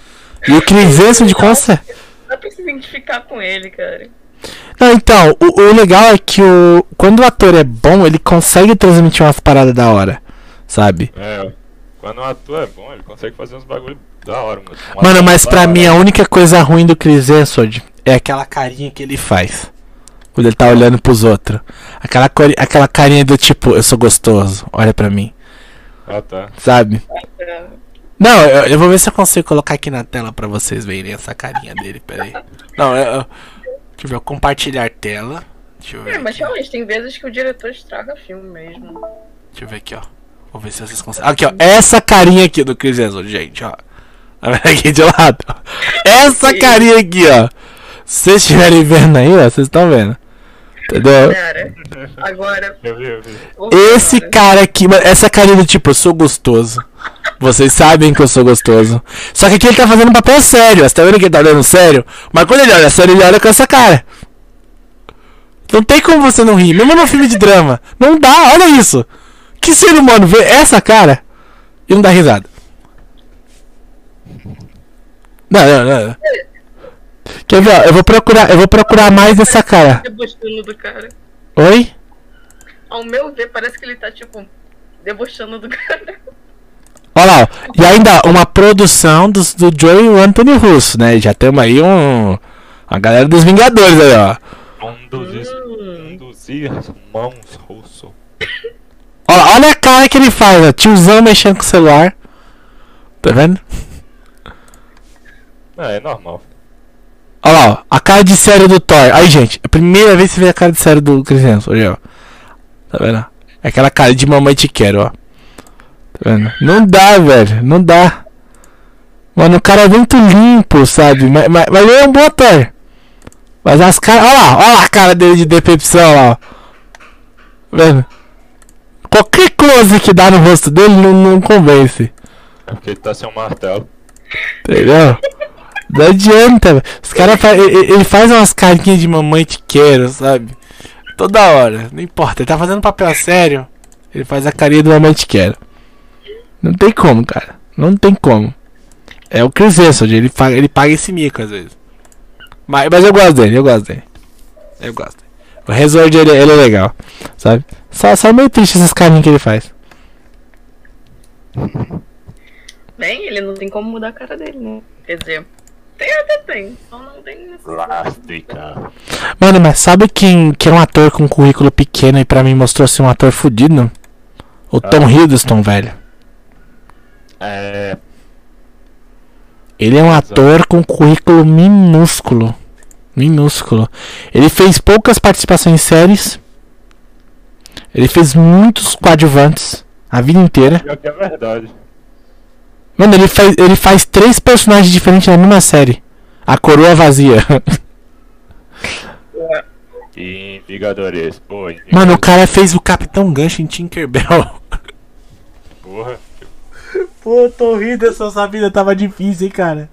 E o Chris Evans de consta. Dá pra se identificar com ele, cara. Não, então, o, o legal é que o, quando o ator é bom, ele consegue transmitir umas paradas da hora. Sabe? É, quando um ator é bom, ele consegue fazer uns bagulho da hora, mano. Mano, mas pra hora. mim a única coisa ruim do Chris Hemsworth é aquela carinha que ele faz. Quando ele tá olhando pros outros. Aquela, aquela carinha do tipo, eu sou gostoso, olha pra mim. Ah, tá. Sabe? É. Não, eu, eu vou ver se eu consigo colocar aqui na tela pra vocês verem essa carinha dele, peraí. Não, eu, eu, deixa eu ver, compartilhar tela. Deixa eu ver. É, mas aqui, realmente tem vezes que o diretor estraga filme mesmo. deixa eu ver aqui, ó. Vou ver se vocês conseguem. Aqui, ó. Essa carinha aqui do Chris Hemsworth, gente, ó. Tá vendo aqui de lado? Essa Sim. carinha aqui, ó. Se vocês estiverem vendo aí, ó, vocês estão vendo. Entendeu? Agora. Eu vi, eu vi. Esse cara, cara aqui, mano, essa carinha do tipo, eu sou gostoso. Vocês sabem que eu sou gostoso. Só que aqui ele tá fazendo um papel sério. Você tá vendo que ele tá olhando sério? Mas quando ele olha sério, ele olha com essa cara. Não tem como você não rir, mesmo no filme de drama. Não dá, olha isso. Que ser humano vê essa cara e não dá risada. Não, não, não. Quer ver, ó, eu vou procurar, eu vou procurar mais dessa cara. Debochando do cara. Oi? Ao meu ver, parece que ele tá, tipo, debochando do cara. Olha lá, ó. e ainda uma produção dos, do Joey e Anthony Russo, né? Já temos aí um. A galera dos Vingadores aí, ó. Um dos, um dos irmãos russo. Olha, olha a cara que ele faz, ó. Tiozão mexendo com o celular. Tá vendo? É, é normal. Olha lá, ó, a cara de sério do Thor. Aí, gente, é a primeira vez que você vê a cara de sério do Chris Hemsworth, olha, ó. Tá vendo? É aquela cara de mamãe te quero, ó. Vendo? Não dá, velho, não dá. Mano, o cara é muito limpo, sabe? Mas, mas, mas ele é um bom ator. Mas as caras. Olha lá, olha lá a cara dele de decepção lá, ó. Vendo? Qualquer close que dá no rosto dele não, não convence. É porque ele tá sem um martelo. Entendeu? Não adianta, velho. Os caras fa ele, ele faz umas carinhas de mamãe te quero, sabe? Toda hora, não importa. Ele tá fazendo papel sério. Ele faz a carinha do mamãe te quero. Não tem como, cara. Não tem como. É o Chris Hemsworth, ele, paga- ele paga esse mico às vezes. Mas, mas eu gosto dele, eu gosto dele. Eu gosto. O Hemsworth, ele, ele é legal, sabe? Só, só meio triste essas carinhas que ele faz. Bem, ele não tem como mudar a cara dele, né? Quer dizer, tem até tem, só não tem. Plástica. Mano, mas sabe quem que é um ator com currículo pequeno e pra mim mostrou ser um ator fudido? O Tom Hiddleston, velho. É. Ele é um ator com currículo minúsculo. Minúsculo. Ele fez poucas participações em séries. Ele fez muitos coadjuvantes a vida inteira. É verdade. Mano, ele faz, ele faz três personagens diferentes na mesma série. A coroa vazia. E Vingadores. Pô, Mano, o cara fez o Capitão Gancho em Tinkerbell. Porra. Pô, tô rindo, essa vida tava difícil, hein, cara.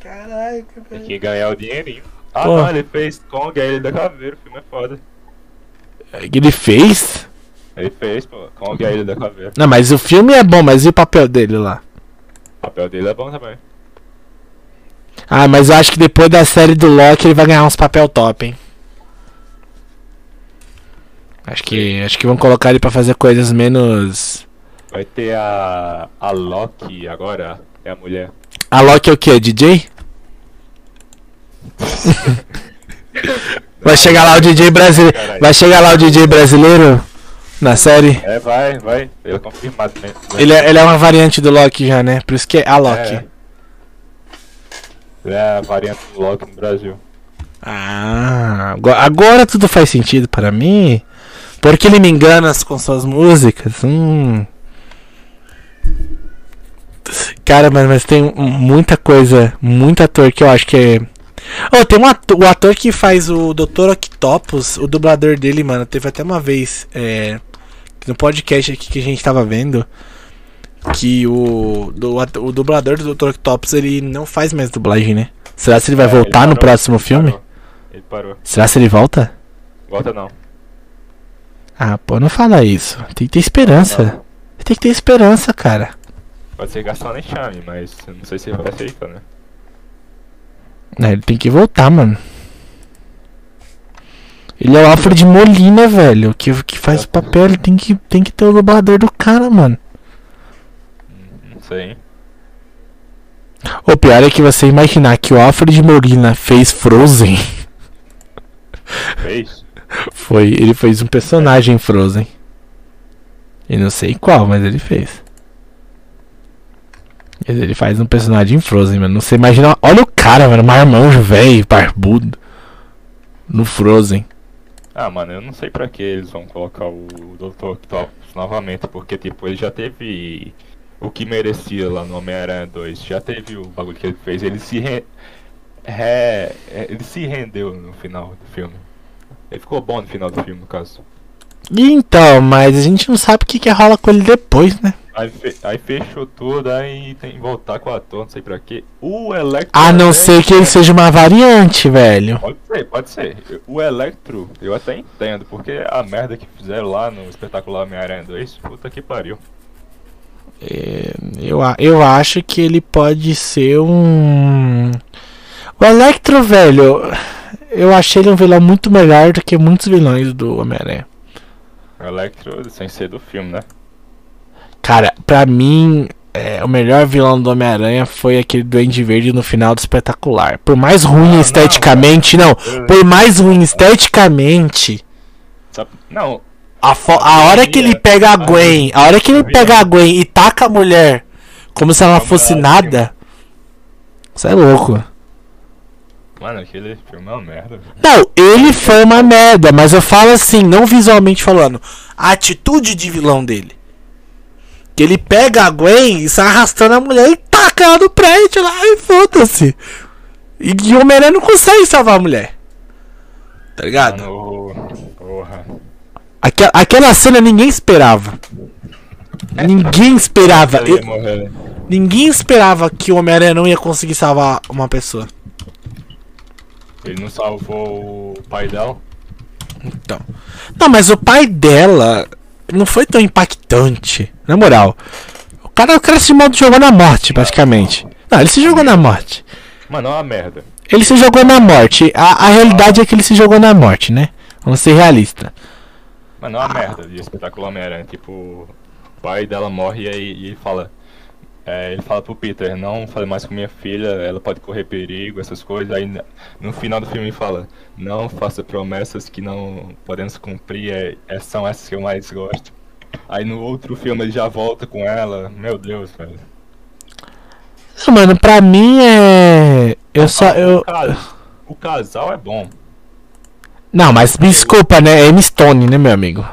Caralho, Tem que ganhar o dinheirinho. Ah, Pô. não, ele fez Kong, a Ilha da Caveira. O filme é foda. Ele fez? Ele fez, pô. Kong, a Ilha da Caveira. Não, mas o filme é bom, mas e o papel dele lá? O papel dele é bom também. Ah, mas eu acho que depois da série do Loki ele vai ganhar uns papel top, hein? Acho que, acho que vão colocar ele pra fazer coisas menos. Vai ter a. A Loki agora. É a mulher. A Loki é o que? DJ? vai chegar lá o DJ brasileiro. Vai chegar lá o DJ brasileiro na série. É, vai, vai. Ele é confirmado, né? Ele é, ele é uma variante do Loki já, né? Por isso que é a Loki. É. Ele é a variante do Loki no Brasil. Ah, agora, agora tudo faz sentido para mim. Porque ele me engana com suas músicas. Hum. Cara, mas, mas tem muita coisa, muito ator que eu acho que é. Oh, tem um ator, o ator que faz o Dr. Octopus, o dublador dele, mano, teve até uma vez é, no podcast aqui que a gente tava vendo que o, do, o dublador do Dr. Octopus ele não faz mais dublagem, né? Será se ele vai É, voltar ele no parou, próximo ele filme? parou. Ele parou. Será se ele volta? Volta não. Ah, pô, não fala isso. Tem que ter esperança. Tem que ter esperança, cara. Pode ser Gastão Chame, mas não sei se ele vai aceitar, né? É, ele tem que voltar, mano. Ele é o Alfred Molina, velho, que, que faz o papel. Ele tem que, tem que ter o dublador do cara, mano. Não sei? O pior é que você imaginar que o Alfred Molina fez Frozen. Fez? Foi, ele fez um personagem em Frozen. Eu não sei qual, mas ele fez. Ele faz um personagem em Frozen, mano. Você imagina. Olha o cara, mano. Marmanjo, velho, barbudo. No Frozen. Ah, mano, eu não sei pra que eles vão colocar o Dr. Octopus novamente, porque, tipo, ele já teve o que merecia lá no Homem-Aranha 2. Já teve o bagulho que ele fez. Ele se re... re- Ele se rendeu no final do filme. Ele ficou bom no final do filme, no caso. Então, mas a gente não sabe o que, que rola com ele depois, né? Aí, fe- aí fechou tudo, aí tem que voltar com o ator, não sei pra quê. O Electro. A não até ser que ele seja uma variante, velho. Pode ser, pode ser. O Electro, eu até entendo, porque a merda que fizeram lá no espetacular Homem-Aranha 2, puta que pariu. É, eu, a- eu acho que ele pode ser um. O Electro, velho. Eu achei ele um vilão muito melhor do que muitos vilões do Homem-Aranha. O Electro, sem ser do filme, né? Cara, pra mim, é, o melhor vilão do Homem-Aranha foi aquele Duende Verde no final do espetacular. Por mais ruim não, esteticamente, não, por mais ruim esteticamente? Não, a, a hora que ele pega a Gwen, a hora que ele pega a Gwen e taca a mulher como se ela fosse nada, isso é louco. Mano, aquele filme é uma merda. velho. Não, ele foi uma merda, mas eu falo assim, não visualmente falando. A atitude de vilão dele. Que ele pega a Gwen e sai arrastando a mulher e taca ela no prédio lá e foda-se. E o Homem-Aranha não consegue salvar a mulher. Tá ligado? Mano, porra. Aquela, aquela cena ninguém esperava. Ninguém esperava. Eu- morrer. ninguém esperava que o Homem-Aranha não ia conseguir salvar uma pessoa. Ele não salvou o pai dela. Então. Não, mas o pai dela não foi tão impactante. Na moral. O cara, o cara se modo jogou na morte, praticamente. Não, ele se jogou na morte. Mano, é uma merda. Ele se jogou na morte. A, a realidade é que ele se jogou na morte, né? Vamos ser realistas. Mano, é uma merda de espetáculo Homem-Aranha. Tipo, o pai dela morre e aí e ele fala. É, ele fala pro Peter, não fale mais com minha filha, ela pode correr perigo, essas coisas. Aí no final do filme ele fala, não faça promessas que não podemos cumprir, é, é- são essas que eu mais gosto. Aí no outro filme ele já volta com ela, meu Deus, velho. Não, mano, pra mim é. Eu só. Eu... O, cas- o casal é bom. Não, mas me desculpa, né? É M. Stone, né, meu amigo?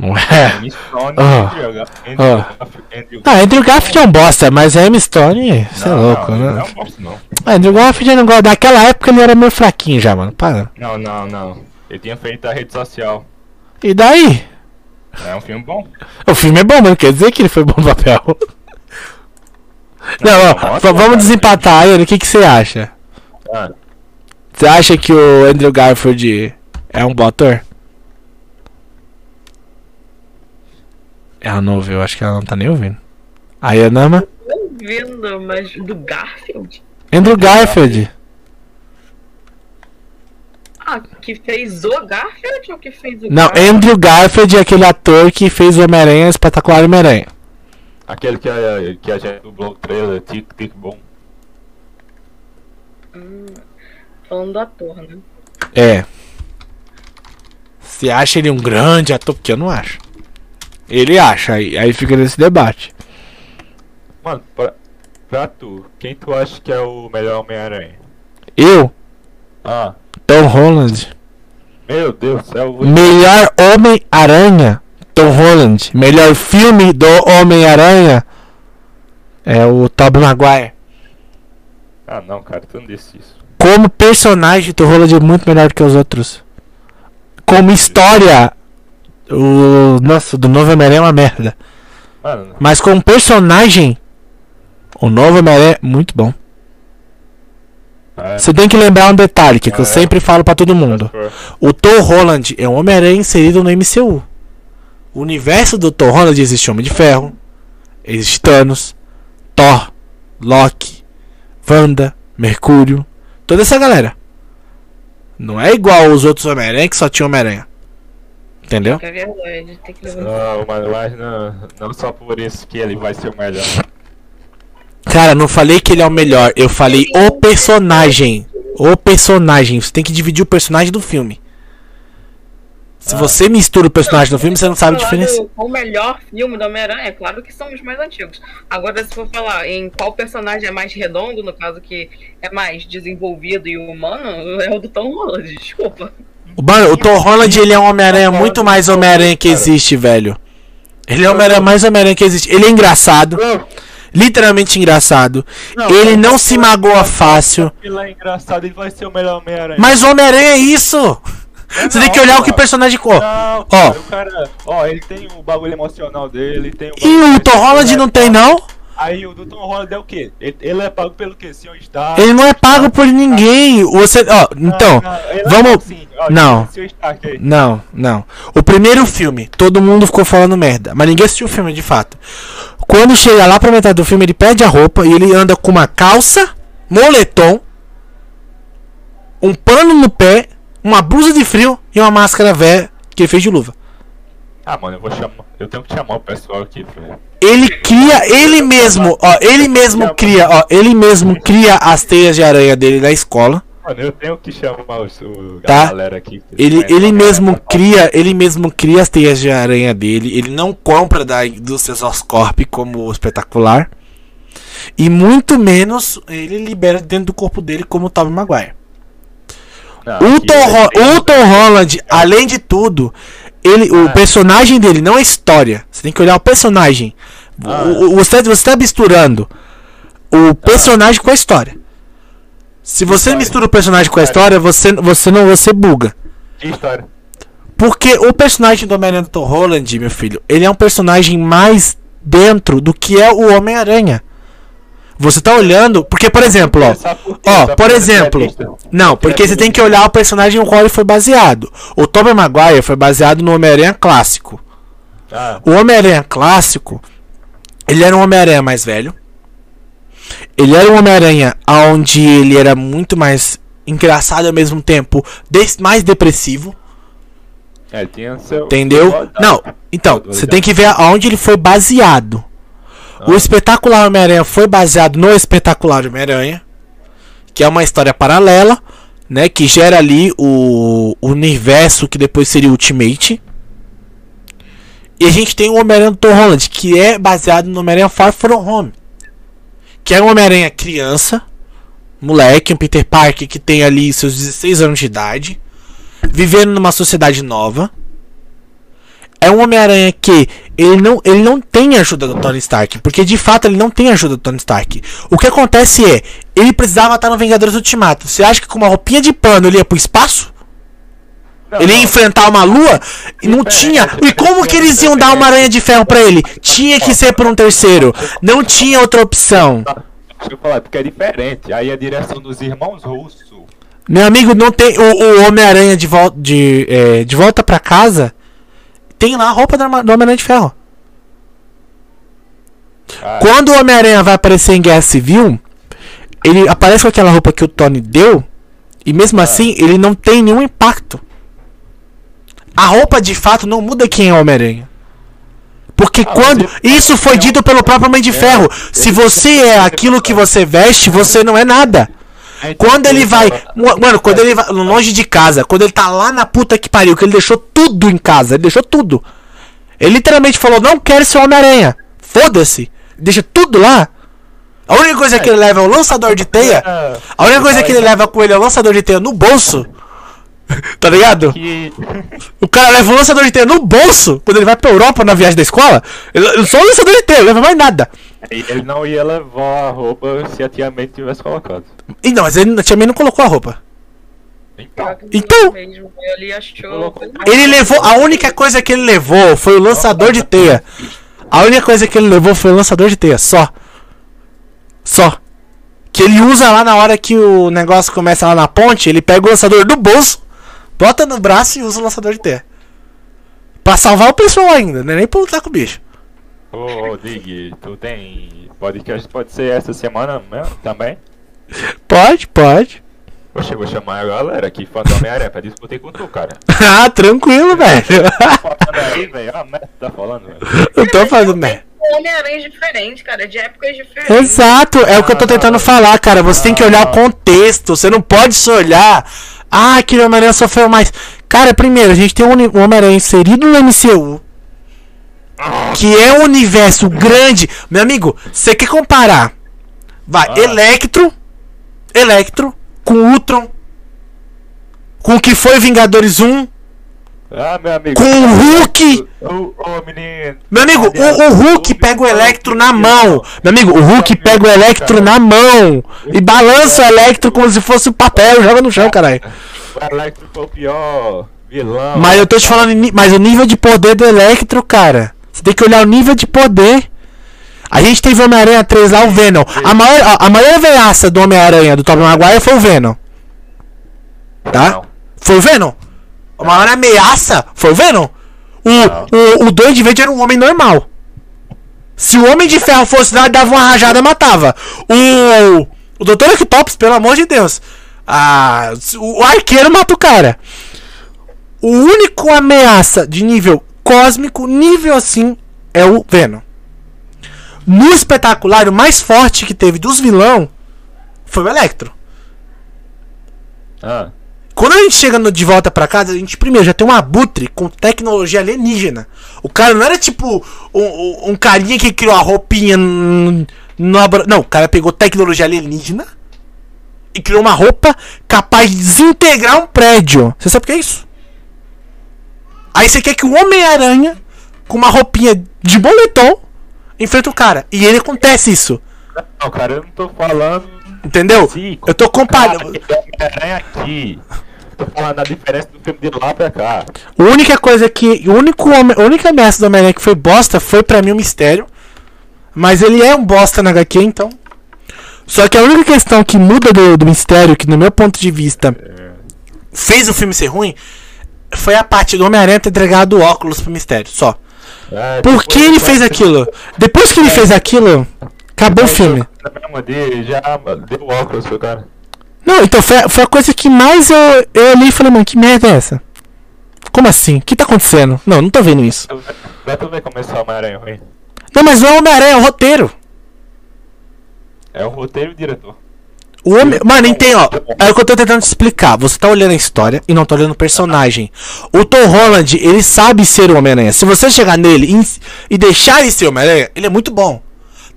Não é. Miss Stone, Ah. Andrew Ah. Andrew Garfield- Andrew Andrew Garfield é um bosta, mas a M. Stone, você é Não, louco, não, né? Não, gosto não. Ah, Andrew Garfield não gosto. Daquela época ele era meio fraquinho já, mano. Para. Não, não, não. Ele tinha feito a rede social. E daí? É um filme bom. O filme é bom, mas não quer dizer que ele foi bom no papel. Não, ó, Nossa, v- vamos cara. desempatar aí, o que, que você acha? Ah, Você acha que o Andrew Garfield é um bom ator? Ela não ouviu, acho que ela não tá nem ouvindo. Aí, Anama? Ouvindo, mas do Garfield? Andrew Garfield. Ah, que fez o Garfield ou que fez o Não, Garfield? Andrew Garfield é aquele ator que fez o Homem-Aranha espetacular Homem-Aranha. aquele que a, que a gente dublou o trailer, Tic Tic Boom. Falando do ator, né? É. Você acha ele um grande ator? Porque eu não acho. Ele acha, aí, aí fica nesse debate. Mano, pra, pra tu, quem tu acha que é o melhor Homem-Aranha? Eu, Ah, Tom Holland. meu Deus do céu. vou- Melhor Homem-Aranha, Tom Holland. Melhor filme do Homem-Aranha é o Tobey Maguire. Ah, não, cara, tu não disse isso. Como personagem, Tom Holland é muito melhor que os outros. Como história, o nossa, do novo Homem-Aranha é uma merda. Mano, Mas como personagem, o novo Homem-Aranha é muito bom. é, Você tem que lembrar um detalhe que, que eu É. sempre falo pra todo mundo. O Tom Holland é um Homem-Aranha inserido no MCU. O universo do Tom Holland existe Homem de Ferro, existe Thanos, Thor, Loki, Wanda, Mercúrio, toda essa galera. Não é igual os outros Homem-Aranha que só tinha Homem-Aranha. Entendeu? É verdade, tem que. Não, mano, mas não, não só por isso que ele vai ser o melhor. Cara, não falei que ele é o melhor, eu falei o personagem. O personagem. Você tem que dividir o personagem do filme. Se Ah. você mistura o personagem do filme, você não sabe a diferença. O melhor filme do Homem-Aranha, é claro que são os mais antigos. Agora, se for falar em qual personagem é mais redondo, no caso que é mais desenvolvido e humano, é o do Tom Holland, desculpa. Mano, o Tom Holland ele é um Homem-Aranha muito mais Homem-Aranha que existe, velho. Ele é o Homem-Aranha mais Homem-Aranha que existe. Ele é engraçado, literalmente engraçado. Ele não se magoa fácil. Ele é engraçado, ele vai ser o melhor Homem-Aranha. Mas o Homem-Aranha é isso! Você tem que olhar o que personagem. Ó, Não, cara, o cara, ó, ele tem o bagulho emocional dele, tem o e o Tom Holland não tem, não? Aí o do Tom Holland é o quê? Ele, ele é pago pelo quê? Senhor Stark. Ele não é pago por ninguém. Você, ó, então, Não, não, ele é vamos. assim, ó, Não. Não, não. O primeiro filme, todo mundo ficou falando merda, mas ninguém assistiu o filme de fato. Quando chega lá pra metade do filme, ele perde a roupa e ele anda com uma calça, moletom, um pano no pé, uma blusa de frio e uma máscara velha que ele fez de luva. Ah, mano, eu vou chamar. Eu tenho que chamar o pessoal aqui, velho. Ele cria, ele mesmo, ó, ele mesmo cria, ó, ele mesmo cria as teias de aranha dele na escola. Mano, eu tenho que chamar os, o, Tá. a galera aqui. Ele, ele mesmo cria, ele mesmo cria as teias de aranha dele. Ele não compra da indústria Oscorp como o espetacular. E muito menos ele libera dentro do corpo dele como o Tobey Maguire. Não, O Tom, é- o Tom Holland, além de tudo, ele, o Ah. personagem dele não é história. Você tem que olhar o personagem. Ah. O- o- você, você tá misturando o personagem com a história. Se você História. mistura o personagem com a história, você, você não você buga. Que história? Porque o personagem do Homem-Aranha do Tom Holland, meu filho, ele é um personagem mais dentro do que é o Homem-Aranha. Você tá olhando. Porque, por exemplo, ó. Ó, por exemplo. Não, porque você tem que olhar o personagem no qual ele foi baseado. O Tobey Maguire foi baseado no Homem-Aranha clássico. Ah, O Homem-Aranha clássico, ele era um Homem-Aranha mais velho. Ele era um Homem-Aranha onde ele era muito mais engraçado ao mesmo tempo, mais depressivo. é, tinha seu. Entendeu? Não, então, você tem que ver aonde ele foi baseado. O espetacular Homem-Aranha foi baseado no espetacular Homem-Aranha, que é uma história paralela, né? Que gera ali o, universo que depois seria o Ultimate. E a gente tem o Homem-Aranha do Tom Holland, que é baseado no Homem-Aranha Far From Home. Que é um Homem-Aranha criança, moleque, um Peter Parker que tem ali seus 16 anos de idade, vivendo numa sociedade nova. É um Homem-Aranha que ele não, ele não tem ajuda do Tony Stark, porque de fato ele não tem ajuda do Tony Stark. O que acontece é, ele precisava estar no Vingadores Ultimato. Você acha que com uma roupinha de pano ele ia pro espaço? Não, Ele ia não. enfrentar uma lua? E não tinha. E como que eles iam dar uma aranha de ferro pra ele? Tinha que ser por um terceiro. Não tinha outra opção. Deixa eu falar, porque é diferente. Aí a direção dos irmãos russos. Meu amigo, não tem. O, o Homem-Aranha de, volta de, é, de volta pra casa. Tem lá a roupa do Homem-Aranha de Ferro. Ah, Quando o Homem-Aranha vai aparecer em Guerra Civil, ele aparece com aquela roupa que o Tony deu. E mesmo assim, ele não tem nenhum impacto. A roupa de fato não muda quem é o Homem-Aranha. Porque quando. mas Isso foi dito pelo próprio Homem de Ferro. Se você é aquilo que você veste, você não é nada. Quando ele vai. Mano, quando ele vai longe de casa, quando ele tá lá na puta que pariu, que ele deixou tudo em casa, ele deixou tudo. Ele literalmente falou: Não quero ser Homem-Aranha. Foda-se. Deixa tudo lá. A única coisa que ele leva é o lançador de teia. A única coisa que ele leva com ele é o lançador de teia no bolso. Tá ligado? Que... O cara leva o lançador de teia no bolso quando ele vai pra Europa na viagem da escola. Ele, ele só o lançador de teia, não leva mais nada. Ele não ia levar a roupa se a tia May tivesse colocado. E não, mas ele, a tia May não colocou a roupa. Então, Então- Mesmo, ele levou. A única coisa que ele levou foi o lançador de teia. A única coisa que ele levou foi o lançador de teia, só. Só. Que ele usa lá na hora que o negócio começa lá na ponte, ele pega o lançador do bolso, bota no braço e usa o lançador de teia. Pra salvar o pessoal ainda, não é nem pra lutar com o bicho. Ô, Dig, tu tem podcast pode ser essa semana mesmo também? Pode, pode. Poxa, eu vou chamar a galera que fã do Homem-Aranha pra discutir com tu, cara. ah, tranquilo, velho. Falando aí, velho. Ah, merda, tá falando, velho. Eu tô fazendo merda. Homem-Aranha diferente, cara, de épocas diferentes. Exato, é o que eu tô tentando falar, cara. Você tem que olhar o contexto. Você não pode só olhar. Ah, aquele Homem-Aranha sofreu mais. Cara, primeiro, a gente tem um Homem-Aranha inserido no MCU. Que é um universo grande. Meu amigo, você quer comparar? Vai, Ah. Electro. Electro. Com Ultron. Com o que foi Vingadores 1. Ah, meu amigo. Com o Hulk. Ô, ô, menino. Meu amigo, o, o Hulk pega o Electro na mão. Meu amigo, o Hulk pega o Electro na mão. E balança o Electro como se fosse papel, joga no chão, caralho. O Electro foi o pior vilão. Mas eu tô te falando, mas o nível de poder do Electro, cara. Você tem que olhar o nível de poder. A gente teve o Homem-Aranha 3 lá, o Venom. A maior, a, maior ameaça do Homem-Aranha do Tobey Maguire foi o Venom. Tá? Não. Foi o Venom. A maior ameaça foi o Venom. O, o, o Duende Verde era um homem normal. Se o Homem de Ferro fosse lá, dava uma rajada, matava. O, o Dr. Octopus, pelo amor de Deus. Ah, o arqueiro mata o cara. O único ameaça de nível cósmico, nível assim, é o Venom. No espetacular, o mais forte que teve dos vilão foi o Electro. Ah, Quando a gente chega no- de volta pra casa, a gente primeiro já tem um abutre com tecnologia alienígena. O cara não era tipo um, um- carinha que criou a roupinha n- no labora- Não, o cara pegou tecnologia alienígena e criou uma roupa capaz de desintegrar um prédio. Você sabe o que é isso? Aí você quer que o Homem-Aranha, com uma roupinha de boletom, enfrenta o cara. E ele acontece isso. Não, cara, eu não tô falando. Entendeu? Sim, Eu tô comparando. Homem-Aranha aqui. Tô falando da diferença do filme de lá pra cá. A única coisa que. O único homem, a única ameaça do Homem-Aranha que foi bosta foi pra mim o mistério. Mas ele é um bosta na HQ, então. Só que a única questão que muda do, do mistério, que no meu ponto de vista fez o filme ser ruim, foi a parte do Homem-Aranha ter entregado o óculos pro mistério. Só. É, Por que ele fez aquilo? Depois que ele fez aquilo, acabou o filme. Dele, já deu óculos pro cara. Não, então foi, a- foi a coisa que mais eu, eu olhei e falei, mano, que merda é essa? Como assim? O que tá acontecendo? Não, não tô vendo isso. Vai tu ver como esse Homem-Aranha é ruim. Não, mas não é o Homem-Aranha, é o roteiro. É o roteiro e o diretor. O homem... Mano, entende, ó. É o que eu tô tentando te explicar. Você tá olhando a história e não tá olhando o personagem. O Tom Holland, ele sabe ser o Homem-Aranha. Se você chegar nele e, e deixar ele ser o Homem-Aranha, ele é muito bom.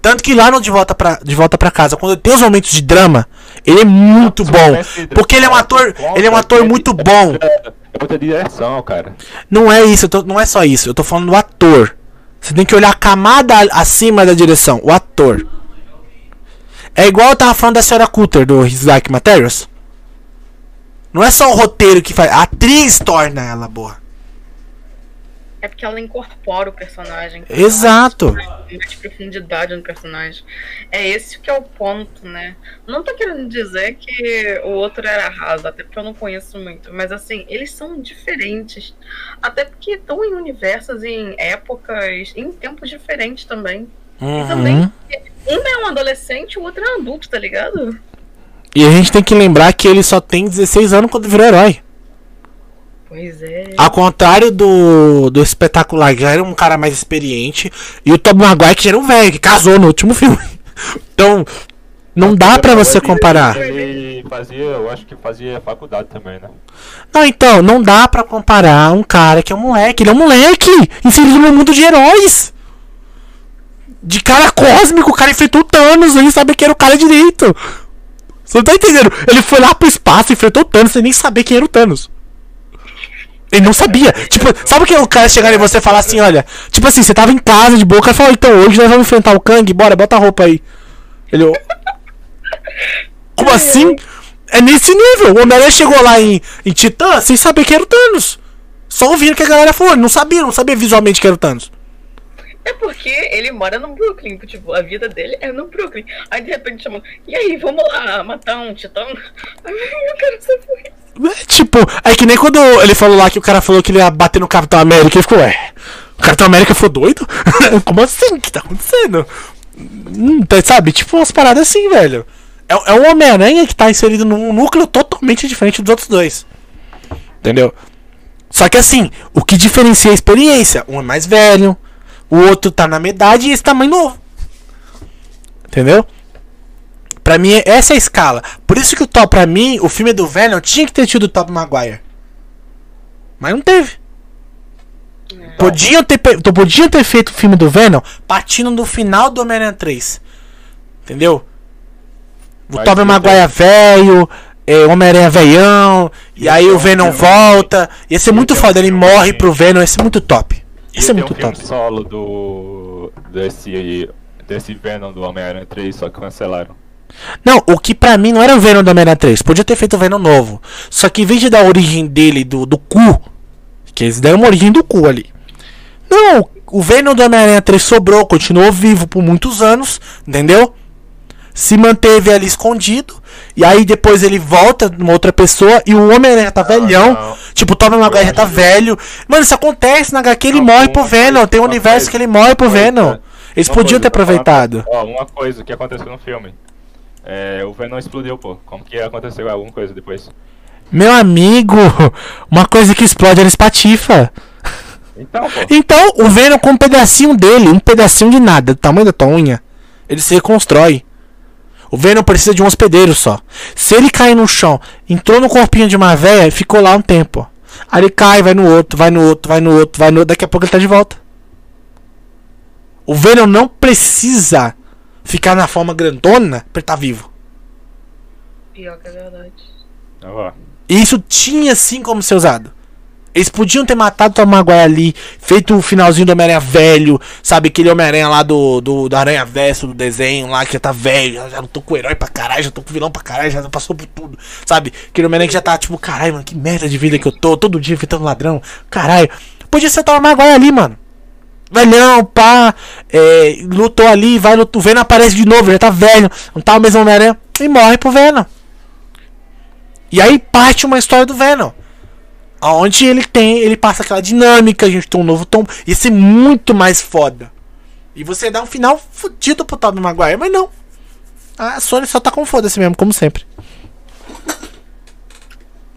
Tanto que lá no De Volta pra, de volta pra Casa, quando tem os momentos de drama, ele é muito bom. Porque ele é um ator, ele é um ator muito bom. É outra direção, cara. Não é isso, tô- não é só isso. Eu tô falando do ator. Você tem que olhar a camada acima da direção, o ator. É igual eu tava falando da senhora Cutter do His Like Materials. Não é só o roteiro que faz, a atriz torna ela boa. É porque ela incorpora o personagem. Exato. Mais profundidade no personagem. É esse que é o ponto, né? Não tô querendo dizer que o outro era raso, até porque eu não conheço muito. Mas assim, eles são diferentes. Até porque estão em universos, em épocas, em tempos diferentes também. E também, Uhum. um é um adolescente, o outro é um adulto, tá ligado? E a gente tem que lembrar que ele só tem 16 anos quando virou herói. Pois é. Ao contrário do, do espetacular, que já era um cara mais experiente, e o Tobey Maguire que já era um velho, que casou no último filme. Então, não dá pra você comparar. Ele fazia, eu acho que fazia faculdade também, né? Não, então, não dá pra comparar um cara que é um moleque. Ele é um moleque inserido no mundo de heróis. De cara cósmico, o cara enfrentou o Thanos, nem sabia que era o cara direito. Você não tá entendendo? Ele foi lá pro espaço, enfrentou o Thanos, sem nem saber quem era o Thanos. Ele não sabia. Tipo, sabe que o cara chegar em você e falar assim, olha, tipo assim, você tava em casa de boa, o cara falou, então hoje nós vamos enfrentar o Kang, bora, bota a roupa aí. Ele. "Ô." Como assim? É nesse nível. O Homem-Aranha chegou lá em, em Titã sem saber que era o Thanos. Só ouvindo que a galera falou, não sabia, não sabia visualmente que era o Thanos. É porque ele mora no Brooklyn, tipo, a vida dele é no Brooklyn. Aí de repente chamam, e aí, vamos lá matar um titã? Eu quero saber isso. É, tipo, é que nem quando ele falou lá que o cara falou que ele ia bater no Capitão América, ele ficou, ué, o Capitão América foi doido? Como assim? O que tá acontecendo? Hum, tá- sabe, tipo umas paradas assim, velho. É, é um Homem-Aranha que tá inserido num núcleo totalmente diferente dos outros dois. Entendeu? Só que assim, o que diferencia a experiência? Um é mais velho, o outro tá na metade e esse mais novo. Entendeu? Pra mim, essa é a escala. Por isso que o top, pra mim, o filme do Venom tinha que ter tido o Top Maguire. Mas não teve. Podiam ter, então, podiam ter feito o filme do Venom partindo do final do Homem-Aranha 3. Entendeu? O Tobey ia Maguire velho, é, Homem-Aranha velhão, e Ia aí o Venom volta. Ia ser muito foda, ele morre pro Venom, ia ser muito top. Ia ser ter muito um top. solo do. desse. desse Venom do Homem-Aranha 3, só que cancelaram. Não, o que pra mim não era o Venom do Homem-Aranha 3. Podia ter feito o Venom novo. Só que em vez de dar a origem dele do, do cu, que eles deram uma origem do cu ali. Não, o Venom do Homem-Aranha 3 sobrou, continuou vivo por muitos anos, entendeu? Se manteve ali escondido. E aí depois ele volta numa outra pessoa e o Homem-Aranha tá velhão. não. Tipo, Tobey Maguire já tá velho. Mano, isso acontece na HQ, ele Não, morre pro Venom. Tem um universo coisa- que ele morre pro Venom. Eles podiam ter coisa, aproveitado. Ó, uma coisa que aconteceu no filme. É, o Venom explodiu, pô. Como que aconteceu alguma coisa depois? Meu amigo, uma coisa que explode era espatifa. Então, pô. Então, o Venom com um pedacinho dele, um pedacinho de nada, do tamanho da tua unha, ele se reconstrói. O Venom precisa de um hospedeiro só. Se ele cair no chão, entrou no corpinho de uma véia e ficou lá um tempo. Aí ele cai, vai no outro, vai no outro, vai no outro, vai no outro, daqui a pouco ele tá de volta. O Venom não precisa ficar na forma grandona pra ele tá vivo. Pior que é verdade. Isso tinha sim como ser usado. Eles podiam ter matado o Maguire ali, feito o finalzinho do Homem-Aranha velho, sabe? Aquele Homem-Aranha lá do, do, do Aranha Verso, do desenho lá, que já tá velho, já, já não tô com o herói pra caralho, já tô com o vilão pra caralho, já passou por tudo, sabe? Aquele Homem-Aranha que já tá tipo, caralho, mano, que merda de vida que eu tô, todo dia enfrentando ladrão, caralho. Podia ser o Maguire ali, mano. Velhão, pá, é, lutou ali, vai, lutou, o Venom aparece de novo, já tá velho, não tá o mesmo Homem-Aranha, e morre pro Venom. E aí parte uma história do Venom. Onde ele tem, ele passa aquela dinâmica, a gente tem um novo tom. Ia ser muito mais foda. E você dá um final fudido pro Tobey Maguire, mas não. A Sony só tá com foda-se mesmo, como sempre.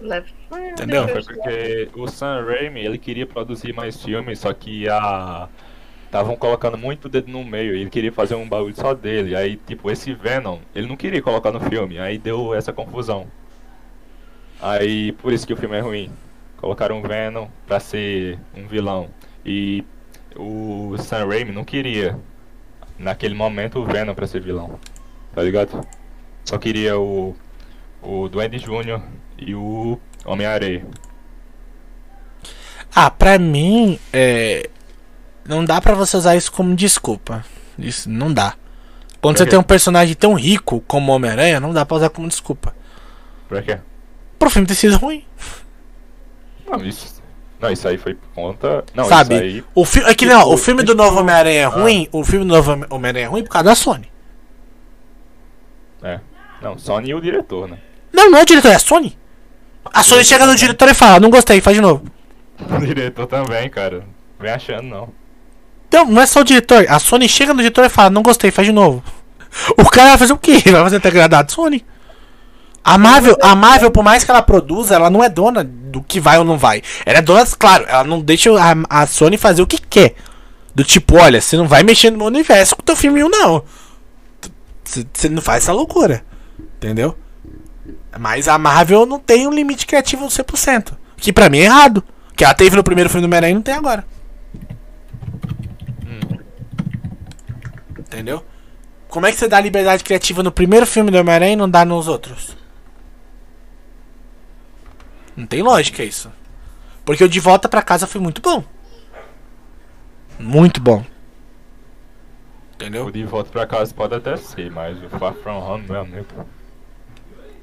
Leve. Entendeu? foi porque o Sam Raimi, ele queria produzir mais filmes, só que a... Estavam colocando muito dedo no meio, e ele queria fazer um bagulho só dele. Aí, tipo, esse Venom, ele não queria colocar no filme, aí deu essa confusão. Aí, por isso que o filme é ruim. Colocaram o Venom pra ser um vilão. E o Sam Raimi não queria, naquele momento, o Venom pra ser vilão. Tá ligado? Só queria o, o Duende Jr. e o Homem-Areia. Ah, pra mim, é. Não dá pra você usar isso como desculpa. Isso não dá. Quando Por você quê? tem um personagem tão rico como o Homem-Aranha, não dá pra usar como desculpa. Pra quê? Pro filme ter sido ruim. Não, isso. Não, isso aí foi por conta. Não, sabe? isso aí. O fi... É que não, o Tipo, filme do tipo, novo Homem-Aranha é ah. ruim. O filme do novo Home- Homem-Aranha é ruim por causa da Sony. É. Não, Sony e o diretor, né? Não, não é o diretor, é a Sony. A Sony chega no diretor e fala, não gostei, faz de novo. O diretor também, cara. Vem achando, não. Então, não é só o diretor. A Sony chega no diretor e fala, não gostei, faz de novo. O cara vai fazer o quê? Vai fazer até agradar a Sony? A Marvel, a Marvel, por mais que ela produza, ela não é dona do que vai ou não vai. Ela é dona, claro, ela não deixa a, a Sony fazer o que quer. Do tipo, olha, você não vai mexer no universo com teu filme não. Você não faz essa loucura. Entendeu? Mas a Marvel não tem um limite criativo 100%. Que pra mim é errado. Que ela teve no primeiro filme do Homem-Aranha e não tem agora. Entendeu? Como é que você dá liberdade criativa no primeiro filme do Homem-Aranha e não dá nos outros? Não tem lógica isso. Porque o De Volta pra Casa foi muito bom. Muito bom. Entendeu? O de volta pra casa pode até ser, mas o Far From Home, meu amigo.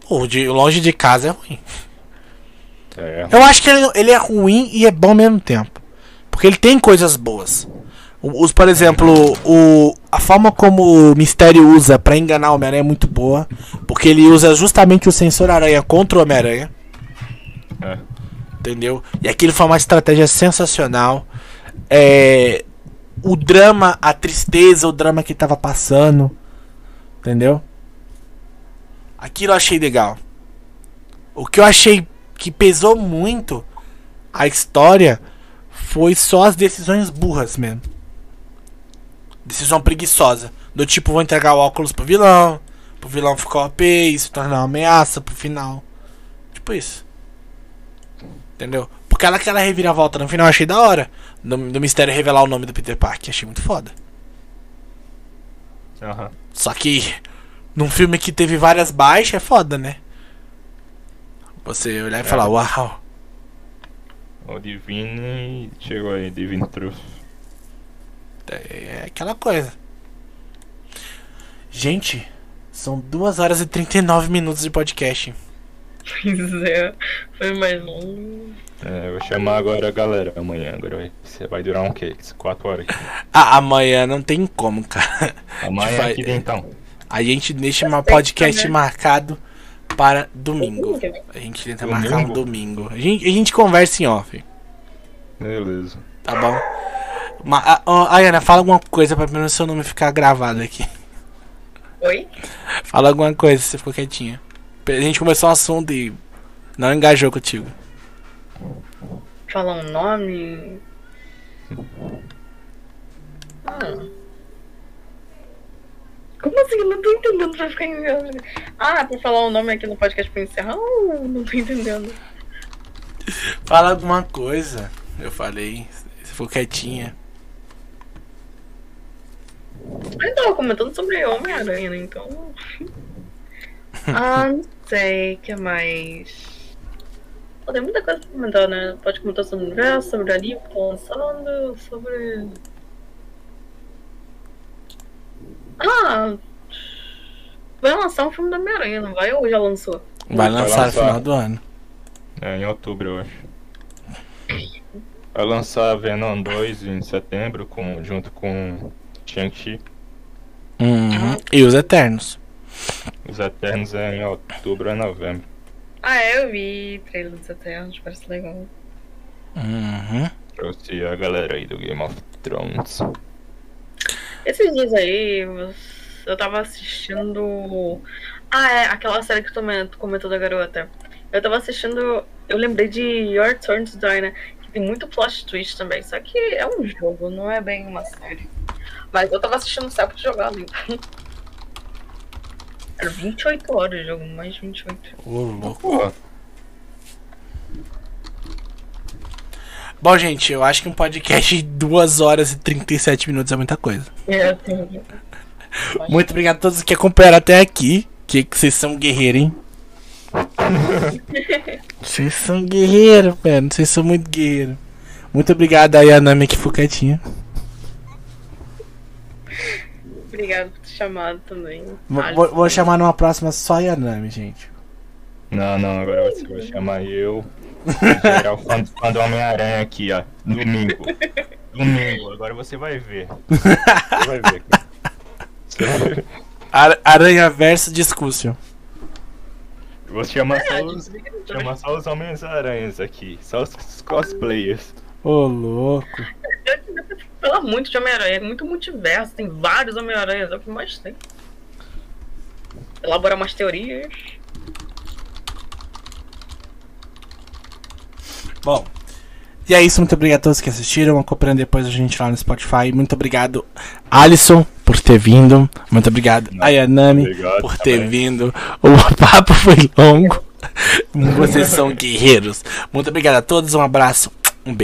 O de Longe de Casa é ruim. É. Eu acho que ele, ele é ruim e é bom ao mesmo tempo. Porque ele tem coisas boas. Os, por exemplo, o, a forma como o Mistério usa pra enganar o Homem-Aranha é muito boa. Porque ele usa justamente o sensor aranha contra o Homem-Aranha. É. Entendeu? E aquilo foi uma estratégia sensacional. É, o drama, a tristeza, o drama que tava passando. Entendeu? Aquilo eu achei legal. O que eu achei que pesou muito a história foi só as decisões burras mesmo. Decisão preguiçosa. Do tipo, vou entregar o óculos pro vilão. Pro vilão ficar OP, isso tornar uma ameaça pro final. Tipo isso. Entendeu? Porque ela aquela reviravolta no final eu achei da hora. Do, do mistério revelar o nome do Peter Parker. Achei muito foda. Aham. Só que num filme que teve várias baixas é foda, né? Você olhar e falar, uau. O Divine chegou aí, Divine Truth. É aquela coisa. Gente, são 2 horas e 39 minutos de podcast. Pois é, foi mais longo. É, eu vou chamar agora a galera amanhã. Agora vai, você vai durar um quê? 4 horas aqui. Ah, amanhã não tem como, cara. Amanhã vai- aqui então. A gente deixa um podcast marcado para domingo. A gente tenta marcar um Domingo? domingo. A gente, a gente conversa em off, Beleza. tá bom? Ma, a, ó, Ayana, fala alguma coisa pra pelo seu nome ficar gravado aqui. Oi? Fala alguma coisa, você ficou quietinha. A gente começou um assunto e não engajou contigo. Falar um nome. Ah. Como assim? Eu Não tô entendendo pra ficar enviando. Ah, pra falar o nome aqui no podcast pra encerrar? Não tô entendendo. Fala alguma coisa. Eu falei, você ficou quietinha. Eu tava comentando sobre Homem-Aranha, né? Então. Ah, não sei, o que mais? Pô, tem muita coisa pra comentar, né? Pode comentar sobre o universo, sobre o anime que tá lançando, sobre. Ah! Vai lançar um filme da Homem-Aranha, não vai? Ou já lançou? Vai Vai lançar no lançar. final do ano. É, em outubro, eu acho. Vai lançar Venom 2 em setembro, com, junto com Shang-Chi. Uhum. E os Eternos. Os Eternos é em outubro ou novembro. Ah, é, eu vi trailer dos Eternos, parece legal. Uhum. Trouxe a galera aí do Game of Thrones. Esses dias aí, eu tava assistindo. Ah, é, aquela série que tu men- tu comentou da garota. Eu tava assistindo. Eu lembrei de Your Turn to Die, né? Que tem muito plot twist também. Só que é um jogo, não é bem uma série. Mas eu tava assistindo o Celso jogando, então. Era 28 horas o jogo, mais 28. Ô, louco. Pô, Bom, gente, eu acho que um podcast de 2 horas e 37 minutos é muita coisa. É, tem. Muito obrigado a todos que acompanharam até aqui. Que que vocês são guerreiros, hein? Vocês são guerreiros, mano. Vocês são muito guerreiros. Muito obrigado aí, Anami, que ficou quietinha. Obrigado chamado também. Vou- Vou, vou chamar numa próxima só a Yanami, gente. Não, não, agora você vai chamar eu. Geral, quando, quando o Homem-Aranha aqui, ó. Domingo. Domingo, agora você vai ver. Você vai ver. Você vai ver. Ar Aranha Verso Discussion. Eu Vou chamar só É, os, tudo. chamar só os Homens-Aranhas aqui. Só os cosplayers. Ô, louco. Fala muito de Homem-Aranha, é muito multiverso, tem vários Homem-Aranhas, é o que mais tem. Elaborar umas teorias. Bom. E é isso, muito obrigado a todos que assistiram. Acompanhando depois a gente lá no Spotify. Muito obrigado, Alisson, por ter vindo. Muito obrigado, Ayanami, Obrigado por ter também. vindo. O papo foi longo. Vocês são guerreiros. Muito obrigado a todos. Um abraço. Um beijo.